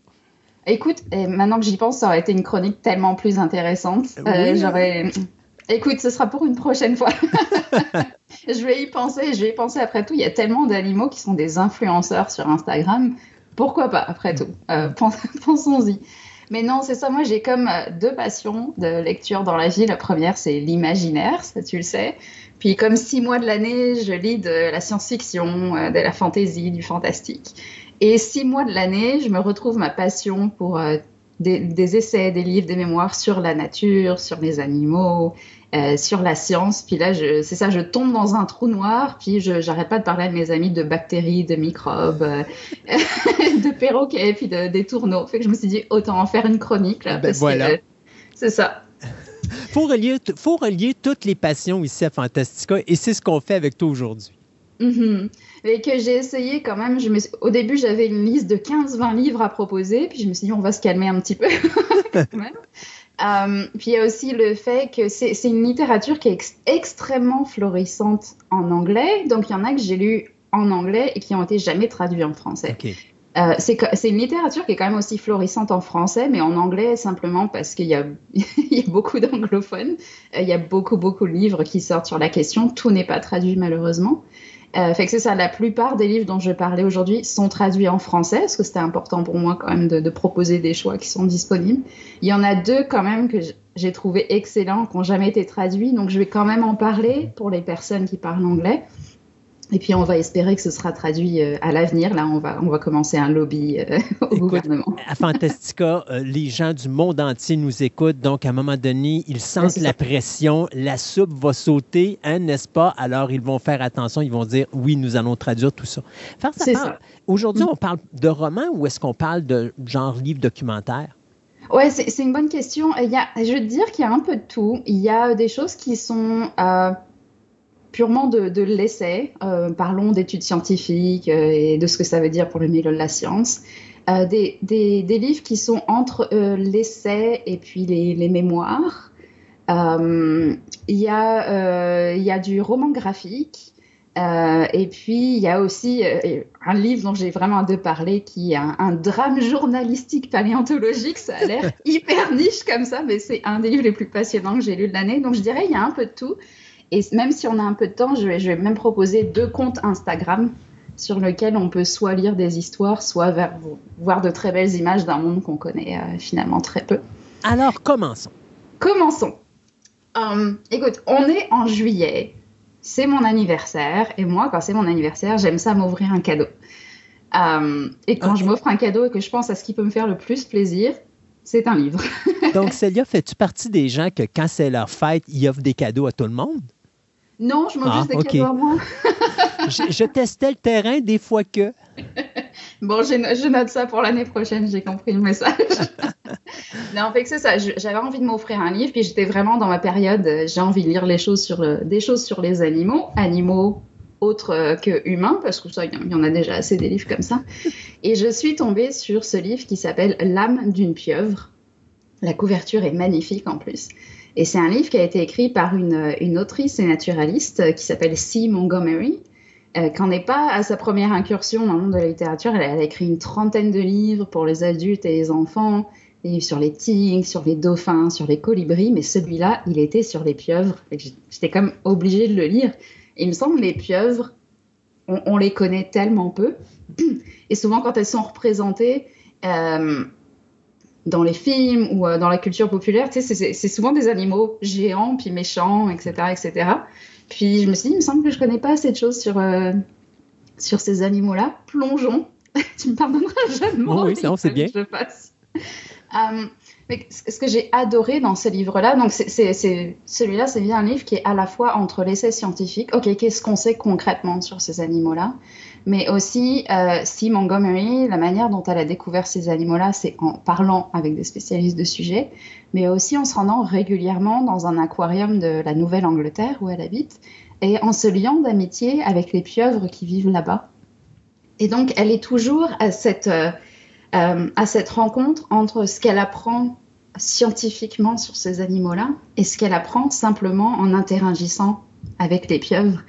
Écoute, et maintenant que j'y pense, ça aurait été une chronique tellement plus intéressante. Euh. J'aurais. Écoute, ce sera pour une prochaine fois. je vais y penser, je vais y penser après tout. Il y a tellement d'animaux qui sont des influenceurs sur Instagram. Pourquoi pas, après tout? Euh, pens- Pensons-y. Mais non, c'est ça. Moi, j'ai comme euh, deux passions de lecture dans la vie. La première, c'est l'imaginaire, ça tu le sais. Puis, comme six mois de l'année, je lis de la science-fiction, euh, de la fantasy, du fantastique. Et six mois de l'année, je me retrouve ma passion pour euh, des, des essais, des livres, des mémoires sur la nature, sur les animaux, euh, sur la science. Puis là, c'est ça, je tombe dans un trou noir, puis je j'arrête pas de parler à mes amis de bactéries, de microbes, euh, de perroquets, puis de, des tourneaux. Fait que je me suis dit, autant en faire une chronique. Là,
Ben
parce
voilà.
euh, c'est ça.
faut relier, faut relier toutes les passions ici à Fantastica et c'est ce qu'on fait avec toi aujourd'hui.
Mhm. Et que j'ai essayé quand même. Je me Au début, j'avais une liste de 15-20 livres à proposer, puis je me suis dit, on va se calmer un petit peu. quand même. Euh, puis il y a aussi le fait que c'est une littérature qui est ex- extrêmement florissante en anglais. Donc il y en a que j'ai lu en anglais et qui ont été jamais traduits en français.
OK.
Euh, c'est une littérature qui est quand même aussi florissante en français, mais en anglais simplement parce qu'il y y a beaucoup d'anglophones. Euh, il y a beaucoup, beaucoup de livres qui sortent sur la question. Tout n'est pas traduit malheureusement. Euh, fait que c'est ça, la plupart des livres dont je parlais aujourd'hui sont traduits en français, parce que c'était important pour moi quand même de, de proposer des choix qui sont disponibles. Il y en a deux quand même que j'ai trouvé excellents, qui n'ont jamais été traduits, donc je vais quand même en parler pour les personnes qui parlent anglais. Et puis on va espérer que ce sera traduit euh, à l'avenir. Là, on va, on va commencer un lobby euh, au
Écoute,
gouvernement.
À Fantastica, euh, les gens du monde entier nous écoutent, donc à un moment donné, ils sentent la
ça.
pression, la soupe va sauter, hein, n'est-ce pas? Alors ils vont faire attention, ils vont dire oui, nous allons traduire tout ça. Faire ça. Aujourd'hui,
Mm.
on parle de romans ou est-ce qu'on parle de genre livre documentaire?
Ouais, c'est c'est une bonne question. Il y a, je veux te dire qu'il y a un peu de tout. Il y a des choses qui sont euh, purement de, de l'essai. Euh, parlons d'études scientifiques euh, et de ce que ça veut dire pour le milieu de la science. Euh, des, des, des livres qui sont entre l'essai et puis les, les mémoires. Il y, a, il y a du roman graphique. Euh, et puis, il y a aussi euh, un livre dont j'ai vraiment de parler qui est un, un drame journalistique paléontologique. Ça a l'air hyper niche comme ça, mais c'est un des livres les plus passionnants que j'ai lu de l'année. Donc, je dirais, il y a un peu de tout. Et même si on a un peu de temps, je vais, je vais même proposer deux comptes Instagram sur lesquels on peut soit lire des histoires, soit voir de très belles images d'un monde qu'on connaît euh, finalement très peu.
Alors, commençons.
Commençons. Hum, écoute, on est en juillet, c'est mon anniversaire, et moi, quand c'est mon anniversaire, j'aime ça m'ouvrir un cadeau. Hum, et quand je m'offre un cadeau et que je pense à ce qui peut me faire le plus plaisir, c'est un livre.
Donc, Célia, fais-tu partie des gens que quand c'est leur fête, ils offrent des cadeaux à tout le monde?
Non, je m'offre
Ah,
juste des
ok.
cadeaux à moi.
je, je testais le terrain des fois que.
Bon, je note ça pour l'année prochaine, j'ai compris le message. non, fait que c'est ça, j'avais envie de m'offrir un livre, puis j'étais vraiment dans ma période, euh, j'ai envie de lire les choses sur le- des choses sur les animaux, animaux autres euh, que humains, parce que ça, il y en a déjà assez des livres comme ça. Et je suis tombée sur ce livre qui s'appelle L'âme d'une pieuvre. La couverture est magnifique en plus. Et c'est un livre qui a été écrit par une, une autrice et naturaliste euh, qui s'appelle C. Montgomery, euh, qu'en n'est pas à sa première incursion dans le monde de la littérature. Elle a, écrit une trentaine de livres pour les adultes et les enfants, des livres sur les tigres, sur les dauphins, sur les colibris, mais celui-là, il était sur les pieuvres. J'étais comme obligée de le lire. Il me semble les pieuvres, on, on les connaît tellement peu. Et souvent, quand elles sont représentées euh, dans les films ou euh, dans la culture populaire, tu sais, c'est- souvent des animaux géants, puis méchants, etc., etc. Puis je me suis dit, il me semble que je connais pas assez de choses sur, euh, sur ces animaux-là. Plongeons. tu me pardonneras, je
Oh oui, c'est bon, c'est bien.
Je passe. Euh, mais ce que j'ai adoré dans ce livre-là, donc c'est- celui-là, c'est bien un livre qui est à la fois entre l'essai scientifique, ok, qu'est-ce qu'on sait concrètement sur ces animaux-là, mais aussi euh, si Montgomery, la manière dont elle a découvert ces animaux-là, c'est en parlant avec des spécialistes de sujet, mais aussi en se rendant régulièrement dans un aquarium de la Nouvelle-Angleterre où elle habite, et en se liant d'amitié avec les pieuvres qui vivent là-bas. Et donc, elle est toujours à cette, euh, euh, à cette rencontre entre ce qu'elle apprend scientifiquement sur ces animaux-là et ce qu'elle apprend simplement en interagissant avec les pieuvres.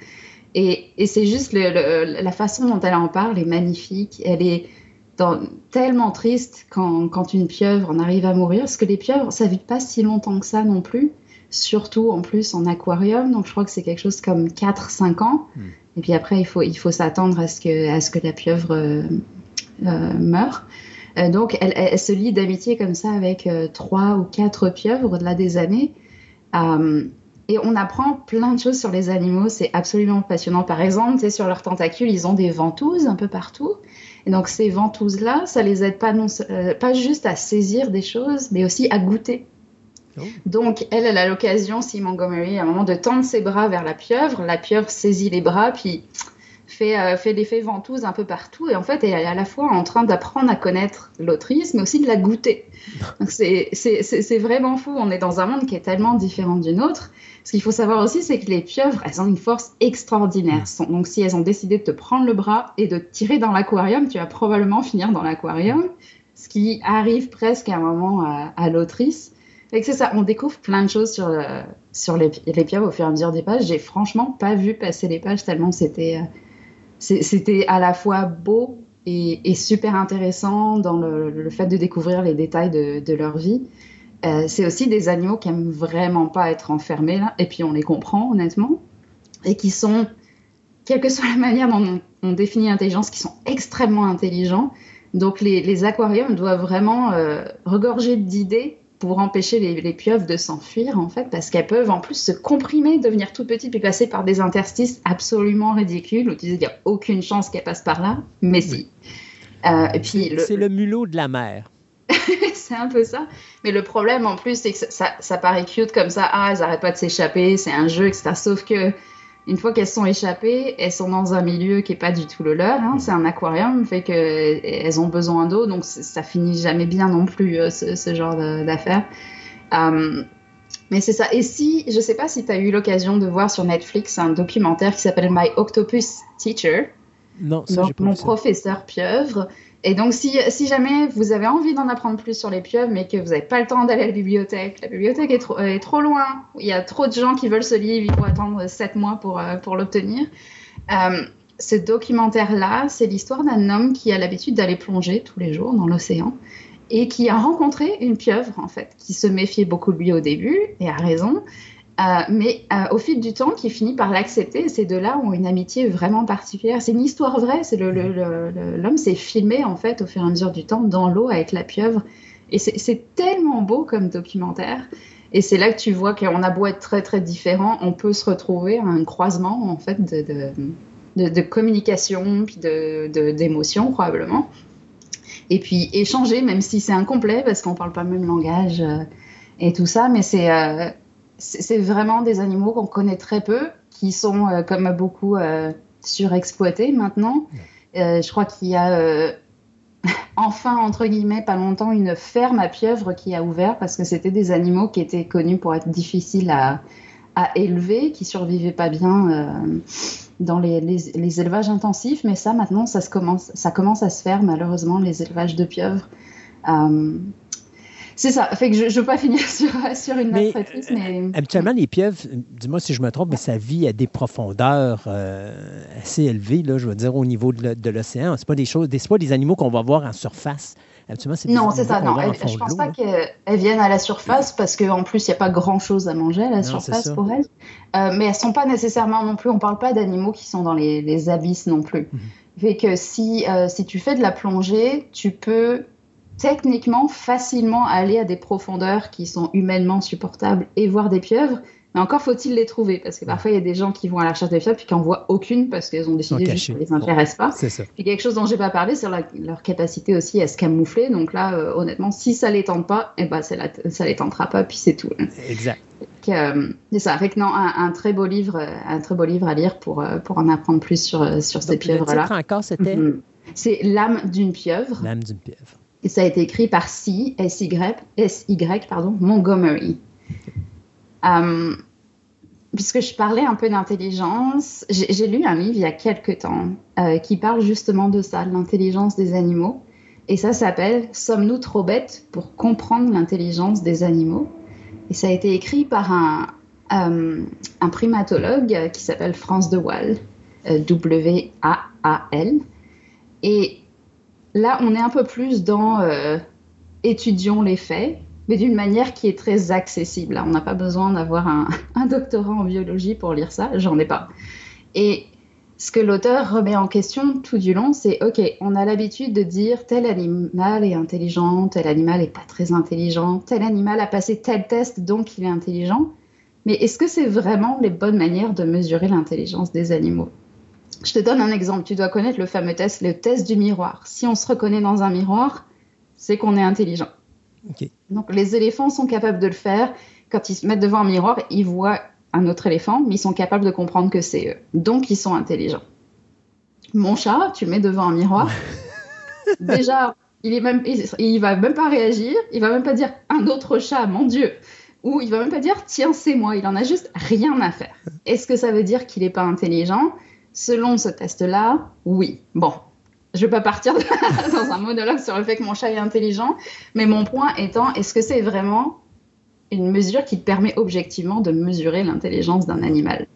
Et, et c'est juste le- le- la façon dont elle en parle est magnifique. Elle est dans- tellement triste quand, quand une pieuvre en arrive à mourir, parce que les pieuvres, ça vit pas si longtemps que ça non plus, surtout en plus en aquarium. Donc je crois que c'est quelque chose comme 4-5 ans.
Hmm.
Et puis après, il faut, il faut s'attendre à, ce que, à ce que la pieuvre euh, euh, meure. Euh, donc elle, se lie d'amitié comme ça avec trois ou quatre pieuvres au-delà des années. Et on apprend plein de choses sur les animaux, c'est absolument passionnant. Par exemple, sur leurs tentacules, ils ont des ventouses un peu partout. Et donc ces ventouses-là, ça les aide pas, non, euh, pas juste à saisir des choses, mais aussi à goûter.
Oh.
Donc elle, elle a l'occasion, si Montgomery, à un moment de tendre ses bras vers la pieuvre, la pieuvre saisit les bras, puis fait, euh, fait l'effet ventouse un peu partout. Et en fait, elle est à la fois en train d'apprendre à connaître l'autrice, mais aussi de la goûter. Donc c'est vraiment fou. On est dans un monde qui est tellement différent du nôtre. Ce qu'il faut savoir aussi, c'est que les pieuvres, elles ont une force extraordinaire. Donc si elles ont décidé de te prendre le bras et de te tirer dans l'aquarium, tu vas probablement finir dans l'aquarium, ce qui arrive presque à un moment à, à l'autrice. Et c'est ça, on découvre plein de choses sur, euh, sur les, les pieuvres au fur et à mesure des pages. J'ai franchement pas vu passer les pages tellement c'était euh, c'était à la fois beau et, super intéressant dans le, fait de découvrir les détails de, leur vie. Euh, c'est aussi des animaux qui aiment vraiment pas être enfermés là, et puis on les comprend honnêtement, et qui sont, quelle que soit la manière dont on, définit l'intelligence, qui sont extrêmement intelligents. Donc les, les aquariums doivent vraiment regorger d'idées pour empêcher les, pieuvres de s'enfuir, en fait, parce qu'elles peuvent en plus se comprimer, devenir tout petites, puis passer par des interstices absolument ridicules, où tu dis qu'il n'y a aucune chance qu'elles passent par là, mais si.
Euh, puis C'est le mulot de la mer.
c'est un peu ça. Mais le problème, en plus, c'est que ça, ça, paraît cute comme ça. Ah, elles n'arrêtent pas de s'échapper, c'est un jeu, etc. Sauf que une fois qu'elles sont échappées, elles sont dans un milieu qui est pas du tout le leur. Hein. C'est un aquarium, fait que elles ont besoin d'eau, donc ça finit jamais bien non plus euh, ce, genre d'affaires. Euh, mais c'est ça. Et si, je sais pas si tu as eu l'occasion de voir sur Netflix un documentaire qui s'appelle My Octopus Teacher.
Non, ça,
donc, mon professeur pieuvre. Et donc, si, jamais vous avez envie d'en apprendre plus sur les pieuvres, mais que vous n'avez pas le temps d'aller à la bibliothèque, la bibliothèque est trop, loin, il y a trop de gens qui veulent ce livre, il faut attendre sept mois pour, euh, l'obtenir. Euh, ce documentaire-là, c'est l'histoire d'un homme qui a l'habitude d'aller plonger tous les jours dans l'océan et qui a rencontré une pieuvre, en fait, qui se méfiait beaucoup de lui au début, et a raison, euh, mais euh, au fil du temps, qui finit par l'accepter. Ces deux-là ont une amitié vraiment particulière. C'est une histoire vraie. C'est l'homme s'est filmé en fait au fur et à mesure du temps dans l'eau avec la pieuvre. Et c'est tellement beau comme documentaire. Et c'est là que tu vois qu'on a beau être très très différents, on peut se retrouver à un croisement en fait de, de, de, communication puis d'émotions probablement. Et puis échanger, même si c'est incomplet parce qu'on parle pas le même langage euh, et tout ça, mais c'est c'est vraiment des animaux qu'on connaît très peu, qui sont euh, comme beaucoup euh, surexploités maintenant. Euh, je crois qu'il y a enfin, entre guillemets, pas longtemps, une ferme à pieuvres qui a ouvert parce que c'était des animaux qui étaient connus pour être difficiles à, à élever, qui survivaient pas bien dans les, les, élevages intensifs. Mais ça, maintenant, ça, se commence, ça commence à se faire, malheureusement, les élevages de pieuvres. C'est ça. Fait que je ne veux pas finir sur, sur une note triste, mais...
Euh, habituellement, les pieuvres, dis-moi si je me trompe, mais ça vit à des profondeurs euh, assez élevées, là, je veux dire, au niveau de l'océan. Ce pas des choses, des, pas des animaux qu'on va voir en surface.
non, c'est ça. Non, je ne pense pas qu'elles viennent à la surface parce qu'en plus, il n'y a pas grand-chose à manger à la surface pour elles. Euh, mais elles ne sont pas nécessairement non plus, on ne parle pas d'animaux qui sont dans les, abysses non plus. Mhm. Fait que si, si tu fais de la plongée, tu peux techniquement facilement aller à des profondeurs qui sont humainement supportables et voir des pieuvres. Mais encore faut-il les trouver, parce que parfois il y a des gens qui vont à la recherche des pieuvres puis qui n'en voient aucune parce qu'elles ont décidé juste que les intéresse pas.
Ça.
Puis quelque chose dont j'ai pas parlé, c'est leur capacité aussi à se camoufler. Donc là, euh, honnêtement, si ça les tente pas, eh ben, ça les tentera pas, puis c'est tout.
Exact.
Euh, c'est ça. Fait non, un, très beau livre, euh, un très beau livre à lire pour, pour en apprendre plus sur, sur ces pieuvres-là.
encore, c'était?
Mm-hmm. C'est L'âme d'une pieuvre.
L'âme d'une pieuvre.
Et ça a été écrit par C, S-Y, S-Y pardon, Montgomery. Euh, puisque je parlais un peu d'intelligence, j'ai lu un livre il y a quelques temps euh, qui parle justement de ça, l'intelligence des animaux. Et ça s'appelle Sommes-nous trop bêtes pour comprendre l'intelligence des animaux? Et ça a été écrit par un, euh, un primatologue qui s'appelle France de Waal, W-A-A-L. Et Là, on est un peu plus dans euh, étudions les faits, mais d'une manière qui est très accessible. on n'a pas besoin d'avoir un, doctorat en biologie pour lire ça, j'en ai pas. Et ce que l'auteur remet en question tout du long, c'est OK, on a l'habitude de dire tel animal est intelligent, tel animal n'est pas très intelligent, tel animal a passé tel test, donc il est intelligent. Mais est-ce que c'est vraiment les bonnes manières de mesurer l'intelligence des animaux? Je te donne un exemple. Tu dois connaître le fameux test, le test du miroir. Si on se reconnaît dans un miroir, c'est qu'on est intelligent. Donc les éléphants sont capables de le faire. Quand ils se mettent devant un miroir, ils voient un autre éléphant, mais ils sont capables de comprendre que c'est eux. Donc ils sont intelligents. Mon chat, tu le mets devant un miroir. Déjà, il est même, il, il va même pas réagir. Il va même pas dire un autre chat, mon Dieu. Ou il va même pas dire tiens c'est moi. Il en a juste rien à faire. Est-ce que ça veut dire qu'il n'est pas intelligent? Selon ce test-là, oui. Bon, je vais pas partir dans un monologue sur le fait que mon chat est intelligent, mais mon point étant, est-ce que c'est vraiment une mesure qui permet objectivement de mesurer l'intelligence d'un animal?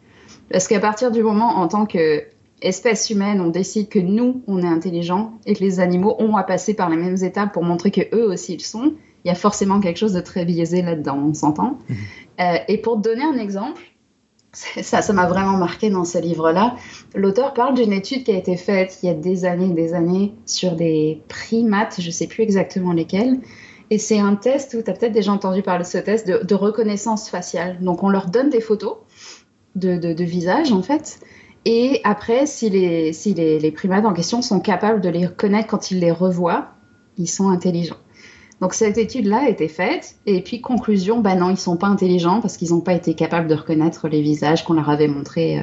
Parce qu'à partir du moment en tant que espèce humaine, on décide que nous, on est intelligent et que les animaux ont à passer par les mêmes étapes pour montrer que eux aussi le sont, il y a forcément quelque chose de très biaisé là-dedans, on s'entend. Mmh. Euh, et pour te donner un exemple, ça, ça m'a vraiment marqué dans ce livre-là. L'auteur parle d'une étude qui a été faite il y a des années et des années sur des primates, je ne sais plus exactement lesquels. Et c'est un test où tu as peut-être déjà entendu parler de ce test de, reconnaissance faciale. Donc on leur donne des photos de, visage en fait. Et après, si, les, si les primates en question sont capables de les reconnaître quand ils les revoient, ils sont intelligents. Donc cette étude-là a été faite, et puis conclusion, ben non, ils sont pas intelligents parce qu'ils n'ont pas été capables de reconnaître les visages qu'on leur avait montrés euh,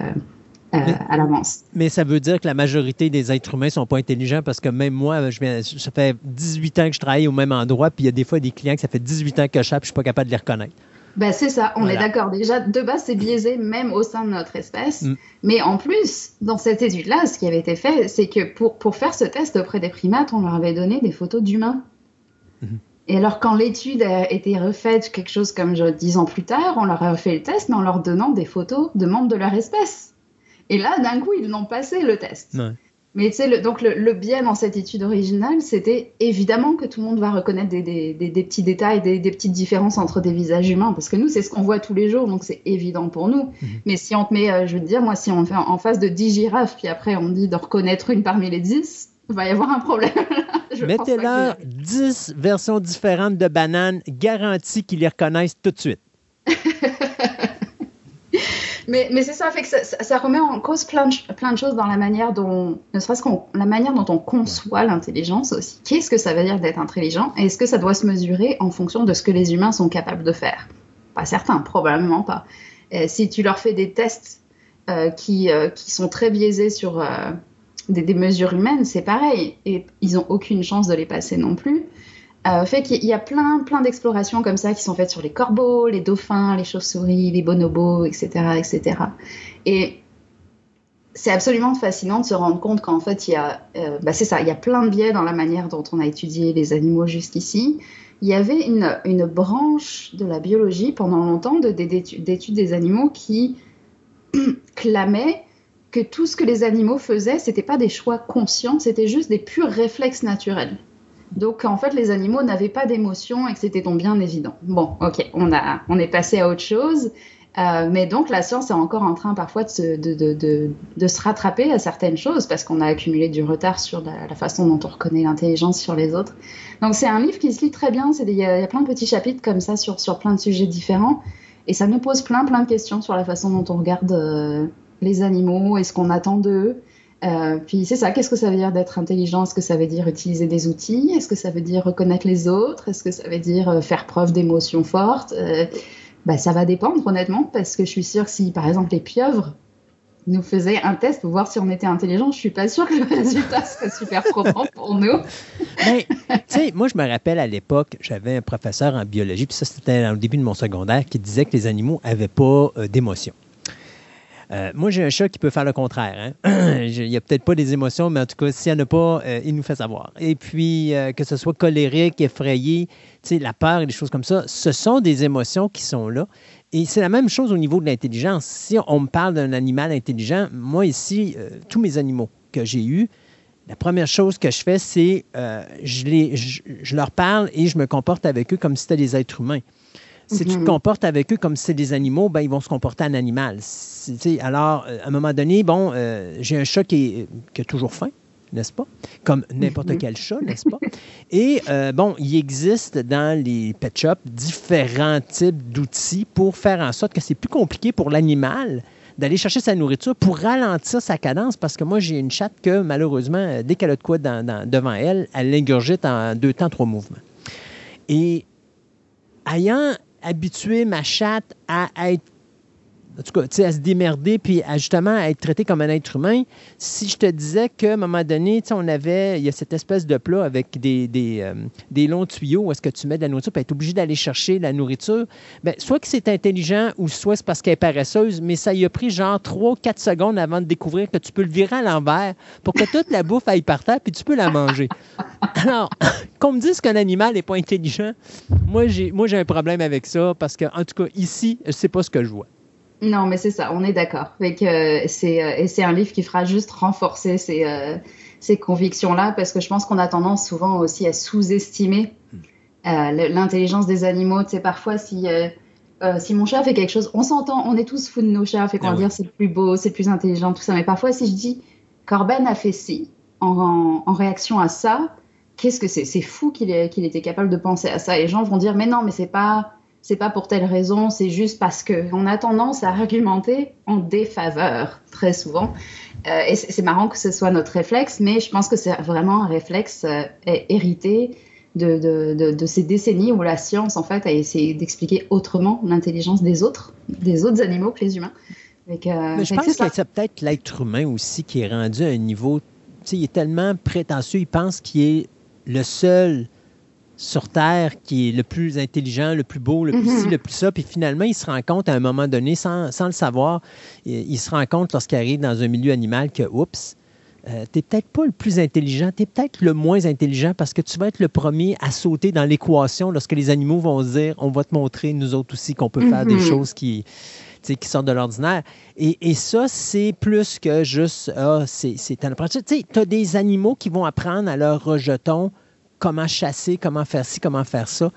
euh, à l'avance.
Mais ça veut dire que la majorité des êtres humains sont pas intelligents parce que même moi, je, ça fait 18 ans que je travaille au même endroit, puis il y a des fois des clients que ça fait 18 ans que je chape, je suis pas capable de les reconnaître.
Ben, c'est ça, on est d'accord. Déjà, de base, c'est biaisé même au sein de notre espèce. Mm. Mais en plus, dans cette étude-là, ce qui avait été fait, c'est que pour, pour faire ce test auprès des primates, on leur avait donné des photos d'humains. Et alors, quand l'étude a été refaite, quelque chose comme dix ans plus tard, on leur a refait le test, mais en leur donnant des photos de membres de leur espèce. Et là, d'un coup, ils n'ont passé le test. Mais tu sais, donc le, biais dans cette étude originale, c'était évidemment que tout le monde va reconnaître des, petits détails, des, petites différences entre des visages humains, parce que nous, c'est ce qu'on voit tous les jours, donc c'est évident pour nous. Mhm. Mais si on te met, euh, je veux te dire, moi, si on fait en face de 10 girafes, puis après on dit de reconnaître une parmi les 10, il va y avoir un problème.
Mettez-leur 10 versions différentes de bananes, garanties qu'ils les reconnaissent tout de suite.
mais, mais c'est ça, fait que ça, remet en cause plein de, plein de choses dans la manière dont, ne serait-ce la manière dont on conçoit l'intelligence aussi. Qu'est-ce que ça veut dire d'être intelligent et est-ce que ça doit se mesurer en fonction de ce que les humains sont capables de faire? Pas certain, probablement pas. Euh, si tu leur fais des tests euh, qui, euh, qui, sont très biaisés sur des, mesures humaines, c'est pareil. Et ils n'ont aucune chance de les passer non plus. Euh, fait qu'il y a plein, plein d'explorations comme ça qui sont faites sur les corbeaux, les dauphins, les chauves-souris, les bonobos, etc., etc. Et c'est absolument fascinant de se rendre compte qu'en fait, il y a, euh, bah c'est ça, il y a plein de biais dans la manière dont on a étudié les animaux jusqu'ici. Il y avait une, branche de la biologie pendant longtemps d'études des animaux qui clamait que tout ce que les animaux faisaient, c'était pas des choix conscients, c'était juste des purs réflexes naturels. Donc en fait, les animaux n'avaient pas d'émotion et que c'était donc bien évident. Bon, ok, on, a, on est passé à autre chose. Euh, mais donc la science est encore en train parfois de se, rattraper à certaines choses parce qu'on a accumulé du retard sur la, façon dont on reconnaît l'intelligence sur les autres. Donc c'est un livre qui se lit très bien, il y, a plein de petits chapitres comme ça sur, sur plein de sujets différents et ça nous pose plein plein de questions sur la façon dont on regarde euh, les animaux et ce qu'on attend d'eux? Euh, puis c'est ça, qu'est-ce que ça veut dire d'être intelligent? Est-ce que ça veut dire utiliser des outils? Est-ce que ça veut dire reconnaître les autres? Est-ce que ça veut dire euh, faire preuve d'émotions fortes? Euh, bah, Ça va dépendre honnêtement, parce que je suis sûre que si par exemple les pieuvres nous faisaient un test pour voir si on était intelligent, je suis pas sûre que le résultat serait super probant pour nous.
Sais, moi je me rappelle à l'époque, j'avais un professeur en biologie, puis ça c'était au début de mon secondaire, qui disait que les animaux n'avaient pas d'émotions. Euh, moi, j'ai un chat qui peut faire le contraire. Hein. il n'y a peut-être pas des émotions, mais en tout cas, s'il n'y en a pas, euh, il nous fait savoir. Et puis, euh, que ce soit colérique, effrayé, la peur et des choses comme ça, ce sont des émotions qui sont là. Et c'est la même chose au niveau de l'intelligence. Si on me parle d'un animal intelligent, moi ici, tous mes animaux que j'ai eus, la première chose que je fais, c'est je, je, leur parle et je me comporte avec eux comme si c'était des êtres humains. Si tu te mhm. comportes avec eux comme si c'était des animaux, ben, ils vont se comporter en animal. alors, euh, à un moment donné, bon, euh, j'ai un chat qui, est, a toujours faim, n'est-ce pas? Comme n'importe mhm. quel chat, n'est-ce pas? Et euh, bon, il existe dans les pet shops différents types d'outils pour faire en sorte que c'est plus compliqué pour l'animal d'aller chercher sa nourriture pour ralentir sa cadence parce que moi, j'ai une chatte que malheureusement, dès qu'elle a de quoi devant elle, elle l'ingurgite en deux temps, trois mouvements. Et ayant habituer ma chatte à être en tout cas, sais, à se démerder, puis à justement à être traité comme un être humain. Si je te disais qu'à un moment donné, sais, on avait, il y a cette espèce de plat avec des, euh, des longs tuyaux où est-ce que tu mets de la nourriture, puis être obligé d'aller chercher la nourriture, bien, soit que c'est intelligent ou soit c'est parce qu'elle est paresseuse, mais ça y a pris genre 3-4 secondes avant de découvrir que tu peux le virer à l'envers pour que toute la bouffe aille par terre, puis tu peux la manger. Alors, qu'on me dise qu'un animal n'est pas intelligent, moi j'ai, un problème avec ça parce que, en tout cas, ici, c'est pas ce que je vois.
Non, mais c'est ça, on est d'accord. Euh, c'est, euh, et c'est un livre qui fera juste renforcer ces, euh, ces convictions-là, parce que je pense qu'on a tendance souvent aussi à sous-estimer euh, l'intelligence des animaux. Tu sais, parfois, si, si mon chat fait quelque chose, on s'entend, on est tous fous de nos chats, fait qu'on
Ah
dire c'est le plus beau, c'est le plus intelligent, tout ça. Mais parfois, si je dis Corben a fait ci en, en, en réaction à ça, qu'est-ce que c'est? C'est fou qu'il était capable de penser à ça. Et les gens vont dire, mais non, mais c'est pas c'est pas pour telle raison, c'est juste parce que on a tendance à argumenter en défaveur très souvent. Euh, et c'est marrant que ce soit notre réflexe, mais je pense que c'est vraiment un réflexe euh, hérité de, de, de, de ces décennies où la science en fait a essayé d'expliquer autrement l'intelligence des autres, des autres animaux que les humains. Avec, euh,
Mais je pense que c'est peut-être l'être humain aussi qui est rendu à un niveau. Tu sais, il est tellement prétentieux, il pense qu'il est le seul sur Terre qui est le plus intelligent, le plus beau, le plus
Mhm.
ci, le plus ça. Puis finalement, il se rend compte à un moment donné, sans, sans le savoir, il, il se rend compte lorsqu'il arrive dans un milieu animal que, oups, euh, t'es peut-être pas le plus intelligent, t'es peut-être le moins intelligent parce que tu vas être le premier à sauter dans l'équation lorsque les animaux vont se dire on va te montrer, nous autres aussi, qu'on peut faire des
Mhm.
choses qui, qui sortent de l'ordinaire. Et, et ça, c'est plus que juste ah, c'est un apprentissage. Tu as des animaux qui vont apprendre à leurs rejetons comment chasser, comment faire ci, comment faire ça.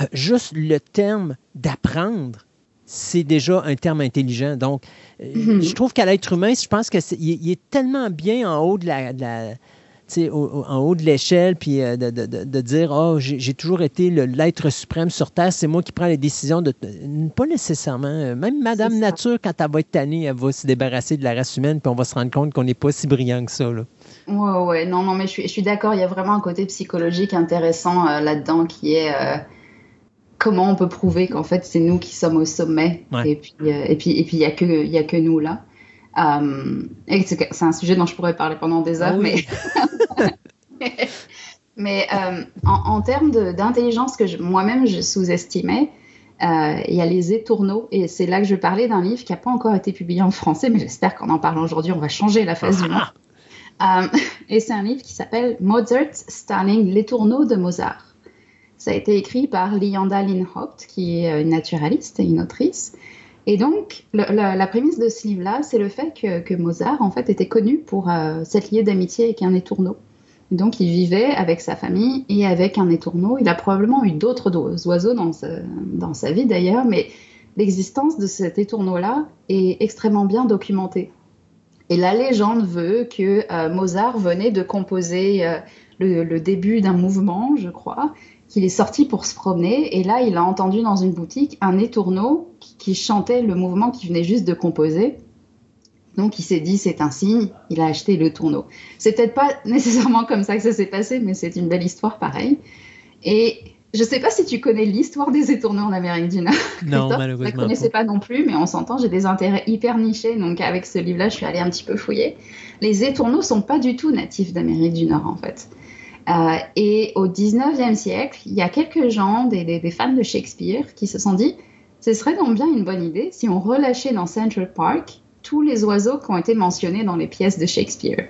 Euh, juste le terme d'apprendre, c'est déjà un terme intelligent. Donc, euh,
Mhm.
je trouve qu'à l'être humain, je pense qu'il il est tellement bien en haut de la. de la- tu sais, au- au- en haut de l'échelle, puis euh, de, de- de- de dire Oh, j'ai toujours été l'être suprême sur Terre, c'est moi qui prends les décisions de. Pas nécessairement. Même Madame. Nature, quand elle va être tannée, elle va se débarrasser de la race humaine, puis on va se rendre compte qu'on n'est pas si brillant que ça. Là.
Ouais, ouais, non, non, mais je suis, je suis d'accord, il y a vraiment un côté psychologique intéressant euh, là-dedans qui est euh, comment on peut prouver qu'en fait c'est nous qui sommes au sommet
Ouais.
et puis euh, et puis et puis il y a que il y a que nous là. Et c'est un sujet dont je pourrais parler pendant des heures,
Ah oui.
mais mais en, en termes d'intelligence que je- moi-même je sous-estimais, euh, il y a les étourneaux et c'est là que je parlais d'un livre qui n'a pas encore été publié en français, mais j'espère qu'en en parlant aujourd'hui on va changer la face du monde. Euh, et c'est un livre qui s'appelle Mozart's Stunning, Les tourneaux de Mozart. Ça a été écrit par Lianda Linhaupt, qui est euh, une naturaliste et une autrice. Et donc, le- la, prémisse de ce livre-là, c'est le fait que, Mozart, en fait, était connu pour euh, s'être lié d'amitié avec un étourneau. Donc, il vivait avec sa famille et avec un étourneau. Il a probablement eu d'autres oiseaux dans sa vie d'ailleurs, mais l'existence de cet étourneau-là est extrêmement bien documentée. Et la légende veut que euh, Mozart venait de composer euh, le, début d'un mouvement, je crois, qu'il est sorti pour se promener, et là il a entendu dans une boutique un étourneau qui, qui chantait le mouvement qu'il venait juste de composer. Donc il s'est dit c'est un signe, il a acheté le tourneau. C'est peut-être pas nécessairement comme ça que ça s'est passé, mais c'est une belle histoire pareil. Et je sais pas si tu connais l'histoire des étourneaux en Amérique du Nord.
Non,
Christophe, Je la
malheureusement.
connaissais
pas.
non plus, mais on s'entend, j'ai des intérêts hyper nichés, donc avec ce livre-là, je suis allée un petit peu fouiller. Les étourneaux sont pas du tout natifs d'Amérique du Nord, en fait. Euh, et au 19e siècle, il y a quelques gens, des, des- des fans de Shakespeare, qui se sont dit, ce serait donc bien une bonne idée si on relâchait dans Central Park tous les oiseaux qui ont été mentionnés dans les pièces de Shakespeare.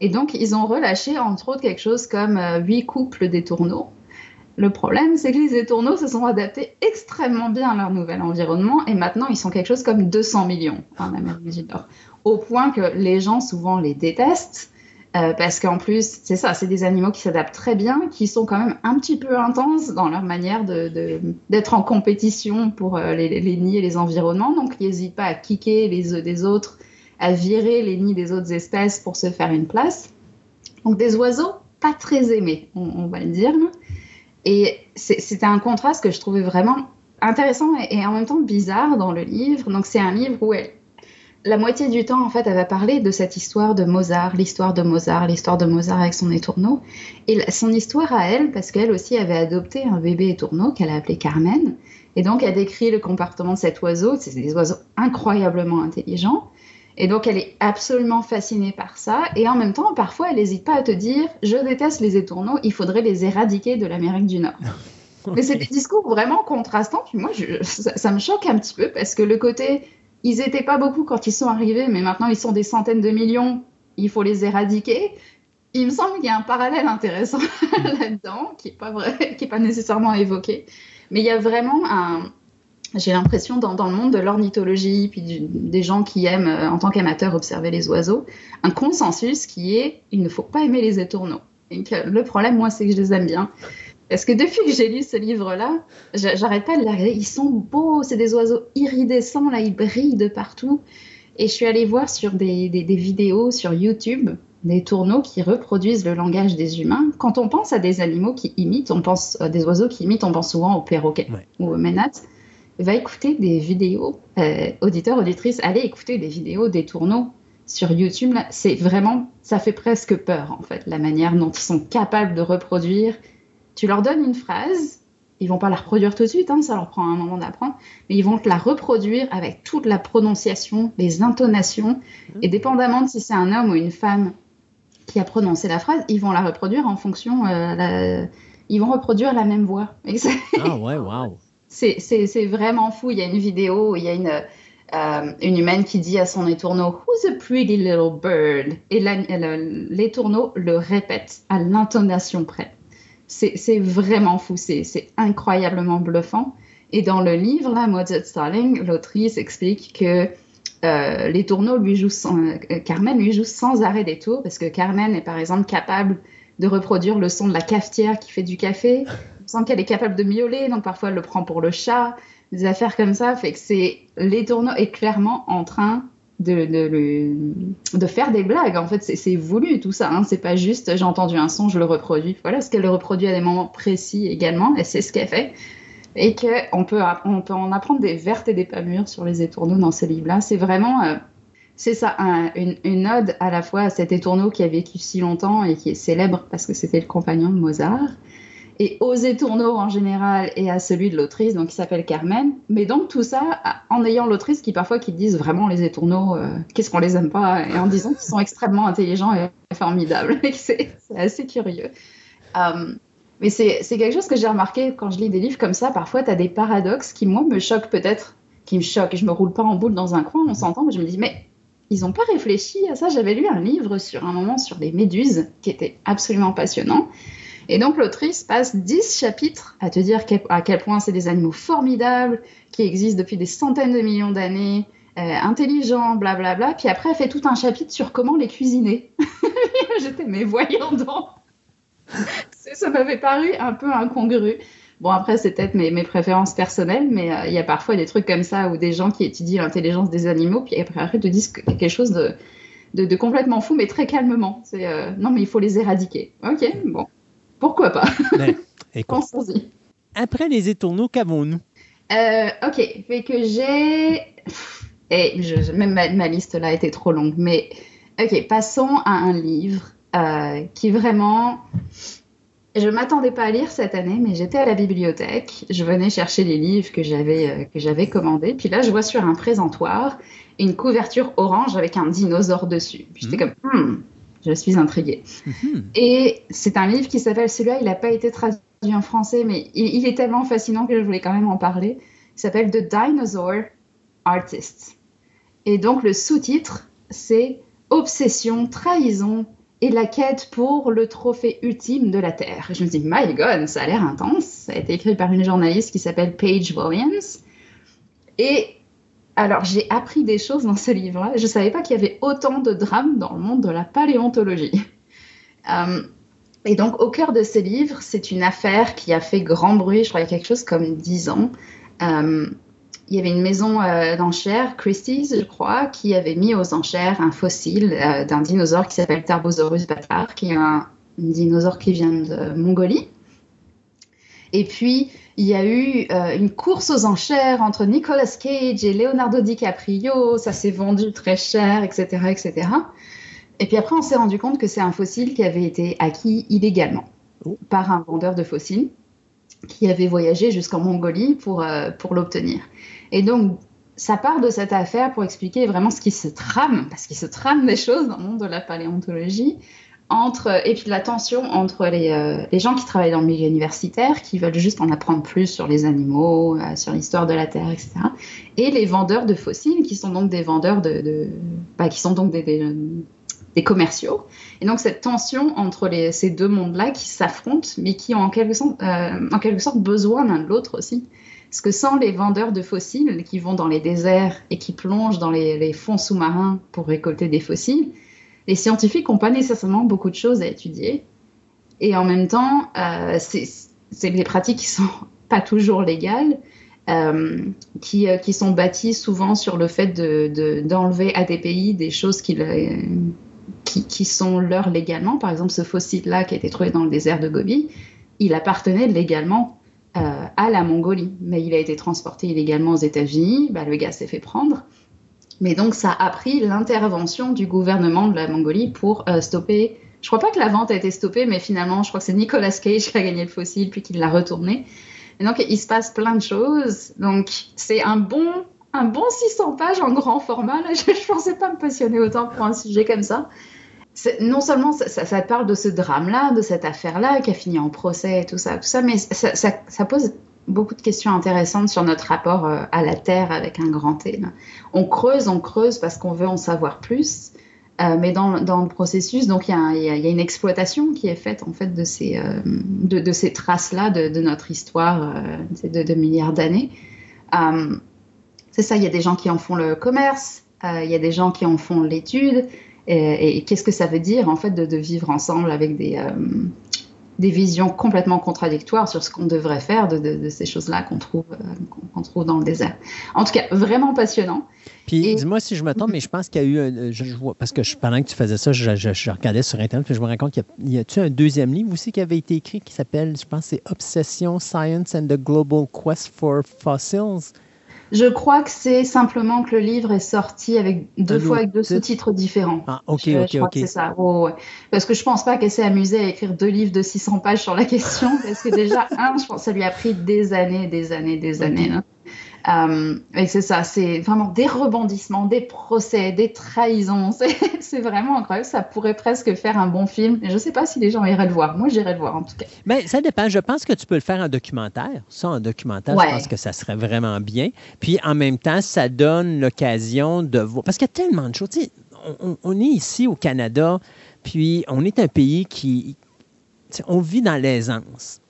Et donc, ils ont relâché, entre autres, quelque chose comme euh, huit couples d'étourneaux. Le problème, c'est que les étourneaux se sont adaptés extrêmement bien à leur nouvel environnement et maintenant ils sont quelque chose comme 200 millions en Amérique du Nord. Au point que les gens souvent les détestent euh, parce qu'en plus, c'est ça, c'est des animaux qui s'adaptent très bien, qui sont quand même un petit peu intenses dans leur manière d'être en compétition pour euh, les, nids et les environnements. Donc ils n'hésitent pas à kicker les œufs des autres, à virer les nids des autres espèces pour se faire une place. Donc des oiseaux pas très aimés, on, va le dire. Et c'était un contraste que je trouvais vraiment intéressant et, et en même temps bizarre dans le livre. Donc c'est un livre où elle, la moitié du temps, en fait, elle va parler de cette histoire de Mozart, l'histoire de Mozart, l'histoire de Mozart avec son étourneau. Et son histoire à elle, parce qu'elle aussi avait adopté un bébé étourneau qu'elle a appelé Carmen. Et donc, elle décrit le comportement de cet oiseau. C'est des oiseaux incroyablement intelligents. Et donc, elle est absolument fascinée par ça. Et en même temps, parfois, elle n'hésite pas à te dire Je déteste les étourneaux, il faudrait les éradiquer de l'Amérique du Nord. Mais c'est des discours vraiment contrastants. Puis moi, ça, ça, me choque un petit peu parce que le côté ils n'étaient pas beaucoup quand ils sont arrivés, mais maintenant ils sont des centaines de millions, il faut les éradiquer. Il me semble qu'il y a un parallèle intéressant là-dedans, qui n'est pas vrai, qui est pas nécessairement évoqué. Mais il y a vraiment un, j'ai l'impression dans, dans, le monde de l'ornithologie, puis des gens qui aiment euh, en tant qu'amateurs observer les oiseaux, un consensus qui est il ne faut pas aimer les étourneaux. Et que le problème, moi, c'est que je les aime bien. Parce que depuis que j'ai lu ce livre-là, j'arrête pas de les regarder. Ils sont beaux, c'est des oiseaux iridescents, là, ils brillent de partout. Et je suis allée voir sur des, des, vidéos sur YouTube des tourneaux qui reproduisent le langage des humains. Quand on pense à des animaux qui imitent, on pense à des oiseaux qui imitent, on pense souvent aux perroquets ou aux ménates. Va écouter des vidéos, euh, auditeurs, auditrices, allez écouter des vidéos des tourneaux sur YouTube. C'est vraiment, ça fait presque peur en fait, la manière dont ils sont capables de reproduire tu leur donnes une phrase, ils vont pas la reproduire tout de suite, hein, ça leur prend un moment d'apprendre, mais ils vont te la reproduire avec toute la prononciation, les intonations, mmh. et dépendamment de si c'est un homme ou une femme qui a prononcé la phrase, ils vont la reproduire en fonction, euh, ils vont reproduire la même voix.
ah ouais, waouh.
C'est vraiment fou. Il y a une vidéo, il y a une, euh, une humaine qui dit à son étourneau Who's a pretty little bird Et l'étourneau le répète à l'intonation près c'est vraiment fou, c'est incroyablement bluffant. Et dans le livre, là, Mozart Starling, l'autrice explique que euh, lui jouent euh, Carmen lui joue sans arrêt des tours parce que Carmen est par exemple capable de reproduire le son de la cafetière qui fait du café. Sans qu'elle est capable de miauler, donc parfois elle le prend pour le chat. Des affaires comme ça fait que c'est est clairement en train de, de, faire des blagues. En fait, c'est voulu tout ça. Hein. C'est pas juste j'ai entendu un son, je le reproduis. Voilà, ce qu'elle le reproduit à des moments précis également, et c'est ce qu'elle fait. Et qu'on peut, on peut en apprendre des vertes et des pas mûres sur les étourneaux dans ce livre-là. C'est vraiment, euh, c'est ça, une, une, ode à la fois à cet étourneau qui a vécu si longtemps et qui est célèbre parce que c'était le compagnon de Mozart, et aux étourneaux en général et à celui de l'autrice, donc qui s'appelle Carmen. Mais donc tout ça en ayant l'autrice qui parfois qui disent vraiment les étourneaux, euh, qu'est-ce qu'on les aime pas, et en disant qu'ils sont extrêmement intelligents et formidables. c'est assez curieux. Euh, mais c'est quelque chose que j'ai remarqué quand je lis des livres comme ça. Parfois, tu as des paradoxes qui, moi, me choquent peut-être, qui me choquent. Je me roule pas en boule dans un coin, on s'entend, mais je me dis, mais ils n'ont pas réfléchi à ça. J'avais lu un livre sur un moment sur les méduses qui était absolument passionnant. Et donc l'autrice passe 10 chapitres à te dire à quel point c'est des animaux formidables, qui existent depuis des centaines de millions d'années, euh, intelligents, blablabla. Bla, bla. Puis après, elle fait tout un chapitre sur comment les cuisiner. J'étais, mais voyons donc Ça m'avait paru un peu incongru. Bon, après, c'est peut-être mes, préférences personnelles, mais euh, il y a parfois des trucs comme ça où des gens qui étudient l'intelligence des animaux, puis après, te disent quelque chose de, de, complètement fou, mais très calmement. C'est euh, non, mais il faut les éradiquer. Ok, bon. Pourquoi pas? Pensons-y.
Après les étourneaux, qu'avons-nous?
Euh, Ok, fait que j'ai. Et je, même ma, liste là était trop longue, mais ok, passons à un livre euh, qui vraiment. Je m'attendais pas à lire cette année, mais j'étais à la bibliothèque. Je venais chercher les livres que j'avais euh, que j'avais commandés. Puis là, je vois sur un présentoir une couverture orange avec un dinosaure dessus. Puis j'étais mmh. comme, hmm, je suis intriguée. Mhm. Et c'est un livre qui s'appelle, celui-là, il n'a pas été traduit en français, mais il, est tellement fascinant que je voulais quand même en parler. Il s'appelle The Dinosaur Artist. Et donc le sous-titre, c'est Obsession, trahison et la quête pour le trophée ultime de la Terre. je me dis, my God, ça a l'air intense. Ça a été écrit par une journaliste qui s'appelle Paige Williams. Et alors, j'ai appris des choses dans ce livre-là. Je ne savais pas qu'il y avait autant de drames dans le monde de la paléontologie. Euh, et donc, au cœur de ce livre, c'est une affaire qui a fait grand bruit, je crois, il y a quelque chose comme dix ans. Euh, il y avait une maison euh, d'enchères, Christie's, je crois, qui avait mis aux enchères un fossile d'un dinosaure qui s'appelle Tarbosaurus batar, qui est un, un dinosaure qui vient de Mongolie. Et puis, il y a eu euh, une course aux enchères entre Nicolas Cage et Leonardo DiCaprio. Ça s'est vendu très cher, etc., etc. Et puis après, on s'est rendu compte que c'est un fossile qui avait été acquis illégalement
Oh.
par un vendeur de fossiles qui avait voyagé jusqu'en Mongolie pour, euh, pour l'obtenir. Et donc, ça part de cette affaire pour expliquer vraiment ce qui se trame, parce qu'il se trame des choses dans le monde de la paléontologie, entre, et puis la tension entre les, euh, les gens qui travaillent dans le milieu universitaire, qui veulent juste en apprendre plus sur les animaux, euh, sur l'histoire de la Terre, etc., et les vendeurs de fossiles, qui sont donc des vendeurs de... bah, qui sont donc des, des, commerciaux. Et donc cette tension entre les, ces deux mondes-là qui s'affrontent, mais qui ont en quelque sorte, euh, en quelque sorte besoin l'un de l'autre aussi. Parce que sans les vendeurs de fossiles qui vont dans les déserts et qui plongent dans les fonds sous-marins pour récolter des fossiles, les scientifiques n'ont pas nécessairement beaucoup de choses à étudier. Et en même temps, euh, c'est des pratiques qui sont pas toujours légales, euh, qui, euh, qui, sont bâties souvent sur le fait d'enlever de, de, à des pays des choses qui, sont leurs légalement. Par exemple, ce fossile-là qui a été trouvé dans le désert de Gobi, il appartenait légalement à la Mongolie, mais il a été transporté illégalement aux États-Unis. Bah, le gars s'est fait prendre. Mais donc, ça a pris l'intervention du gouvernement de la Mongolie pour euh, stopper. Je crois pas que la vente a été stoppée, mais finalement, je crois que c'est Nicolas Cage qui a gagné le fossile puis qui l'a retourné. Et donc, il se passe plein de choses. Donc, c'est un bon, un bon 600 pages en grand format. Je ne pensais pas me passionner autant pour un sujet comme ça. Non seulement ça, ça, parle de ce drame-là, de cette affaire-là qui a fini en procès et tout ça, tout ça mais ça pose beaucoup de questions intéressantes sur notre rapport euh, à la Terre avec un grand T. On creuse, on creuse parce qu'on veut en savoir plus. Euh, mais dans, le processus, donc il y, a une exploitation qui est faite en fait de ces, euh, traces-là de, notre histoire de, milliards d'années. C'est ça, il y a des gens qui en font le commerce, il y a des gens qui en font l'étude. Et, et qu'est-ce que ça veut dire en fait de, vivre ensemble avec des, des visions complètement contradictoires sur ce qu'on devrait faire de, de, de ces choses-là qu'on trouve, euh, qu'on trouve dans le désert. En tout cas, vraiment passionnant.
Puis, Et... dis-moi si je me trompe, mais je pense qu'il y a eu, un, je, je vois, parce que je, pendant que tu faisais ça, je, regardais sur Internet, puis je me rends compte qu'il y a, y a-tu un deuxième livre aussi qui avait été écrit qui s'appelle, je pense, c'est Obsession, Science and the Global Quest for Fossils?
Je crois que c'est simplement que le livre est sorti avec deux fois avec deux sous-titres différents.
Ah, ok,
je,
ok,
je crois
ok.
que c'est ça. Oh, ouais. Parce que je pense pas qu'elle s'est amusée à écrire deux livres de 600 pages sur la question, parce que déjà, un, je pense que ça lui a pris des années, des années, des années. Hein. Et c'est ça, c'est vraiment des rebondissements, des procès, des trahisons. C'est vraiment incroyable. Ça pourrait presque faire un bon film. Je ne sais pas si les gens iraient le voir. Moi, j'irais le voir en tout cas.
Ben, ça dépend. Je pense que tu peux le faire en documentaire. Ça, en documentaire, ouais. je pense que ça serait vraiment bien. Puis en même temps, ça donne l'occasion de voir. Parce qu'il y a tellement de choses. Tu sais, on, on, est ici au Canada, puis on est un pays qui. On vit dans l'aisance.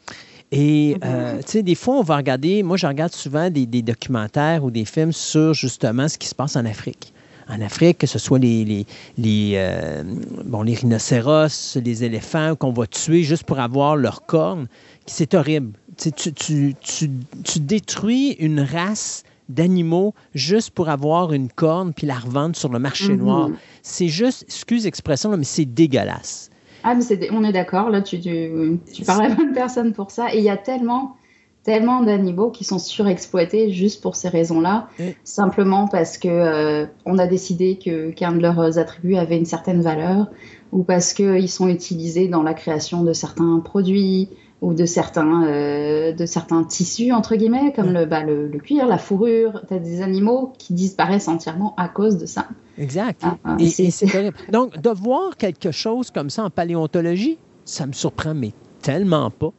Et euh, tu sais, des fois, on va regarder, moi, je regarde souvent des, des, documentaires ou des films sur justement ce qui se passe en Afrique. En Afrique, que ce soit les, les, les, euh, bon, les rhinocéros, les éléphants qu'on va tuer juste pour avoir leurs cornes, c'est horrible. Tu, tu, tu, tu, détruis une race d'animaux juste pour avoir une corne puis la revendre sur le marché mm -hmm. noir. C'est juste, excuse l'expression, mais c'est dégueulasse.
Ah, mais on est d'accord, là, tu, tu, tu parles à la bonne personne pour ça. Et il y a tellement, tellement d'animaux qui sont surexploités juste pour ces raisons-là, simplement parce que euh, on a décidé que qu'un de leurs attributs avait une certaine valeur, ou parce qu'ils sont utilisés dans la création de certains produits ou de certains, euh, de certains tissus, entre guillemets, comme
Mm.
le, bah, le, le, cuir, la fourrure. Tu as des animaux qui disparaissent entièrement à cause de ça.
Exact. Ah, et, et c'est Donc, de voir quelque chose comme ça en paléontologie, ça me surprend, mais tellement pas.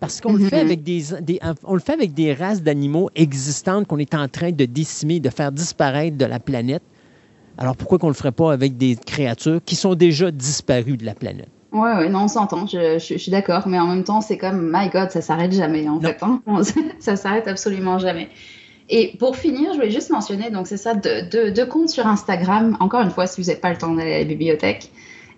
Parce qu'on le fait avec des, des, on le fait avec des races d'animaux existantes qu'on est en train de décimer, de faire disparaître de la planète. Alors pourquoi qu'on ne le ferait pas avec des créatures qui sont déjà disparues de la planète?
Oui, ouais, non, on s'entend, je, je, je, suis d'accord, mais en même temps, c'est comme, my God, ça s'arrête jamais, en
non.
fait. Hein? ça s'arrête absolument jamais. Et pour finir, je voulais juste mentionner, donc c'est ça, deux, deux, deux, comptes sur Instagram, encore une fois, si vous n'avez pas le temps d'aller à la bibliothèque,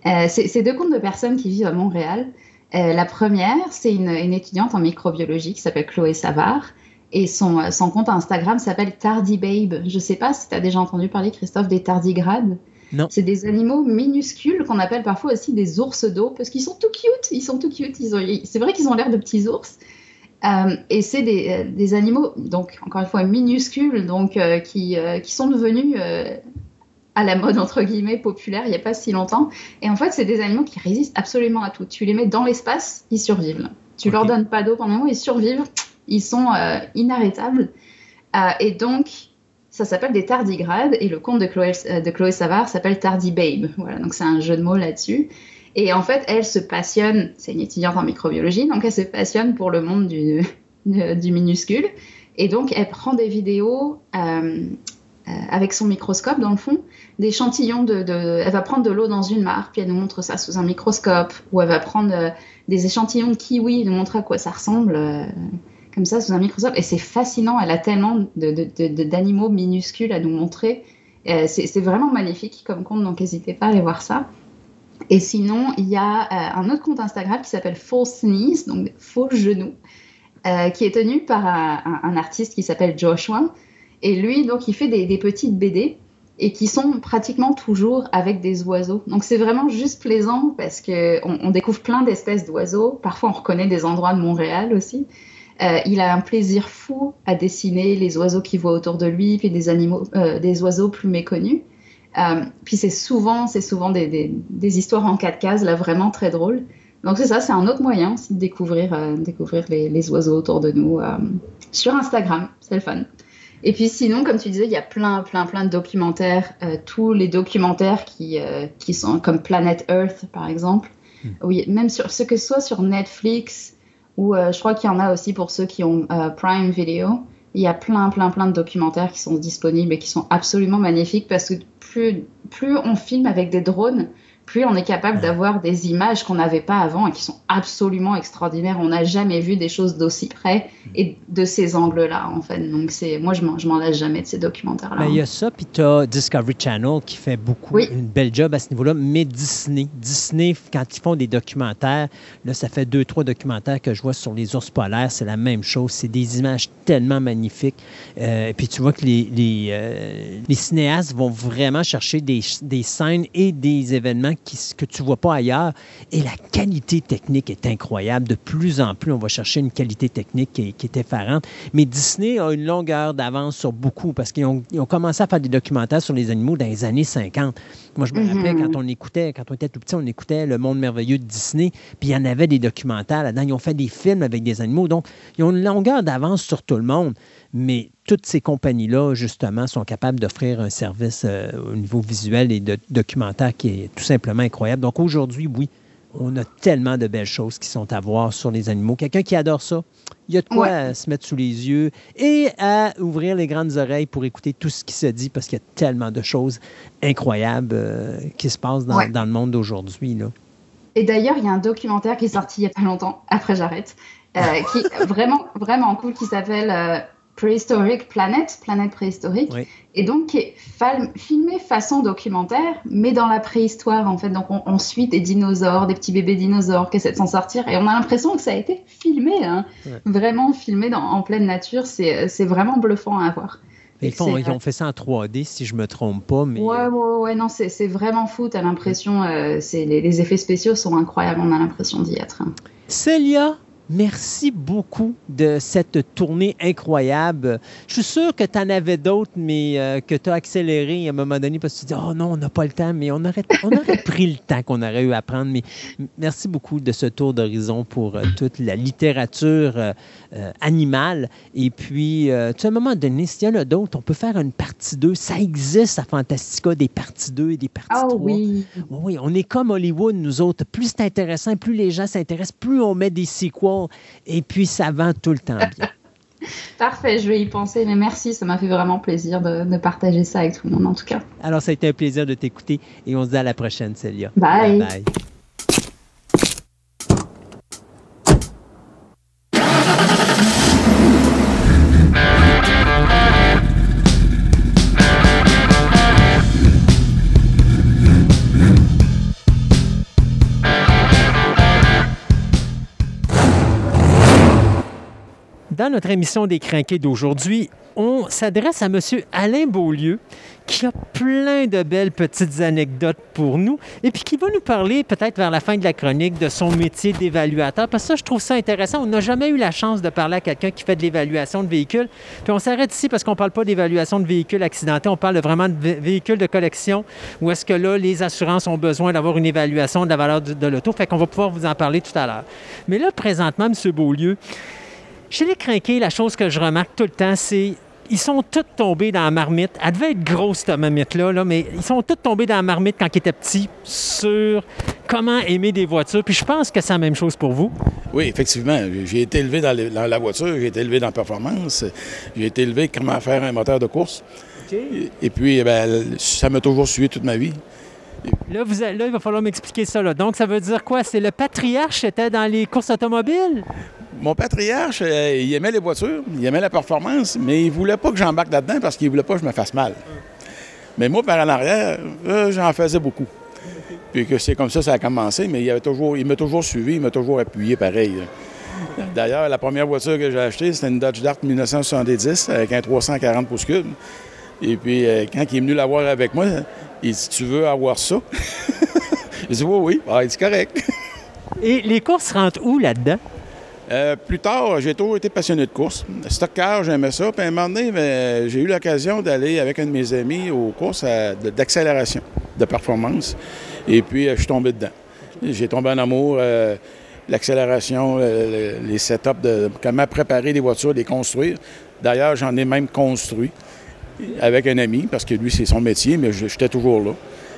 euh, c'est deux comptes de personnes qui vivent à Montréal. Euh, la première, c'est une, une, étudiante en microbiologie qui s'appelle Chloé Savard, et son, son compte Instagram s'appelle Tardibabe. Je ne sais pas si tu as déjà entendu parler, Christophe, des tardigrades. C'est des animaux minuscules qu'on appelle parfois aussi des ours d'eau parce qu'ils sont tout cute. Ils sont tout cute. C'est vrai qu'ils ont l'air de petits ours. Euh, et c'est des, des, animaux, donc encore une fois minuscules, donc qui, qui, sont devenus à la mode entre guillemets populaire il n'y a pas si longtemps. Et en fait, c'est des animaux qui résistent absolument à tout. Tu les mets dans l'espace, ils survivent. Tu leur donnes pas d'eau pendant un moment, ils survivent. Ils sont inarrêtables. et donc, ça s'appelle des tardigrades et le conte de Chloé, euh, de Savard s'appelle Tardy Babe. Voilà, donc c'est un jeu de mots là-dessus. Et en fait, elle se passionne, c'est une étudiante en microbiologie, donc elle se passionne pour le monde du, du minuscule. Et donc, elle prend des vidéos euh, euh, avec son microscope, dans le fond, d'échantillons de, de, Elle va prendre de l'eau dans une mare, puis elle nous montre ça sous un microscope, ou elle va prendre des échantillons de kiwi, nous montrer à quoi ça ressemble comme ça sous un microscope. Et c'est fascinant, elle a tellement d'animaux minuscules à nous montrer. Euh, c'est vraiment magnifique comme compte, donc n'hésitez pas à aller voir ça. Et sinon, il y a euh, un autre compte Instagram qui s'appelle Faux Sneeze, donc faux genou, euh, qui est tenu par un, artiste qui s'appelle Joshua. Et lui, donc, il fait des, petites BD et qui sont pratiquement toujours avec des oiseaux. Donc c'est vraiment juste plaisant parce qu'on on découvre plein d'espèces d'oiseaux. Parfois on reconnaît des endroits de Montréal aussi. Euh, il a un plaisir fou à dessiner les oiseaux qu'il voit autour de lui, puis des animaux, euh, des oiseaux plus méconnus. Euh, puis c'est souvent, c'est souvent des, histoires en quatre cases, là vraiment très drôles. Donc c'est ça, c'est un autre moyen aussi de découvrir, découvrir les, oiseaux autour de nous sur Instagram. C'est le fun. Et puis sinon, comme tu disais, il y a plein, plein, plein de documentaires. tous les documentaires qui, qui sont comme Planet Earth, par exemple. Hmm. Oui, même sur ce que ce soit sur Netflix, ou euh, je crois qu'il y en a aussi pour ceux qui ont euh, Prime Video. Il y a plein, plein, plein de documentaires qui sont disponibles et qui sont absolument magnifiques parce que plus, plus on filme avec des drones, plus on est capable d'avoir des images qu'on n'avait pas avant et qui sont absolument extraordinaires. On n'a jamais vu des choses d'aussi près et de ces angles-là, en fait. Donc, c'est, moi, je m'en, m'en lasse jamais de ces documentaires-là.
Il y a ça, puis tu as Discovery Channel qui fait beaucoup, une belle job à ce niveau-là, mais Disney. Disney, quand ils font des documentaires, là, ça fait deux, trois documentaires que je vois sur les ours polaires, c'est la même chose. C'est des images tellement magnifiques. Euh, et puis, tu vois que les, les, euh, les cinéastes vont vraiment chercher des, des scènes et des événements que tu ne vois pas ailleurs. Et la qualité technique est incroyable. De plus en plus, on va chercher une qualité technique qui, est effarante. Mais Disney a une longueur d'avance sur beaucoup parce qu'ils ont, commencé à faire des documentaires sur les animaux dans les années 50. Moi, je me rappelais mhm. quand on écoutait, quand on était tout petit, on écoutait Le Monde merveilleux de Disney, puis il y en avait des documentaires là-dedans. Ils ont fait des films avec des animaux. Donc, ils ont une longueur d'avance sur tout le monde. Mais toutes ces compagnies-là, justement, sont capables d'offrir un service euh, au niveau visuel et de documentaire qui est tout simplement incroyable. Donc aujourd'hui, oui, on a tellement de belles choses qui sont à voir sur les animaux. Quelqu'un qui adore ça, il y a de quoi se mettre sous les yeux et à ouvrir les grandes oreilles pour écouter tout ce qui se dit parce qu'il y a tellement de choses incroyables euh, qui se passent dans, le monde d'aujourd'hui.
Et d'ailleurs, il y a un documentaire qui est sorti il n'y a pas longtemps, après j'arrête, euh, qui est vraiment, vraiment cool, qui s'appelle Prehistoric Planet, planète préhistorique, et donc qui est filmé façon documentaire, mais dans la préhistoire en fait. Donc on, suit des dinosaures, des petits bébés dinosaures qui essaient de s'en sortir, et on a l'impression que ça a été filmé, hein. vraiment filmé dans, en pleine nature. C'est vraiment bluffant à voir.
Ils, ils, ont fait ça en 3D, si je me trompe pas. Mais...
Ouais, ouais, ouais, non, c'est vraiment fou. T'as l'impression, euh, les, les, effets spéciaux sont incroyables. On a l'impression d'y être. Hein.
Célia, Merci beaucoup de cette tournée incroyable. Je suis sûr que tu en avais d'autres, mais euh, que tu as accéléré à un moment donné parce que tu dis Oh non, on n'a pas le temps, mais on aurait, on aurait pris le temps qu'on aurait eu à prendre. Mais merci beaucoup de ce tour d'horizon pour euh, toute la littérature euh, animale. Et puis, tu sais, à un moment donné, s'il y en a d'autres, on peut faire une partie 2. Ça existe à Fantastica, des parties 2 et des parties oh, 3.
Oui.
oui, on est comme Hollywood, nous autres. Plus c'est intéressant, plus les gens s'intéressent, plus on met des sequels et puis ça va tout le temps bien.
Parfait, je vais y penser, mais merci, ça m'a fait vraiment plaisir de, partager ça avec tout le monde en tout cas.
Alors ça a été un plaisir de t'écouter et on se dit à la prochaine, Célia.
bye. bye.
Dans notre émission des Crinqués d'aujourd'hui, on s'adresse à M. Alain Beaulieu, qui a plein de belles petites anecdotes pour nous et puis qui va nous parler peut-être vers la fin de la chronique de son métier d'évaluateur. Parce que ça, je trouve ça intéressant. On n'a jamais eu la chance de parler à quelqu'un qui fait de l'évaluation de véhicules. Puis on s'arrête ici parce qu'on ne parle pas d'évaluation de véhicules accidentés, on parle vraiment de véhicules de collection où est-ce que là, les assurances ont besoin d'avoir une évaluation de la valeur de, l'auto. Fait qu'on va pouvoir vous en parler tout à l'heure. Mais là, présentement, M. Beaulieu, chez les crinqués, la chose que je remarque tout le temps, c'est ils sont tous tombés dans la marmite. Elle devait être grosse, cette marmite-là, là, mais ils sont tous tombés dans la marmite quand ils étaient petits sur comment aimer des voitures. Puis je pense que c'est la même chose pour vous.
Oui, effectivement. J'ai été élevé dans, la voiture, j'ai été élevé dans la performance, j'ai été élevé comment faire un moteur de course. Et, et puis, eh ben, ça m'a toujours suivi toute ma vie.
Là, vous, a- là, il va falloir m'expliquer ça. là. Donc, ça veut dire quoi? C'est le patriarche qui était dans les courses automobiles?
Mon patriarche, euh, il aimait les voitures, il aimait la performance, mais il voulait pas que j'embarque là-dedans parce qu'il voulait pas que je me fasse mal. Mais moi, par en arrière, euh, j'en faisais beaucoup. Puis que c'est comme ça ça a commencé, mais il, toujours, il m'a toujours suivi, il m'a toujours appuyé pareil. D'ailleurs, la première voiture que j'ai achetée, c'était une Dodge Dart 1970 avec un 340 pouces cubes. Et puis, euh, quand il est venu la voir avec moi, il dit Tu veux avoir ça? J'ai dit Oui, oui. Ah, il dit Correct.
Et les courses rentrent où là-dedans?
Euh, plus tard, j'ai toujours été passionné de course. Stock car, j'aimais ça. Puis un moment donné, ben, j'ai eu l'occasion d'aller avec un de mes amis aux courses d'accélération, de performance. Et puis, euh, je suis tombé dedans. J'ai tombé en amour. euh, L'accélération, le- les setups de comment préparer des voitures, les construire. D'ailleurs, j'en ai même construit avec un ami, parce que lui, c'est son métier, mais j'étais toujours là.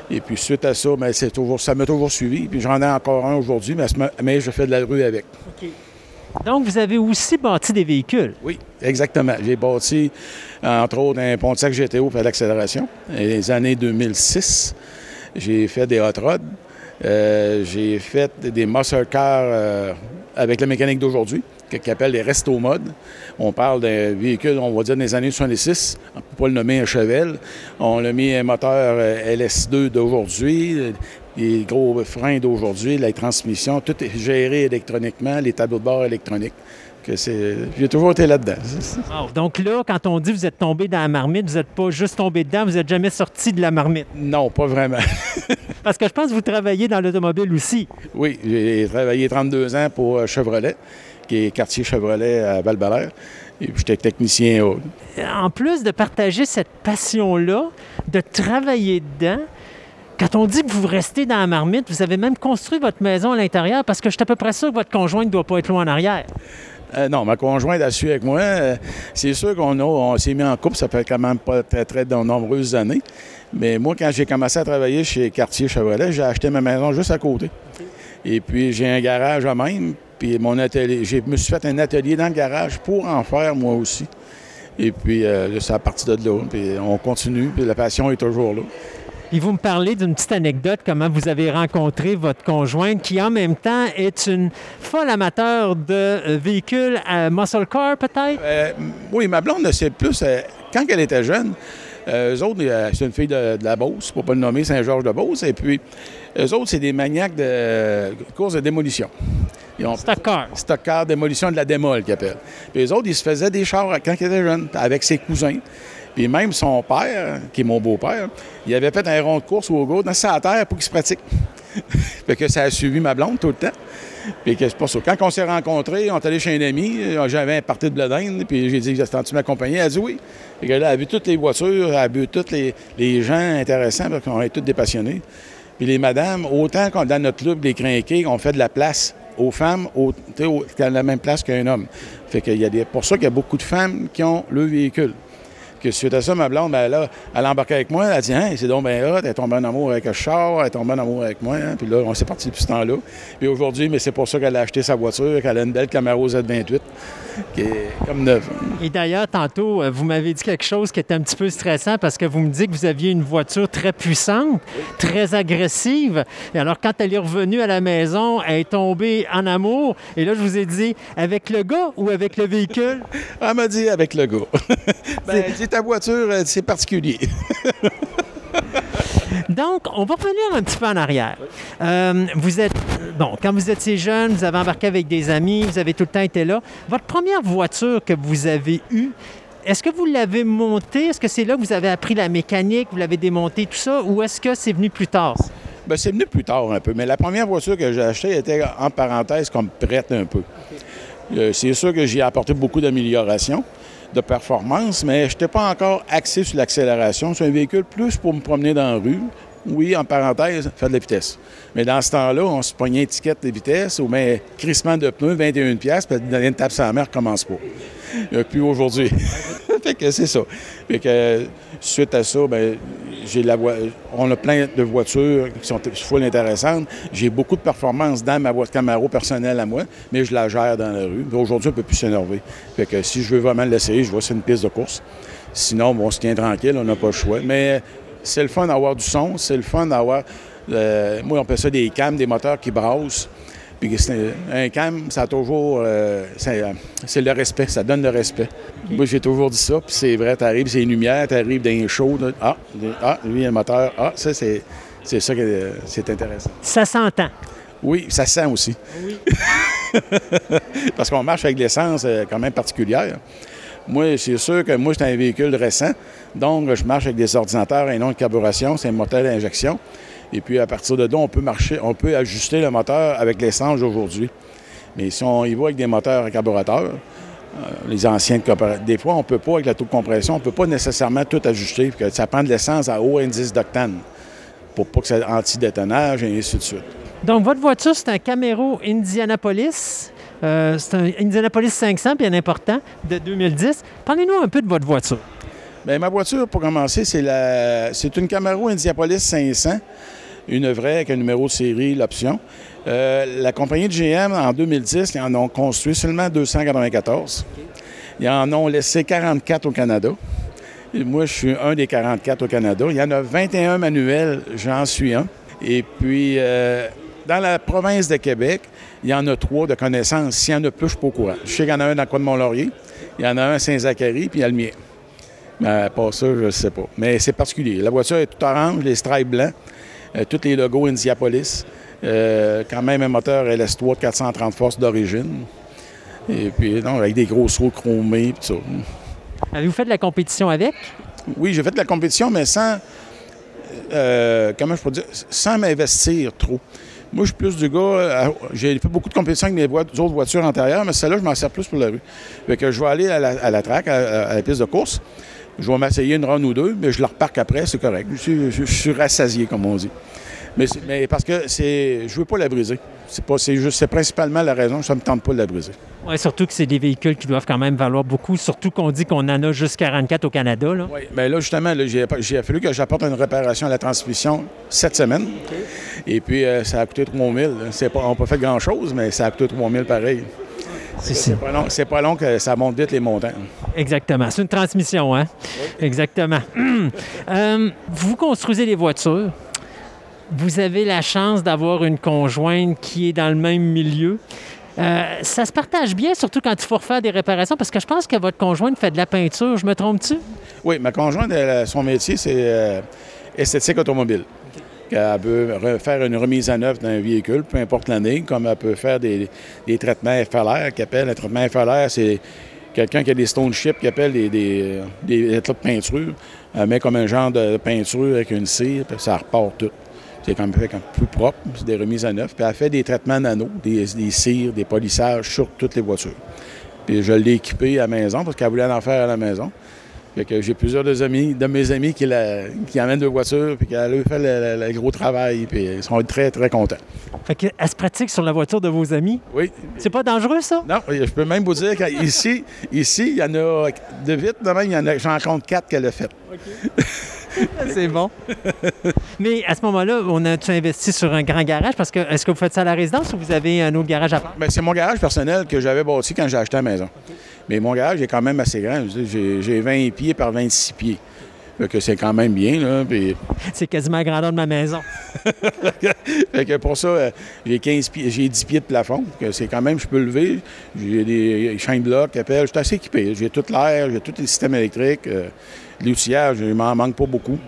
Et puis, suite à ça, ben, ça m'a toujours suivi. Puis, j'en ai encore un aujourd'hui, mais je fais de la rue avec.
Donc, vous avez aussi bâti des véhicules.
Oui, exactement. J'ai bâti, entre autres, un Pontiac GTO pour l'accélération. Les années 2006, j'ai fait des hot rods. Euh, j'ai fait des muscle cars euh, avec la mécanique d'aujourd'hui, qu'ils appellent les resto modes. On parle d'un véhicule, on va dire, des années 66. On ne peut pas le nommer un Chevel. On l'a mis un moteur euh, LS2 d'aujourd'hui, les gros freins d'aujourd'hui, la transmission, tout est géré électroniquement, les tableaux de bord électroniques. J'ai toujours été là-dedans.
Donc là, quand on dit vous êtes tombé dans la marmite, vous n'êtes pas juste tombé dedans, vous n'êtes jamais sorti de la marmite.
Non, pas vraiment.
Parce que je pense que vous travaillez dans l'automobile aussi.
Oui, j'ai travaillé 32 ans pour euh, Chevrolet, qui est quartier Chevrolet à val Et j'étais technicien. au-
En plus de partager cette passion-là, de travailler dedans, quand on dit que vous restez dans la marmite, vous avez même construit votre maison à l'intérieur parce que je suis à peu près sûr que votre conjointe ne doit pas être loin en arrière.
Euh, non, ma conjointe a su avec moi. Euh, c'est sûr qu'on on s'est mis en couple, ça fait quand même pas très, très de nombreuses années. Mais moi, quand j'ai commencé à travailler chez Quartier Chevrolet, j'ai acheté ma maison juste à côté. Et puis, j'ai un garage à même. Puis, mon atelier, je me suis fait un atelier dans le garage pour en faire moi aussi. Et puis, euh, c'est à partir de là. Puis, on continue. Puis, la passion est toujours là.
Et vous me parlez d'une petite anecdote, comment vous avez rencontré votre conjointe, qui en même temps est une folle amateur de euh, véhicules à muscle car, peut-être?
Euh, oui, ma blonde, c'est plus. euh, quand elle était jeune, euh, eux autres, euh, c'est une fille de, de la Beauce, pour pas le nommer Saint-Georges-de-Beauce. Et puis, eux autres, c'est des maniaques de euh, course de démolition. Ils ont
Stock car.
stock car, démolition de la démol, qu'ils appellent. Puis eux autres, ils se faisaient des chars quand ils étaient jeunes, avec ses cousins. Puis même son père, qui est mon beau-père, il avait fait un rond de course au gars dans sa terre pour qu'il se pratique. fait que ça a suivi ma blonde tout le temps. Puis que c'est pas ça. Quand on s'est rencontrés, on est allé chez un ami, euh, j'avais un parti de Bledin, puis j'ai dit, tu m'accompagner? Elle a dit oui. Fait que là, elle a vu toutes les voitures, elle a vu tous les, les gens intéressants, parce qu'on est tous des passionnés. Puis les madames, autant qu'on dans notre club des crinqués, on fait de la place aux femmes, au, tu sais, au- qui ont la même place qu'un homme. Fait qu'il y a pour ça qu'il y a beaucoup de femmes qui ont le véhicule. Que suite à ça, ma blonde, ben là, elle a embarqué avec moi, elle a dit, hein, c'est donc bien hot, elle est tombée en amour avec un char, elle est tombée en amour avec moi, hein. puis là, on s'est parti depuis ce temps-là. Puis aujourd'hui, mais c'est pour ça qu'elle a acheté sa voiture, qu'elle a une belle Camaro Z28, qui est comme neuve.
Et d'ailleurs, tantôt, euh, vous m'avez dit quelque chose qui était un petit peu stressant parce que vous me dites que vous aviez une voiture très puissante, très agressive. Et alors, quand elle est revenue à la maison, elle est tombée en amour. Et là, je vous ai dit, avec le gars ou avec le véhicule?
Elle m'a dit avec le gars. ben, ta voiture, euh, c'est particulier.
Donc, on va revenir un petit peu en arrière. Euh, vous êtes, bon, quand vous étiez jeune, vous avez embarqué avec des amis, vous avez tout le temps été là. Votre première voiture que vous avez eue, est-ce que vous l'avez montée? Est-ce que c'est là que vous avez appris la mécanique, vous l'avez démontée, tout ça, ou est-ce que c'est venu plus tard?
Ben, c'est venu plus tard un peu, mais la première voiture que j'ai achetée était en parenthèse comme prête un peu. Euh, c'est sûr que j'y ai apporté beaucoup d'améliorations de performance, mais je n'étais pas encore axé sur l'accélération. C'est un véhicule plus pour me promener dans la rue. Oui, en parenthèse, faire de la vitesse. Mais dans ce temps-là, on se pognait étiquette de vitesse ou bien crissement de pneus, 21 pièces, puis donner une tape sur la mer commence pas. Euh, puis aujourd'hui. fait que c'est ça. Fait que suite à ça, ben, la on a plein de voitures qui sont full intéressantes. J'ai beaucoup de performances dans ma voiture Camaro personnelle à moi, mais je la gère dans la rue. Aujourd'hui, on ne peut plus s'énerver. Si je veux vraiment l'essayer, je vois c'est une piste de course. Sinon, bon, on se tient tranquille, on n'a pas le choix. Mais c'est le fun d'avoir du son, c'est le fun d'avoir. Euh, moi, on appelle ça des cams, des moteurs qui brassent. Puis un cam, ça a toujours. Euh, euh, c'est le respect, ça donne le respect. Moi, j'ai toujours dit ça, puis c'est vrai, t'arrives, c'est une lumière, t'arrives dans un show, ah, ah, lui, un moteur, ah, ça, c'est, c'est ça que c'est intéressant.
Ça s'entend.
Oui, ça sent aussi. Oui. Parce qu'on marche avec l'essence euh, quand même particulière. Moi, c'est sûr que moi, c'est un véhicule récent, donc je marche avec des ordinateurs et non de carburation, c'est un moteur d'injection. Et puis, à partir de là, on peut marcher, on peut ajuster le moteur avec l'essence d'aujourd'hui. Mais si on y va avec des moteurs à carburateur, euh, les anciens des fois, on ne peut pas, avec la taux de compression, on ne peut pas nécessairement tout ajuster, parce que ça prend de l'essence à haut indice d'octane pour pas que ça anti-détonnage et ainsi de suite.
Donc, votre voiture, c'est un Camaro Indianapolis. Euh, c'est un Indianapolis 500, bien important, de 2010. Parlez-nous un peu de votre voiture.
Bien, ma voiture, pour commencer, c'est, la... c'est une Camaro Indianapolis 500 une vraie avec un numéro de série, l'option. Euh, la compagnie de GM, en 2010, ils en ont construit seulement 294. Ils en ont laissé 44 au Canada. moi, je suis un des 44 au Canada. Il y en a 21 manuels, j'en suis un. Et puis, euh, dans la province de Québec, il y en a trois de connaissance. S'il y en a plus, je suis pas au courant. Je sais qu'il y en a un dans le coin de Mont-Laurier, il y en a un à Saint-Zacharie, puis il y a le mien. Mais pas ça, je ne sais pas. Mais c'est particulier. La voiture est toute orange, les stripes blancs. Euh, tous les logos Indiapolis. Euh, quand même un moteur LS3 de 430 forces d'origine. Et puis, non, avec des grosses roues chromées, tout ça.
Avez-vous fait de la compétition avec?
Oui, j'ai fait de la compétition, mais sans, euh, comment je peux dire, sans m'investir trop. Moi, je suis plus du gars. J'ai fait beaucoup de compétitions avec mes autres voitures antérieures, mais celle-là, je m'en sers plus pour la rue. Fait que je vais aller à la, à track, à, la piste de course. Je vais m'essayer une run ou deux, mais je la reparque après, c'est correct. Je, suis rassasié, comme on dit. Mais, parce que c'est, je veux pas la briser. C'est pas, c'est juste, c'est principalement la raison. Ça me tente pas de la briser.
Oui, surtout que c'est des véhicules qui doivent quand même valoir beaucoup. Surtout qu'on dit qu'on en a juste 44 au Canada. Là.
Oui, mais là justement, j'ai, fallu que j'apporte une réparation à la transmission cette semaine. Et puis euh, ça a coûté 3 000. C'est pas, on n'a pas fait grand chose, mais ça a coûté 3 000 pareil. C'est pas, long, que ça monte vite les montants.
Exactement. C'est une transmission, hein? Exactement. Euh, vous construisez des voitures. Vous avez la chance d'avoir une conjointe qui est dans le même milieu. Euh, ça se partage bien, surtout quand il faut refaire des réparations, parce que je pense que votre conjointe fait de la peinture. Je me trompe-tu?
Oui, ma conjointe, son métier, c'est euh, esthétique automobile. Elle peut faire une remise à neuf d'un véhicule, peu importe l'année, comme elle peut faire des, traitements FLR, qui appelle un traitement FLR, c'est quelqu'un qui a des stone chips, qui appelle des, des, des de peinture. Elle met comme un genre de peinture avec une cire, puis ça repart tout. C'est quand même plus propre, c'est des remises à neuf. Puis elle fait des traitements nano, des, des cires, des polissages sur toutes les voitures. Puis je l'ai équipée à la maison parce qu'elle voulait en faire à la maison j'ai plusieurs de, amis, de mes amis qui, la, qui amènent de voitures puis qui ont fait le, gros travail, puis ils sont très, très contents.
Fait qu'elle se pratique sur la voiture de vos amis?
Oui.
C'est pas dangereux, ça?
Non, je peux même vous dire qu'ici, ici, il y en a, de vite, il y en a, j'en compte quatre qu'elle a fait. OK.
C'est bon. Mais à ce moment-là, on a-tu investi sur un grand garage? Parce que est-ce que vous faites ça à la résidence ou vous avez un autre garage à part?
Bien, c'est mon garage personnel que j'avais bâti quand j'ai acheté la maison. Mais mon garage est quand même assez grand. J'ai 20 pieds par 26 pieds. que c'est quand même bien. Là,
C'est quasiment la grandeur de ma maison.
fait que pour ça, euh, j'ai 15 pieds, j'ai 10 pieds de plafond. Que c'est quand même, je peux lever. J'ai des chaînes blocs, appels. Je suis assez équipé. J'ai tout l'air, j'ai tout les systèmes électriques. Euh, L'outillage, il m'en manque pas beaucoup.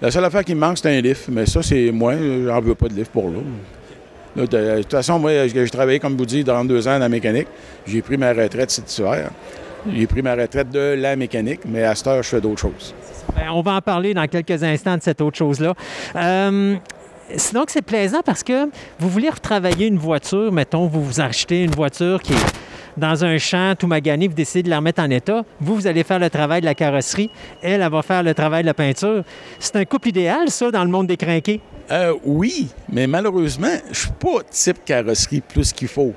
La seule affaire qui me manque, c'est un lift. Mais ça, c'est moi. J'en veux pas de lift pour là. De, toute façon, moi, j'ai j'ai travaillé, comme vous dites, dans deux ans dans la mécanique. J'ai pris ma retraite cet hiver. J'ai pris ma retraite de la mécanique, mais à cette heure, je fais d'autres choses.
Ben, on va en parler dans quelques instants de cette autre chose-là. Euh, sinon, c'est plaisant parce que vous voulez retravailler une voiture, mettons, vous vous achetez une voiture qui est dans un champ tout magané, vous décidez de la remettre en état. Vous, vous allez faire le travail de la carrosserie. Elle, elle va faire le travail de la peinture. C'est un couple idéal, ça, dans le monde des crinqués.
Euh, oui, mais malheureusement, je suis pas type carrosserie plus qu'il faut.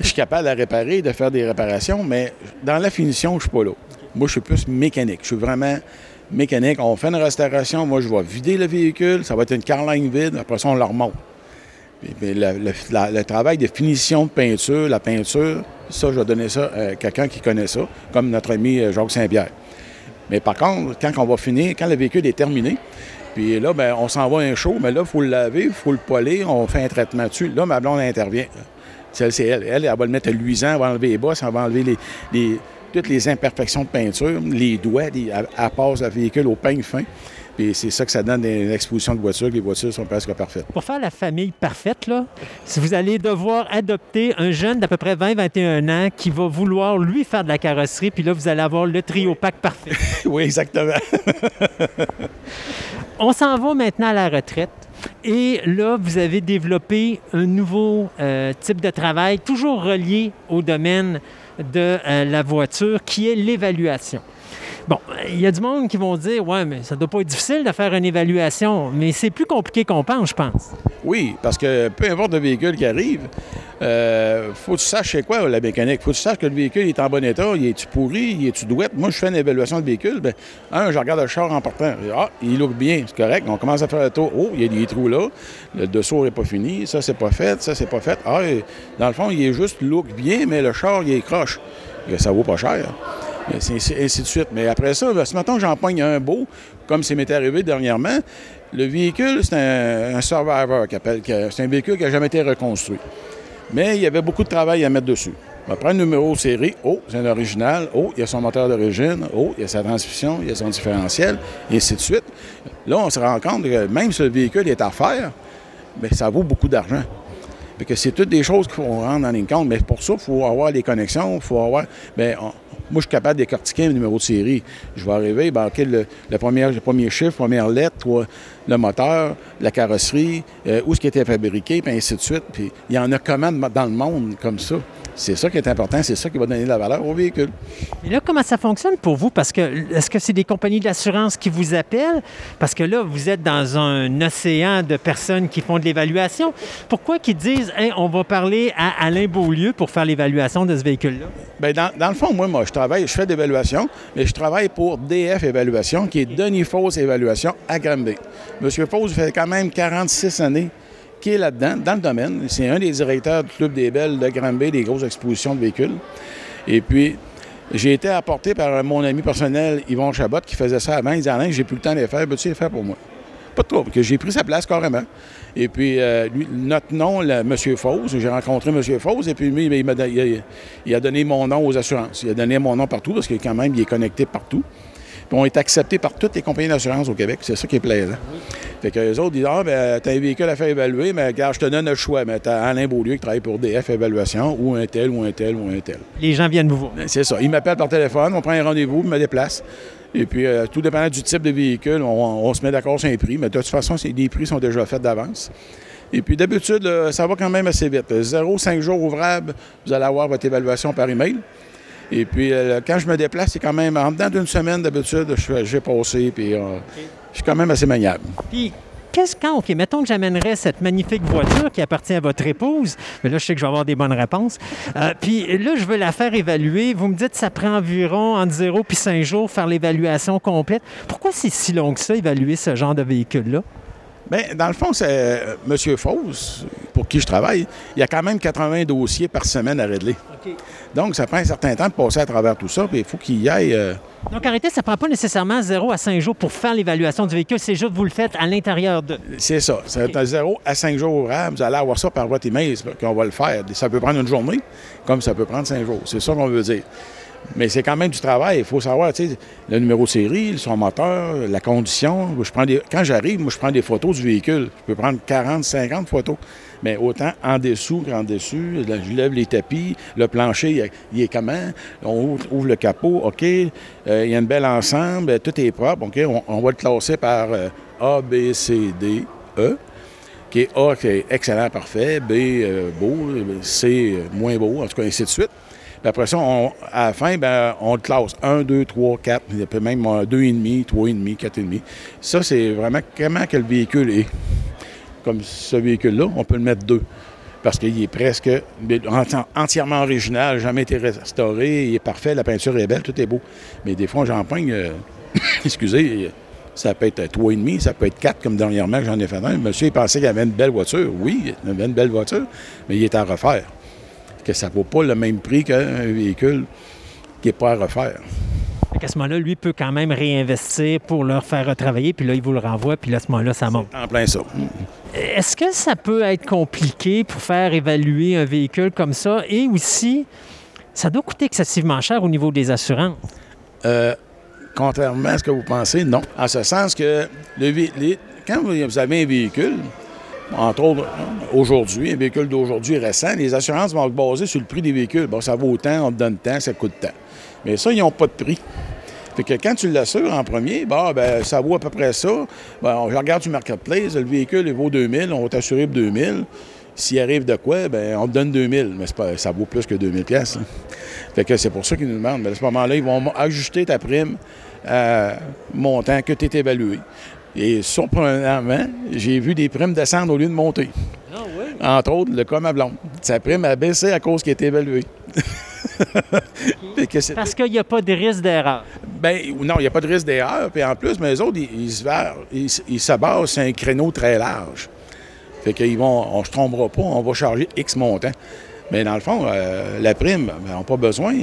Je suis capable de réparer, de faire des réparations, mais dans la finition, je suis pas là. Moi, je suis plus mécanique. Je suis vraiment mécanique. On fait une restauration, moi, je vais vider le véhicule, ça va être une carline vide, après ça, on le remonte. Puis le, le- la- le travail de finition de peinture, la peinture, ça, je vais donner ça à quelqu'un qui connaît ça, comme notre ami euh, Jacques Saint-Pierre. Mais par contre, quand on va finir, quand le véhicule est terminé, puis là, ben, on s'en va à un show, mais là, il faut le laver, il faut le poiler, on fait un traitement dessus. Là, ma blonde intervient. C'est elle. Elle, elle va le mettre luisant, elle va enlever les bosses, elle va enlever les, les- toutes les imperfections de peinture, les doigts, les- elle, elle passe le véhicule au peigne fin. Puis c'est ça que ça donne des expositions de voitures, que les voitures sont presque parfaites.
Pour faire la famille parfaite, là, si vous allez devoir adopter un jeune d'à peu près 20-21 ans qui va vouloir lui faire de la carrosserie, puis là, vous allez avoir le trio pack parfait.
oui, exactement.
On s'en va maintenant à la retraite. Et là, vous avez développé un nouveau euh, type de travail, toujours relié au domaine de euh, la voiture, qui est l'évaluation. Bon, il y a du monde qui vont dire, ouais, mais ça doit pas être difficile de faire une évaluation, mais c'est plus compliqué qu'on pense, je pense.
Oui, parce que peu importe le véhicule qui arrive, euh, faut que tu saches c'est quoi la mécanique. faut que tu saches que le véhicule est en bon état, il est-tu pourri, il est-tu douette. Moi, je fais une évaluation de véhicule. Ben, un, je regarde le char en partant. Ah, il look bien, c'est correct. On commence à faire le tour. Oh, il y a des trous là. Le dessous n'est pas fini. Ça, c'est pas fait. Ça, c'est pas fait. Ah, dans le fond, il est juste look bien, mais le char, il est croche. Ça vaut pas cher. Et c'est- c'est- ainsi de suite. Mais après ça, ben, ce matin, j'en pogne un beau, comme ça m'est arrivé dernièrement. Le véhicule, c'est un, un Survivor, qu'il appelle, c'est un véhicule qui n'a jamais été reconstruit. Mais il y avait beaucoup de travail à mettre dessus. On prend le numéro série. Oh, c'est un original. Oh, il y a son moteur d'origine. Oh, il y a sa transmission, il y a son différentiel, et ainsi de suite. Là, on se rend compte que même si le véhicule est à faire, bien, ça vaut beaucoup d'argent. Fait que c'est toutes des choses qu'il faut rendre en ligne compte. Mais pour ça, il faut avoir les connexions, il faut avoir. Bien, on- moi, je suis capable de décortiquer un numéro de série. Je vais arriver, ben, OK, le, premier, chiffre, première lettre, le moteur, la carrosserie, euh, où ce qui était fabriqué, puis ainsi de suite. Puis il y en a comment dans le monde comme ça? C'est ça qui est important, c'est ça qui va donner de la valeur au véhicule.
Et là, comment ça fonctionne pour vous? Parce que est-ce que c'est des compagnies d'assurance qui vous appellent? Parce que là, vous êtes dans un océan de personnes qui font de l'évaluation. Pourquoi qu'ils disent Hey, on va parler à Alain Beaulieu pour faire l'évaluation de ce véhicule-là?
Bien, dans, dans le fond, moi, moi, je travaille, je fais d'évaluation, mais je travaille pour DF Évaluation, qui est Denis Fausse Évaluation à Granby. Monsieur Fausse fait quand même 46 années là-dedans, dans le domaine. C'est un des directeurs du Club des Belles de Granby, des grosses expositions de véhicules. Et puis, j'ai été apporté par mon ami personnel, Yvon Chabot, qui faisait ça avant. Il disait Alain, j'ai plus le temps de les faire, peux-tu les faire pour moi? Pas de trouble, que j'ai pris sa place carrément. Et puis, euh, notre nom, M. Fausse, j'ai rencontré M. Fausse, et puis lui, il a, il a donné mon nom aux assurances. Il a donné mon nom partout, parce que quand même, il est connecté partout. Puis on est accepté par toutes les compagnies d'assurance au Québec. C'est ça qui est plaisant. Fait que les autres disent Ah, ben, t'as un véhicule à faire évaluer, mais regarde, je te donne le choix. Mais t'as Alain Beaulieu qui travaille pour DF Évaluation, ou un tel, ou un tel, ou un tel.
Les gens viennent vous voir.
Ben, C'est ça. Il m'appelle par téléphone, on prend un rendez-vous, il me déplace. Et puis, euh, tout dépendant du type de véhicule, on, on se met d'accord sur un prix. Mais de toute façon, les prix sont déjà faits d'avance. Et puis, d'habitude, ça va quand même assez vite. 0-5 jours ouvrables, vous allez avoir votre évaluation par email. Et puis, euh, quand je me déplace, c'est quand même en dedans d'une semaine, d'habitude, j'ai passé, puis euh, je suis quand même assez maniable.
Puis, qu'est-ce quand, OK, mettons que j'amènerais cette magnifique voiture qui appartient à votre épouse, mais là, je sais que je vais avoir des bonnes réponses. Euh, puis là, je veux la faire évaluer. Vous me dites que ça prend environ entre 0 puis 5 jours faire l'évaluation complète. Pourquoi c'est si long que ça, évaluer ce genre de véhicule-là?
Bien, dans le fond, c'est euh, M. Fausse, pour qui je travaille, il y a quand même 80 dossiers par semaine à régler. Donc, ça prend un certain temps de passer à travers tout ça, puis il faut qu'il y aille. euh,
Donc, arrêtez, ça ne prend pas nécessairement 0 à 5 jours pour faire l'évaluation du véhicule. C'est juste que vous le faites à l'intérieur de.
c'est ça. Ça va être à 0 à 5 jours ouvrables. Vous allez avoir ça par votre email, c'est qu'on va le faire. Ça peut prendre une journée, comme ça peut prendre 5 jours. C'est ça qu'on veut dire. Mais c'est quand même du travail. Il faut savoir, tu sais, le numéro de série, son moteur, la condition. Je prends des, quand j'arrive, moi, je prends des photos du véhicule. Je peux prendre 40, 50 photos. Mais autant en dessous qu'en dessus. Je lève les tapis. Le plancher, il est comment? On ouvre, le capot. OK. Euh, il y a une belle ensemble. Tout est propre. OK. On, va le classer par euh, A, B, C, D, E. Qui est A, qui est excellent, parfait. B, euh, beau. C, moins beau. En tout cas, ainsi de suite. Après ça, à la fin, ben, on le classe 1, 2, 3, 4, il y a même 2,5, 3,5, 4,5. Ça, c'est vraiment comment que le véhicule est. Comme ce véhicule-là, on peut le mettre 2 parce qu'il est presque entièrement original, jamais été restauré, il est parfait, la peinture est belle, tout est beau. Mais des fois, j'en peigne, euh, excusez, ça peut être 3,5, ça peut être 4, comme dernièrement que j'en ai fait un. Monsieur, il pensait qu'il avait une belle voiture. Oui, il avait une belle voiture, mais il est à refaire que ça ne vaut pas le même prix qu'un véhicule qui n'est pas à refaire.
À ce moment-là, lui peut quand même réinvestir pour leur faire retravailler, puis là, il vous le renvoie, puis là, à ce moment-là, ça monte.
En plein ça.
Est-ce que ça peut être compliqué pour faire évaluer un véhicule comme ça? Et aussi, ça doit coûter excessivement cher au niveau des assurances.
Euh, contrairement à ce que vous pensez, non. En ce sens que le, quand vous avez un véhicule, entre autres, aujourd'hui, un véhicule d'aujourd'hui récent, les assurances vont être basées sur le prix des véhicules. Bon, ça vaut tant, on te donne tant, ça coûte tant. Mais ça, ils n'ont pas de prix. Fait que quand tu l'assures en premier, bah, ben, ça vaut à peu près ça. Ben, je regarde du marketplace, le véhicule, il vaut 2000, on va t'assurer pour 2000. S'il arrive de quoi, ben, on te donne 2000, mais pas, ça vaut plus que 2000 pièces. Fait que c'est pour ça qu'ils nous demandent. Mais à ce moment-là, ils vont ajuster ta prime à montant que tu es évalué. Et surprenamment, j'ai vu des primes descendre au lieu de monter. Ah oui? Entre autres, le cas ma blonde. Sa prime a baissé à cause qu'elle était évaluée.
Parce qu'il n'y a pas de risque d'erreur.
Ben non, il n'y a pas de risque d'erreur. Puis en plus, mais les autres, ils, se ils, ils s'abassent sur un créneau très large. Fait qu'ils vont, on ne se trompera pas, on va charger X montant. Mais dans le fond, euh, la prime, ben, on n'a pas besoin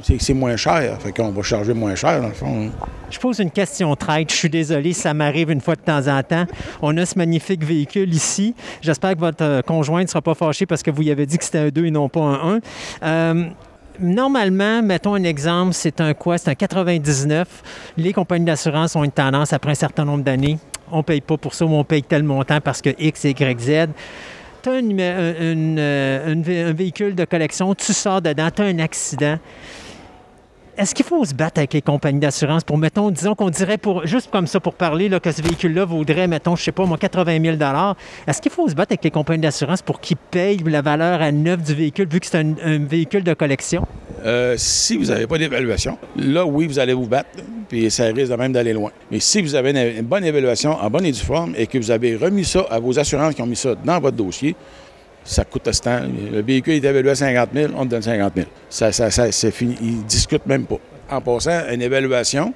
c'est moins cher. Fait qu'on va charger moins cher, dans le fond.
Je pose une question traite. Je suis désolé, ça m'arrive une fois de temps en temps. On a ce magnifique véhicule ici. J'espère que votre euh, conjointe ne sera pas fâchée parce que vous y avez dit que c'était un 2 et non pas un 1. Euh, normalement, mettons un exemple, c'est un quoi? C'est un 99. Les compagnies d'assurance ont une tendance, après un certain nombre d'années, on ne paye pas pour ça ou on paye tel montant parce que X, Y, Z tu as euh, un, véhicule de collection, tu sors dedans, tu as un accident est-ce qu'il faut se battre avec les compagnies d'assurance pour, mettons, disons qu'on dirait, pour juste comme ça, pour parler, que ce véhicule-là vaudrait, mettons, je sais pas, moi, 80 000 Est-ce qu'il faut se battre avec les compagnies d'assurance pour qu'ils payent la valeur à neuf du véhicule, vu que c'est un, véhicule de collection?
Euh, si vous n'avez pas d'évaluation, là, oui, vous allez vous battre, puis ça risque même d'aller loin. Mais si vous avez une, bonne évaluation en bonne et due forme et que vous avez remis ça à vos assurances qui ont mis ça dans votre dossier, ça coûte temps. Le véhicule est évalué à 50 000, on te donne 50 000. Ça, ça, c'est fini. Ils ne discutent même pas. En passant, une évaluation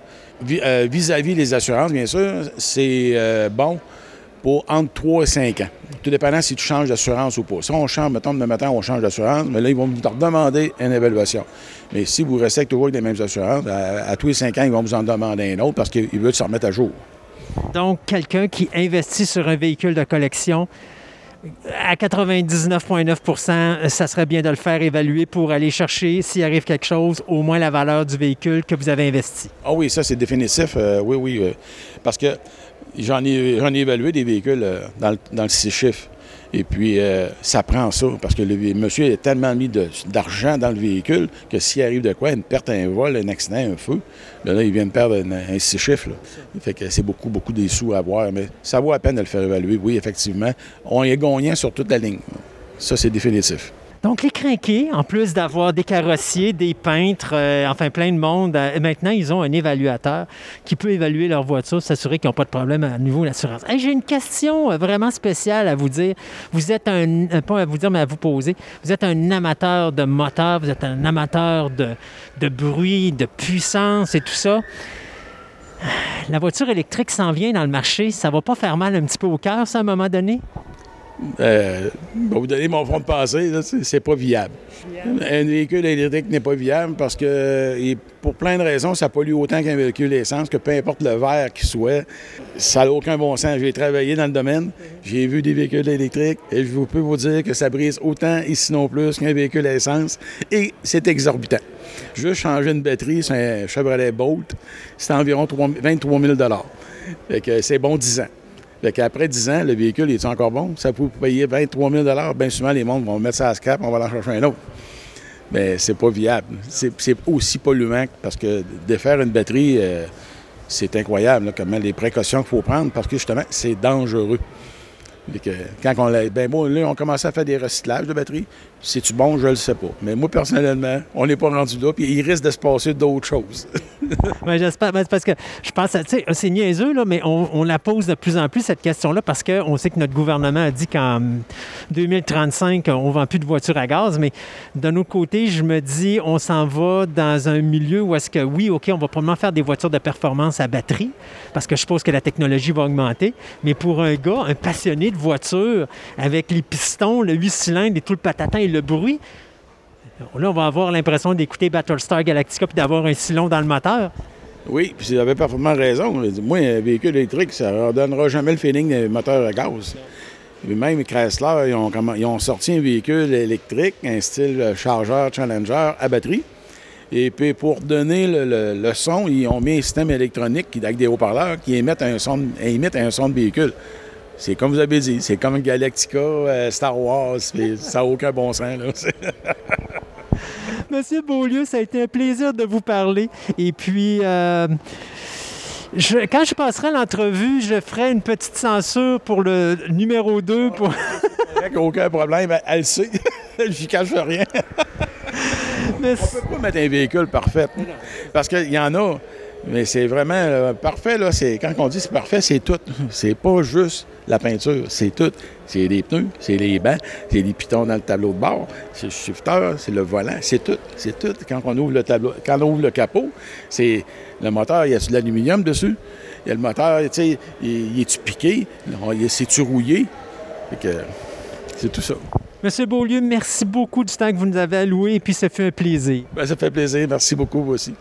euh, vis-à-vis des assurances, bien sûr, c'est euh, bon pour entre 3 et 5 ans. Tout dépendant si tu changes d'assurance ou pas. Si on change, mettons, demain matin, on change d'assurance, mais là, ils vont vous demander une évaluation. Mais si vous restez toujours avec les mêmes assurances, à, tous les 5 ans, ils vont vous en demander une autre parce qu'ils veulent se remettre à jour.
Donc, quelqu'un qui investit sur un véhicule de collection, à 99,9% ça serait bien de le faire évaluer pour aller chercher, s'il arrive quelque chose, au moins la valeur du véhicule que vous avez investi.
Ah oui, ça c'est définitif. Euh, oui, oui. Euh, parce que j'en ai, évalué des véhicules euh, dans, dans le six chiffres. Et puis, euh, ça prend ça, parce que le monsieur a tellement mis d'argent dans le véhicule que s'il arrive de quoi, une perte, un vol, un accident, un feu, là, il vient de perdre un, six chiffres. Fait que c'est beaucoup, beaucoup des sous à avoir. Mais ça vaut la peine de le faire évaluer, oui, effectivement. On est gagnant sur toute la ligne. Ça, c'est définitif.
Donc, les crinqués, en plus d'avoir des carrossiers, des peintres, euh, enfin plein de monde, euh, maintenant, ils ont un évaluateur qui peut évaluer leur voiture, s'assurer qu'ils n'ont pas de problème à niveau d'assurance. J'ai une question euh, vraiment spéciale à vous dire. Vous êtes un, pas à vous dire, mais à vous poser. Vous êtes un amateur de moteur, vous êtes un amateur de, de bruit, de puissance et tout ça. La voiture électrique s'en vient dans le marché. Ça va pas faire mal un petit peu au cœur, ça, à un moment donné?
Euh, vous donner mon fond de pensée, c'est pas viable. Un véhicule électrique n'est pas viable parce que, pour plein de raisons, ça pollue autant qu'un véhicule essence, que peu importe le verre qu'il soit, ça n'a aucun bon sens. J'ai travaillé dans le domaine, j'ai vu des véhicules électriques et je peux vous dire que ça brise autant, ici non plus, qu'un véhicule essence et c'est exorbitant. Juste changer une batterie sur un Chevrolet Bolt, c'est environ 3 23 000 Fait que c'est bon 10 ans. Fait qu'après 10 ans, le véhicule est encore bon? Ça peut payer 23 000 Bien souvent, les mondes vont mettre ça à scrap, on va en chercher un autre. Mais c'est pas viable. C'est aussi polluant parce que de faire une batterie, euh, c'est incroyable là, comment les précautions qu'il faut prendre parce que justement, c'est dangereux. Que quand on l'a. Ben moi, là, on commençait à faire des recyclages de batteries. C'est-tu bon? Je le sais pas. Mais moi, personnellement, on n'est pas rendu là, puis il risque de se passer d'autres choses.
Ouais, j'espère. Ben, parce que je pense, tu sais, c'est niaiseux, là, mais on, on la pose de plus en plus, cette question-là, parce qu'on sait que notre gouvernement a dit qu'en 2035, on ne vend plus de voitures à gaz. Mais d'un autre côté, je me dis, on s'en va dans un milieu où est-ce que, oui, OK, on va probablement faire des voitures de performance à batterie, parce que je suppose que la technologie va augmenter. Mais pour un gars, un passionné de voiture, avec les pistons, le 8 cylindres et tout le patatin et le bruit, Là, on va avoir l'impression d'écouter Battlestar Galactica puis d'avoir un silon dans le moteur.
Oui, puis vous avez parfaitement raison. Moi, un véhicule électrique, ça ne redonnera jamais le feeling d'un moteur à gaz. Même Chrysler, ils ont, ils ont sorti un véhicule électrique, un style chargeur Challenger à batterie. Et puis pour donner le, son, ils ont mis un système électronique avec des haut-parleurs qui émettent un son de véhicule. C'est comme vous avez dit, c'est comme Galactica, euh, Star Wars, ça n'a aucun bon sens. Là.
Monsieur Beaulieu, ça a été un plaisir de vous parler. Et puis, euh, je- quand je passerai l'entrevue, je ferai une petite censure pour le numéro 2. Pour...
aucun problème, elle, elle le sait. Je n'y cache rien.
Mais
On peut pas mettre un véhicule parfait. Parce qu'il y en a, mais c'est vraiment euh, parfait. Là, c'est, quand on dit c'est parfait, c'est tout. C'est pas juste la peinture, c'est tout. C'est les pneus, c'est les bancs, c'est les pitons dans le tableau de bord, c'est le shifter, c'est le volant, c'est tout. C'est tout. Quand on ouvre le tableau, quand on ouvre le capot, c'est le moteur, il y a de l'aluminium dessus? Il y a le moteur, tu sais, il, est-tu piqué? C'est-tu rouillé? C'est tout ça.
Monsieur Beaulieu, merci beaucoup du temps que vous nous avez alloué. Et puis, ça fait un plaisir.
Ben, ça fait plaisir. Merci beaucoup, vous aussi.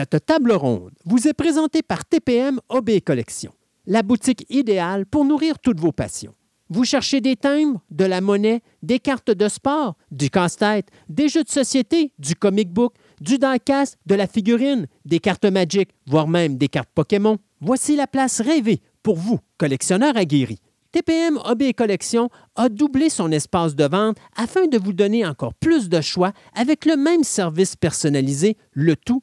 Cette table ronde vous est présentée par TPM OB Collection, la boutique idéale pour nourrir toutes vos passions. Vous cherchez des timbres, de la monnaie, des cartes de sport, du casse-tête, des jeux de société, du comic book, du diecast, de la figurine, des cartes Magic, voire même des cartes Pokémon. Voici la place rêvée pour vous, collectionneurs aguerris. TPM Hobby Collection a doublé son espace de vente afin de vous donner encore plus de choix avec le même service personnalisé, le tout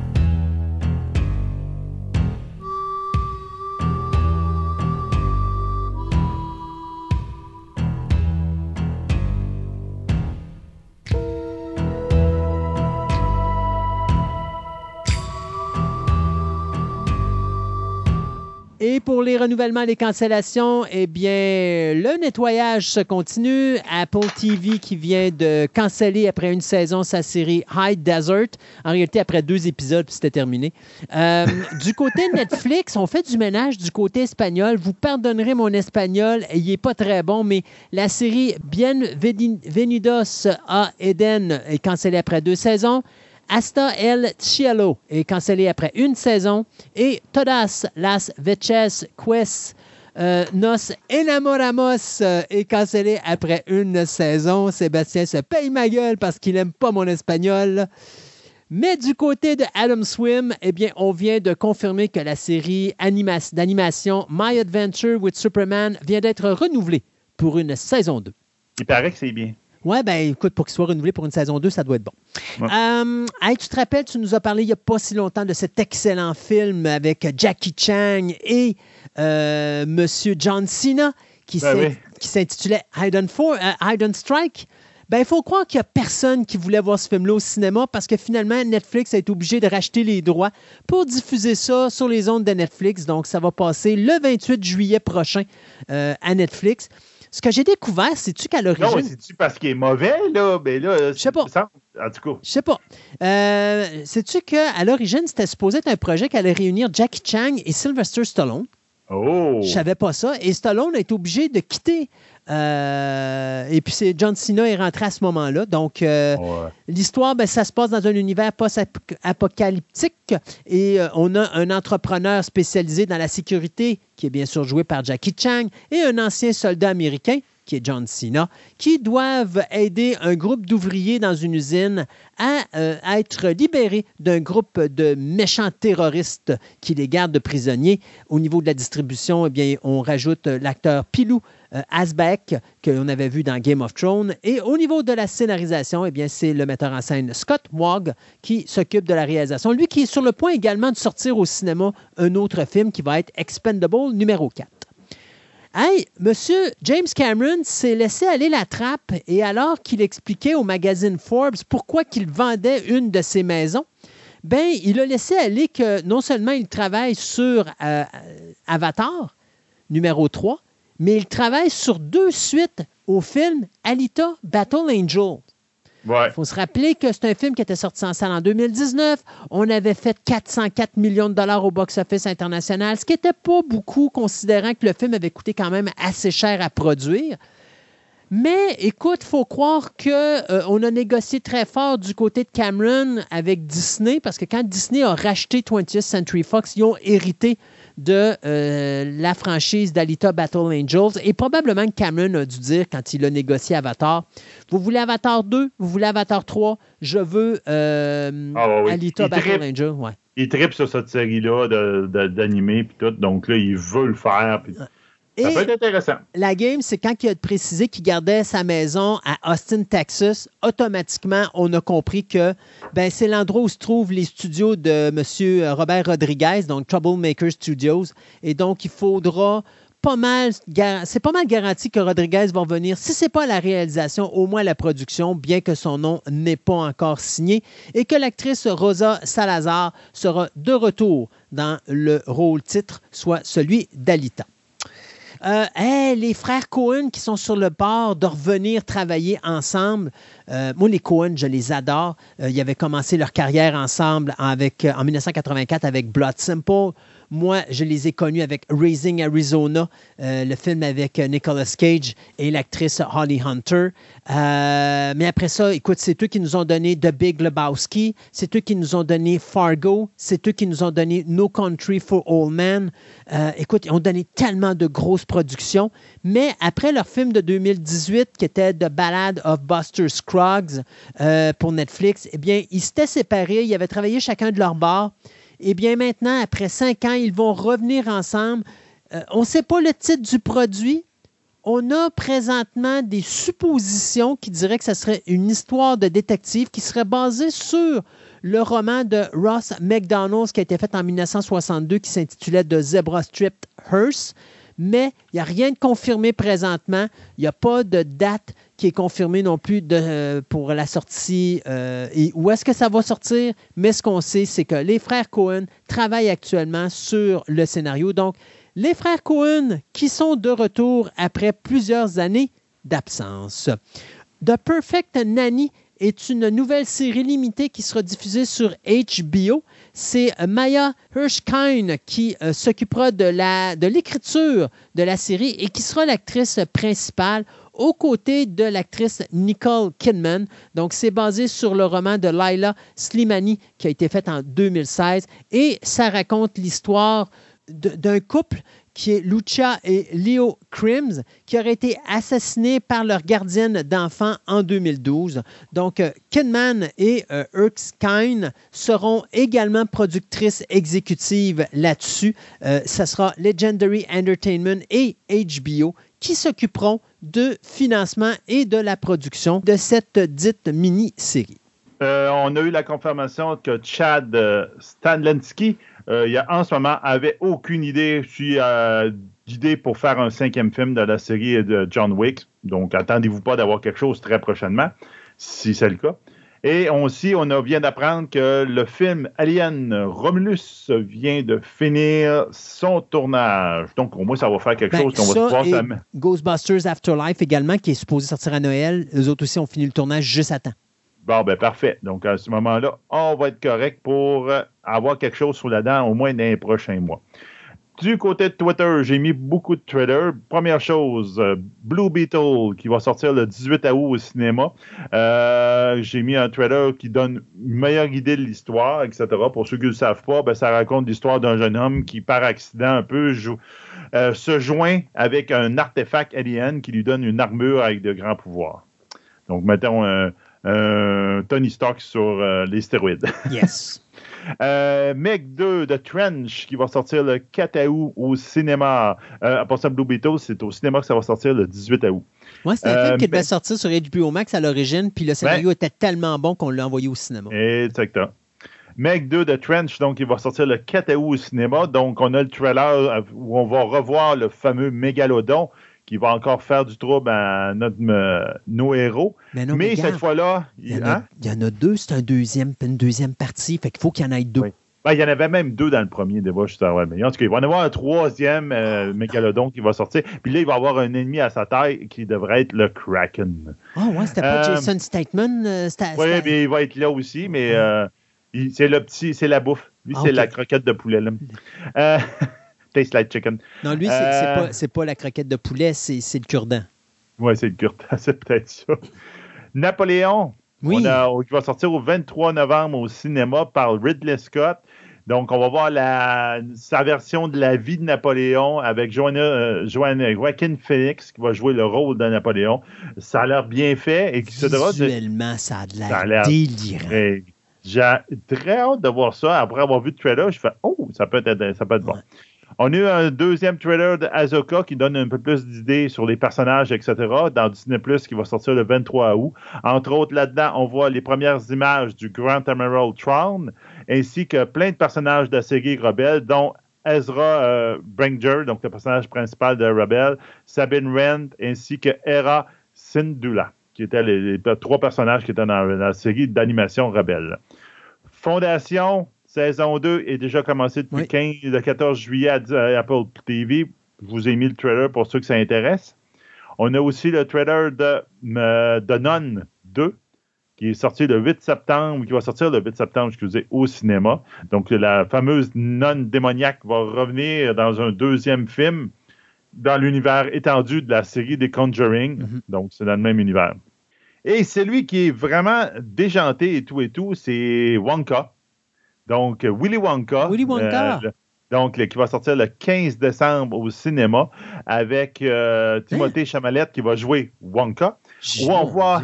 Et pour les renouvellements et les cancellations, eh bien, le nettoyage se continue. Apple TV qui vient de canceller après une saison sa série High Desert. En réalité, après deux épisodes, puis c'était terminé. Euh, du côté Netflix, on fait du ménage du côté espagnol. Vous pardonnerez mon espagnol, il n'est pas très bon, mais la série Bienvenidos a Eden est cancellée après deux saisons. Hasta el Cielo est cancellé après une saison et Todas las veces Quest euh, Nos Enamoramos euh, est cancellé après une saison. Sébastien se paye ma gueule parce qu'il n'aime pas mon espagnol. Mais du côté de Adam Swim, eh bien, on vient de confirmer que la série anima- d'animation My Adventure with Superman vient d'être renouvelée pour une saison 2.
Il paraît que c'est bien.
Ouais, ben écoute, pour qu'il soit renouvelé pour une saison 2, ça doit être bon.
Ouais.
Euh, hey, tu te rappelles, tu nous as parlé il n'y a pas si longtemps de cet excellent film avec Jackie Chan et euh, Monsieur John Cena qui
Ben oui.
s'intitulait For- euh, Hidden Strike. Ben, il faut croire qu'il n'y a personne qui voulait voir ce film-là au cinéma parce que finalement, Netflix a été obligé de racheter les droits pour diffuser ça sur les ondes de Netflix. Donc, ça va passer le 28 juillet prochain euh, à Netflix. Ce que j'ai découvert, c'est-tu qu'à
Non,
l'origine.
c'est-tu parce qu'il est mauvais, là? Mais là,
Je sais pas.
ça- En tout cas.
Je sais pas. Euh, Sais-tu qu'à l'origine, c'était supposé être un projet qui allait réunir Jackie Chan et Sylvester Stallone?
Oh!
Je savais pas ça. Et Stallone a été obligé de quitter. Euh, et puis, c'est John Cena est rentré à ce moment-là. Donc, euh,
Ouais.
L'histoire, ben, ça se passe dans un univers post-apocalyptique et euh, on a un entrepreneur spécialisé dans la sécurité, qui est bien sûr joué par Jackie Chan, et un ancien soldat américain, qui est John Cena, qui doivent aider un groupe d'ouvriers dans une usine à, euh, être libérés d'un groupe de méchants terroristes qui les gardent prisonniers. Au niveau de la distribution, eh bien, on rajoute l'acteur Pilou euh, Asbeck, que l'on avait vu dans Game of Thrones. Et au niveau de la scénarisation, eh bien, c'est le metteur en scène Scott Wagg qui s'occupe de la réalisation. Lui qui est sur le point également de sortir au cinéma un autre film qui va être Expendable numéro 4. Hey, monsieur James Cameron s'est laissé aller la trappe et alors qu'il expliquait au magazine Forbes pourquoi qu'il vendait une de ses maisons, ben, il a laissé aller que non seulement il travaille sur euh, Avatar numéro 3, mais il travaille sur deux suites au film Alita Battle Angel. Il faut se rappeler que c'est un film qui était sorti en salle en 2019. On avait fait 404 millions de dollars au box-office international, ce qui n'était pas beaucoup, considérant que le film avait coûté quand même assez cher à produire. Mais écoute, il faut croire qu'on a négocié très fort du côté de Cameron avec Disney, parce que quand Disney a racheté 20th Century Fox, ils ont hérité de euh, la franchise d'Alita Battle Angels. Et probablement que Cameron a dû dire, quand il a négocié Avatar, vous voulez Avatar 2, vous voulez Avatar 3, je veux euh,
Ah, ouais.
Alita
Il
Battle
trippe.
Angel. Ouais.
Il tripe sur cette série-là d'animé puis tout. Donc là, il veut le faire. Ça
Et
peut être intéressant.
la game, c'est quand il a précisé qu'il gardait sa maison à Austin, Texas, automatiquement, on a compris que ben, c'est l'endroit où se trouvent les studios de M. Robert Rodriguez, donc Troublemaker Studios. Et donc, il faudra pas mal, c'est pas mal garanti que Rodriguez va venir, si c'est pas la réalisation, au moins la production, bien que son nom n'est pas encore signé, et que l'actrice Rosa Salazar sera de retour dans le rôle titre, soit celui d'Alita. Euh, les frères Cohen qui sont sur le bord de revenir travailler ensemble. Euh, moi, les Cohen, je les adore. Euh, ils avaient commencé leur carrière ensemble en 1984 avec Blood Simple. Moi, je les ai connus avec Raising Arizona, euh, le film avec euh, Nicolas Cage et l'actrice Holly Hunter. Euh, mais après ça, écoute, c'est eux qui nous ont donné The Big Lebowski, c'est eux qui nous ont donné Fargo, c'est eux qui nous ont donné No Country for Old Men. Écoute, ils ont donné tellement de grosses productions. Mais après leur film de 2018, qui était The Ballad of Buster Scruggs pour Netflix, eh bien, ils s'étaient séparés, ils avaient travaillé chacun de leur bord. Eh bien, maintenant, après cinq ans, ils vont revenir ensemble. Euh, on ne sait pas le titre du produit. On a présentement des suppositions qui diraient que ce serait une histoire de détective qui serait basée sur le roman de Ross McDonald qui a été fait en 1962 qui s'intitulait The Zebra Strip Hearse. Mais il n'y a rien de confirmé présentement. Il n'y a pas de date qui est confirmée non plus euh, pour la sortie euh, et où est-ce que ça va sortir? Mais ce qu'on sait, c'est que les frères Cohen travaillent actuellement sur le scénario. Donc, les frères Cohen qui sont de retour après plusieurs années d'absence. The Perfect Nanny est une nouvelle série limitée qui sera diffusée sur HBO. C'est Maya Hirschkind qui euh, s'occupera de de l'écriture de la série et qui sera l'actrice principale aux côtés de l'actrice Nicole Kidman. Donc, c'est basé sur le roman de Laila Slimani qui a été fait en 2016 et ça raconte l'histoire d'un couple qui est Lucia et Leo Crims, qui auraient été assassinés par leur gardienne d'enfants en 2012. Donc, euh, Kidman et euh, Erskine seront également productrices exécutives là-dessus. Euh, ça sera Legendary Entertainment et HBO qui s'occuperont de financement et de la production de cette dite mini-série.
Euh, on a eu la confirmation que Chad euh, Stanlensky, euh, il y a, en ce moment, avait aucune idée si, euh, d'idée pour faire un cinquième film de la série de John Wick. Donc, attendez-vous pas d'avoir quelque chose très prochainement, si c'est le cas. Et aussi, on a, vient d'apprendre que le film Alien Romulus vient de finir son tournage. Donc, au moins, ça va faire quelque
Ben,
chose qu'on va
ça
pouvoir
et
s'am-
Ghostbusters Afterlife également, qui est supposé sortir à Noël. Eux autres aussi ont fini le tournage juste à temps.
Bon, ben parfait. Donc, à ce moment-là, on va être correct pour euh, avoir quelque chose sous la dent, au moins dans les prochains mois. Du côté de Twitter, j'ai mis beaucoup de trailers. Première chose, euh, Blue Beetle qui va sortir le 18 août au cinéma. Euh, j'ai mis un trailer qui donne une meilleure idée de l'histoire, etc. Pour ceux qui ne le savent pas, ben, ça raconte l'histoire d'un jeune homme qui, par accident, un peu se joint avec un artefact alien qui lui donne une armure avec de grands pouvoirs. Donc, mettons un Tony Stark sur euh, les stéroïdes.
Yes.
Euh, Meg 2 de Trench qui va sortir le 4 août au cinéma. Euh, à part ça, Blue Beetle, c'est au cinéma que ça va sortir le 18 août.
Moi, c'était un
Euh,
film qui devait
ben-
sortir sur HBO Max à l'origine, puis le scénario était tellement bon qu'on l'a envoyé au cinéma.
Exactement. Meg 2 de Trench, donc il va sortir le 4 août au cinéma. Donc on a le trailer euh, où on va revoir le fameux mégalodon qui va encore faire du trouble à notre, euh, nos héros.
Mais non,
mais
mais
cette fois-là,
il y,
il
en a,
hein?
il y en a deux, c'est un deuxième, une deuxième partie, fait qu'il faut qu'il y en ait deux.
Oui. Ben, il y en avait même deux dans le premier débat, avant. Mais en tout cas, il va y en avoir un troisième euh, mégalodon qui va sortir. Puis là, il va y avoir un ennemi à sa taille qui devrait être le Kraken.
Ah ouais, c'était pas
Euh,
Jason Statham? euh,
Oui, mais il va être là aussi, mais c'est le petit, c'est la bouffe. Lui,
Ah,
c'est la croquette de poulet. Là. Taste like chicken.
Non, lui, c'est
Euh,
pas, c'est pas la croquette de poulet, c'est le cure-dent.
Oui, c'est le kurt, c'est peut-être ça. Napoléon,
Oui.
on a- qui va sortir au 23 novembre au cinéma par Ridley Scott. Donc, on va voir la, sa version de la vie de Napoléon avec Joanna, euh, Joanna Joaquin Phoenix qui va jouer le rôle de Napoléon. Ça a l'air bien fait et qui se devra.
Visuellement, ça a de
Ça a
l'air délirant.
J'ai très hâte de voir ça. Après avoir vu le trailer, je fais Oh, ça peut être, ça peut être bon. On a eu un deuxième trailer de Azoka qui donne un peu plus d'idées sur les personnages, etc. dans Disney Plus qui va sortir le 23 août. Entre autres, là-dedans, on voit les premières images du Grand Admiral Thrawn, ainsi que plein de personnages de la série Rebelle, dont Ezra euh, Branger, donc le personnage principal de Rebelle, Sabine Wren, ainsi que Hera Syndulla, qui étaient les, les trois personnages qui étaient dans, dans la série d'animation Rebelle. Fondation, saison 2 est déjà commencée depuis
Oui.
le 15, le 14 juillet à, à Apple TV. Je vous ai mis le trailer pour ceux que ça intéresse. On a aussi le trailer de, euh, de Nun 2, qui est sorti le 8 septembre, qui va sortir le 8 septembre, excusez, au cinéma. Donc, la fameuse nonne démoniaque va revenir dans un deuxième film dans l'univers étendu de la série des Conjuring.
Mhm.
Donc, c'est dans le même univers. Et celui qui est vraiment déjanté et tout et tout, c'est Wonka. Donc, euh, Willy Wonka.
Willy Wonka.
euh, le- donc, le- qui va sortir le 15 décembre au cinéma avec euh, Timothée Chamalette qui va jouer Wonka. Où on voit-.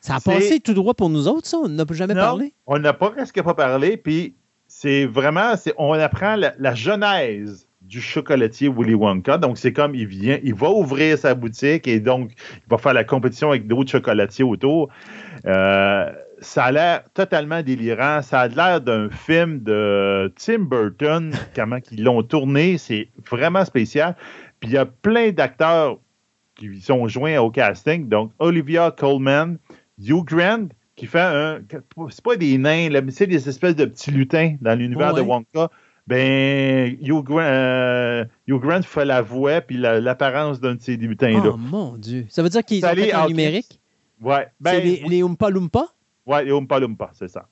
Ça a passé tout droit pour nous autres, ça? On n'a jamais
Non,
parlé?
On n'a pas presque pas parlé, puis c'est vraiment, on apprend la, la genèse du chocolatier Willy Wonka. Donc, c'est comme il vient, il va ouvrir sa boutique et donc il va faire la compétition avec d'autres chocolatiers autour. Euh, ça a l'air totalement délirant. Ça a l'air d'un film de Tim Burton, comment ils l'ont tourné. C'est vraiment spécial. Puis il y a plein d'acteurs qui sont joints au casting. Donc, Olivia Colman, Hugh Grant, qui fait un. C'est pas des nains, là, mais c'est des espèces de petits lutins dans l'univers
Ouais.
de Wonka. Ben, Hugh Grant, euh, Hugh Grant fait la voix puis la- l'apparence d'un de ces lutins-là.
Oh mon Dieu. Ça veut dire qu'ils ont fait un numérique?
Ouais,
c'est
ben,
les, les Oompa Loompa?
Ouais, et Oompa Loompa, c'est ça.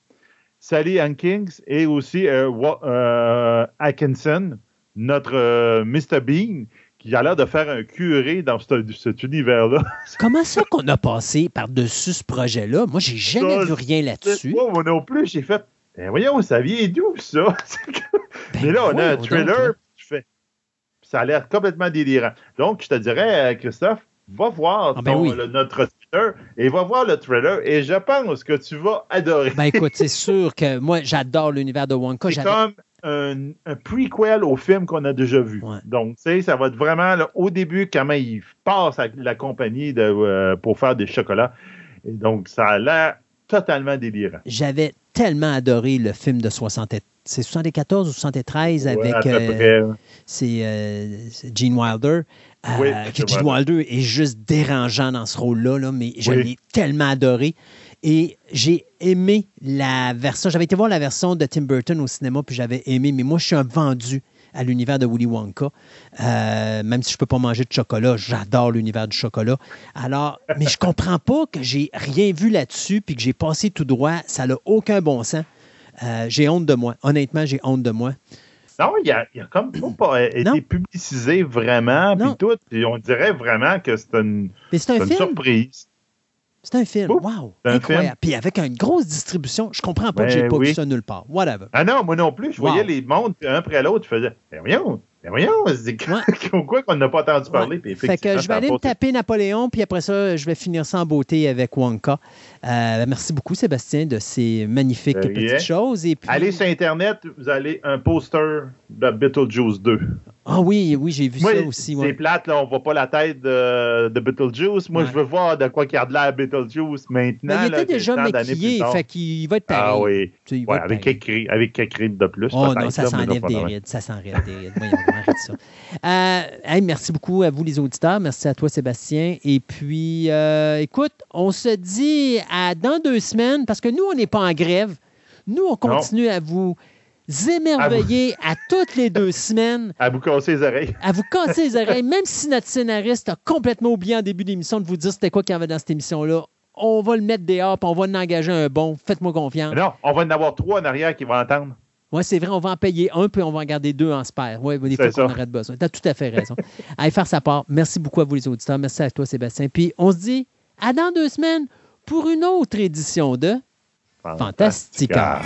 Sally Hankins et aussi euh, euh, Atkinson, notre euh, Mr. Bean, qui a l'air de faire un curé dans ce- cet univers-là.
Comment ça qu'on a passé par-dessus ce projet-là? Moi, j'ai jamais
Ça,
vu rien là-dessus.
Moi, non plus, j'ai fait. Ben voyons, ça vient d'où ça?
Ben,
Mais là, on a un
donc, là.
tu fais. Ça a l'air complètement délirant. Donc, je te dirais, Christophe, va voir
Ah, ben
ton-
oui.
le- notre Twitter et va voir le trailer et je pense que tu vas adorer.
Ben écoute, c'est sûr que moi, j'adore l'univers de Wonka.
C'est comme un, un prequel au film qu'on a déjà vu.
Ouais.
Donc, tu sais, ça va être vraiment là, au début comment il passe à la compagnie de, euh, pour faire des chocolats. Et donc, ça a l'air totalement délirant.
J'avais tellement adoré le film de 60 c'est 74 ou 73
Ouais,
avec euh, c'est euh, Gene Wilder. Euh,
Oui.
Wilder est juste dérangeant dans ce rôle-là, là, mais je
Oui.
l'ai tellement adoré. Et j'ai aimé la version. J'avais été voir la version de Tim Burton au cinéma, puis j'avais aimé, mais moi, je suis un vendu à l'univers de Willy Wonka. Euh, même si je ne peux pas manger de chocolat, j'adore l'univers du chocolat. Alors, mais je comprends pas que j'ai rien vu là-dessus, puis que j'ai passé tout droit. Ça n'a aucun bon sens. Euh, j'ai honte de moi. Honnêtement, j'ai honte de moi.
Non, il a, il a comme pas été publicisé vraiment, puis tout. Puis on dirait vraiment que c'est une,
c'est une surprise. C'est un film. Wow! Incroyable. Puis avec une grosse distribution, je comprends pas que j'ai ben pas vu ça nulle part. Whatever.
Ah non, moi non plus. Je voyais les mondes un après l'autre. Je faisais, ben voyons, ben voyons, c'est quoi qu'on n'a pas entendu parler. Puis
fait que je vais aller me taper Napoléon, puis après ça, je vais finir ça en beauté avec Wonka. Euh, merci beaucoup, Sébastien, de ces magnifiques petites choses. Et puis...
Allez sur Internet, vous allez un poster de Beetlejuice 2.
Ah oui, oui, j'ai vu ça aussi.
C'est plate, là, on voit pas la tête de, de Beetlejuice. Moi, je veux voir de quoi qu'il a de l'air Beetlejuice maintenant.
Mais il était déjà maquillé, fait qu'il va être pareil.
Ah oui. ouais, avec, écrit, avec écrit de plus.
Oh non, ça s'enlève des rides. Ça s'enlève des rides. Voyons, arrête ça. Euh, merci beaucoup à vous, les auditeurs. Merci à toi, Sébastien. Et puis, euh, écoute, on se dit à dans deux semaines, parce que nous, on n'est pas en grève. Nous, on continue à vous émerveiller à, toutes les deux semaines.
À vous casser les oreilles.
À vous casser les oreilles, même si notre scénariste a complètement oublié en début d'émission de vous dire c'était quoi qu'il y avait dans cette émission-là. On va le mettre dehors, puis on va en engager un bon. Faites-moi confiance.
non, on va en avoir trois en arrière qui vont entendre.
Oui, c'est vrai, on va en payer un, puis on va en garder deux en spare. Oui, des fois qu'on aurait besoin. Tu as tout à fait raison. Allez faire sa part. Merci beaucoup à vous, les auditeurs. Merci à toi, Sébastien. Puis on se dit à dans deux semaines pour une autre édition de Fantastica.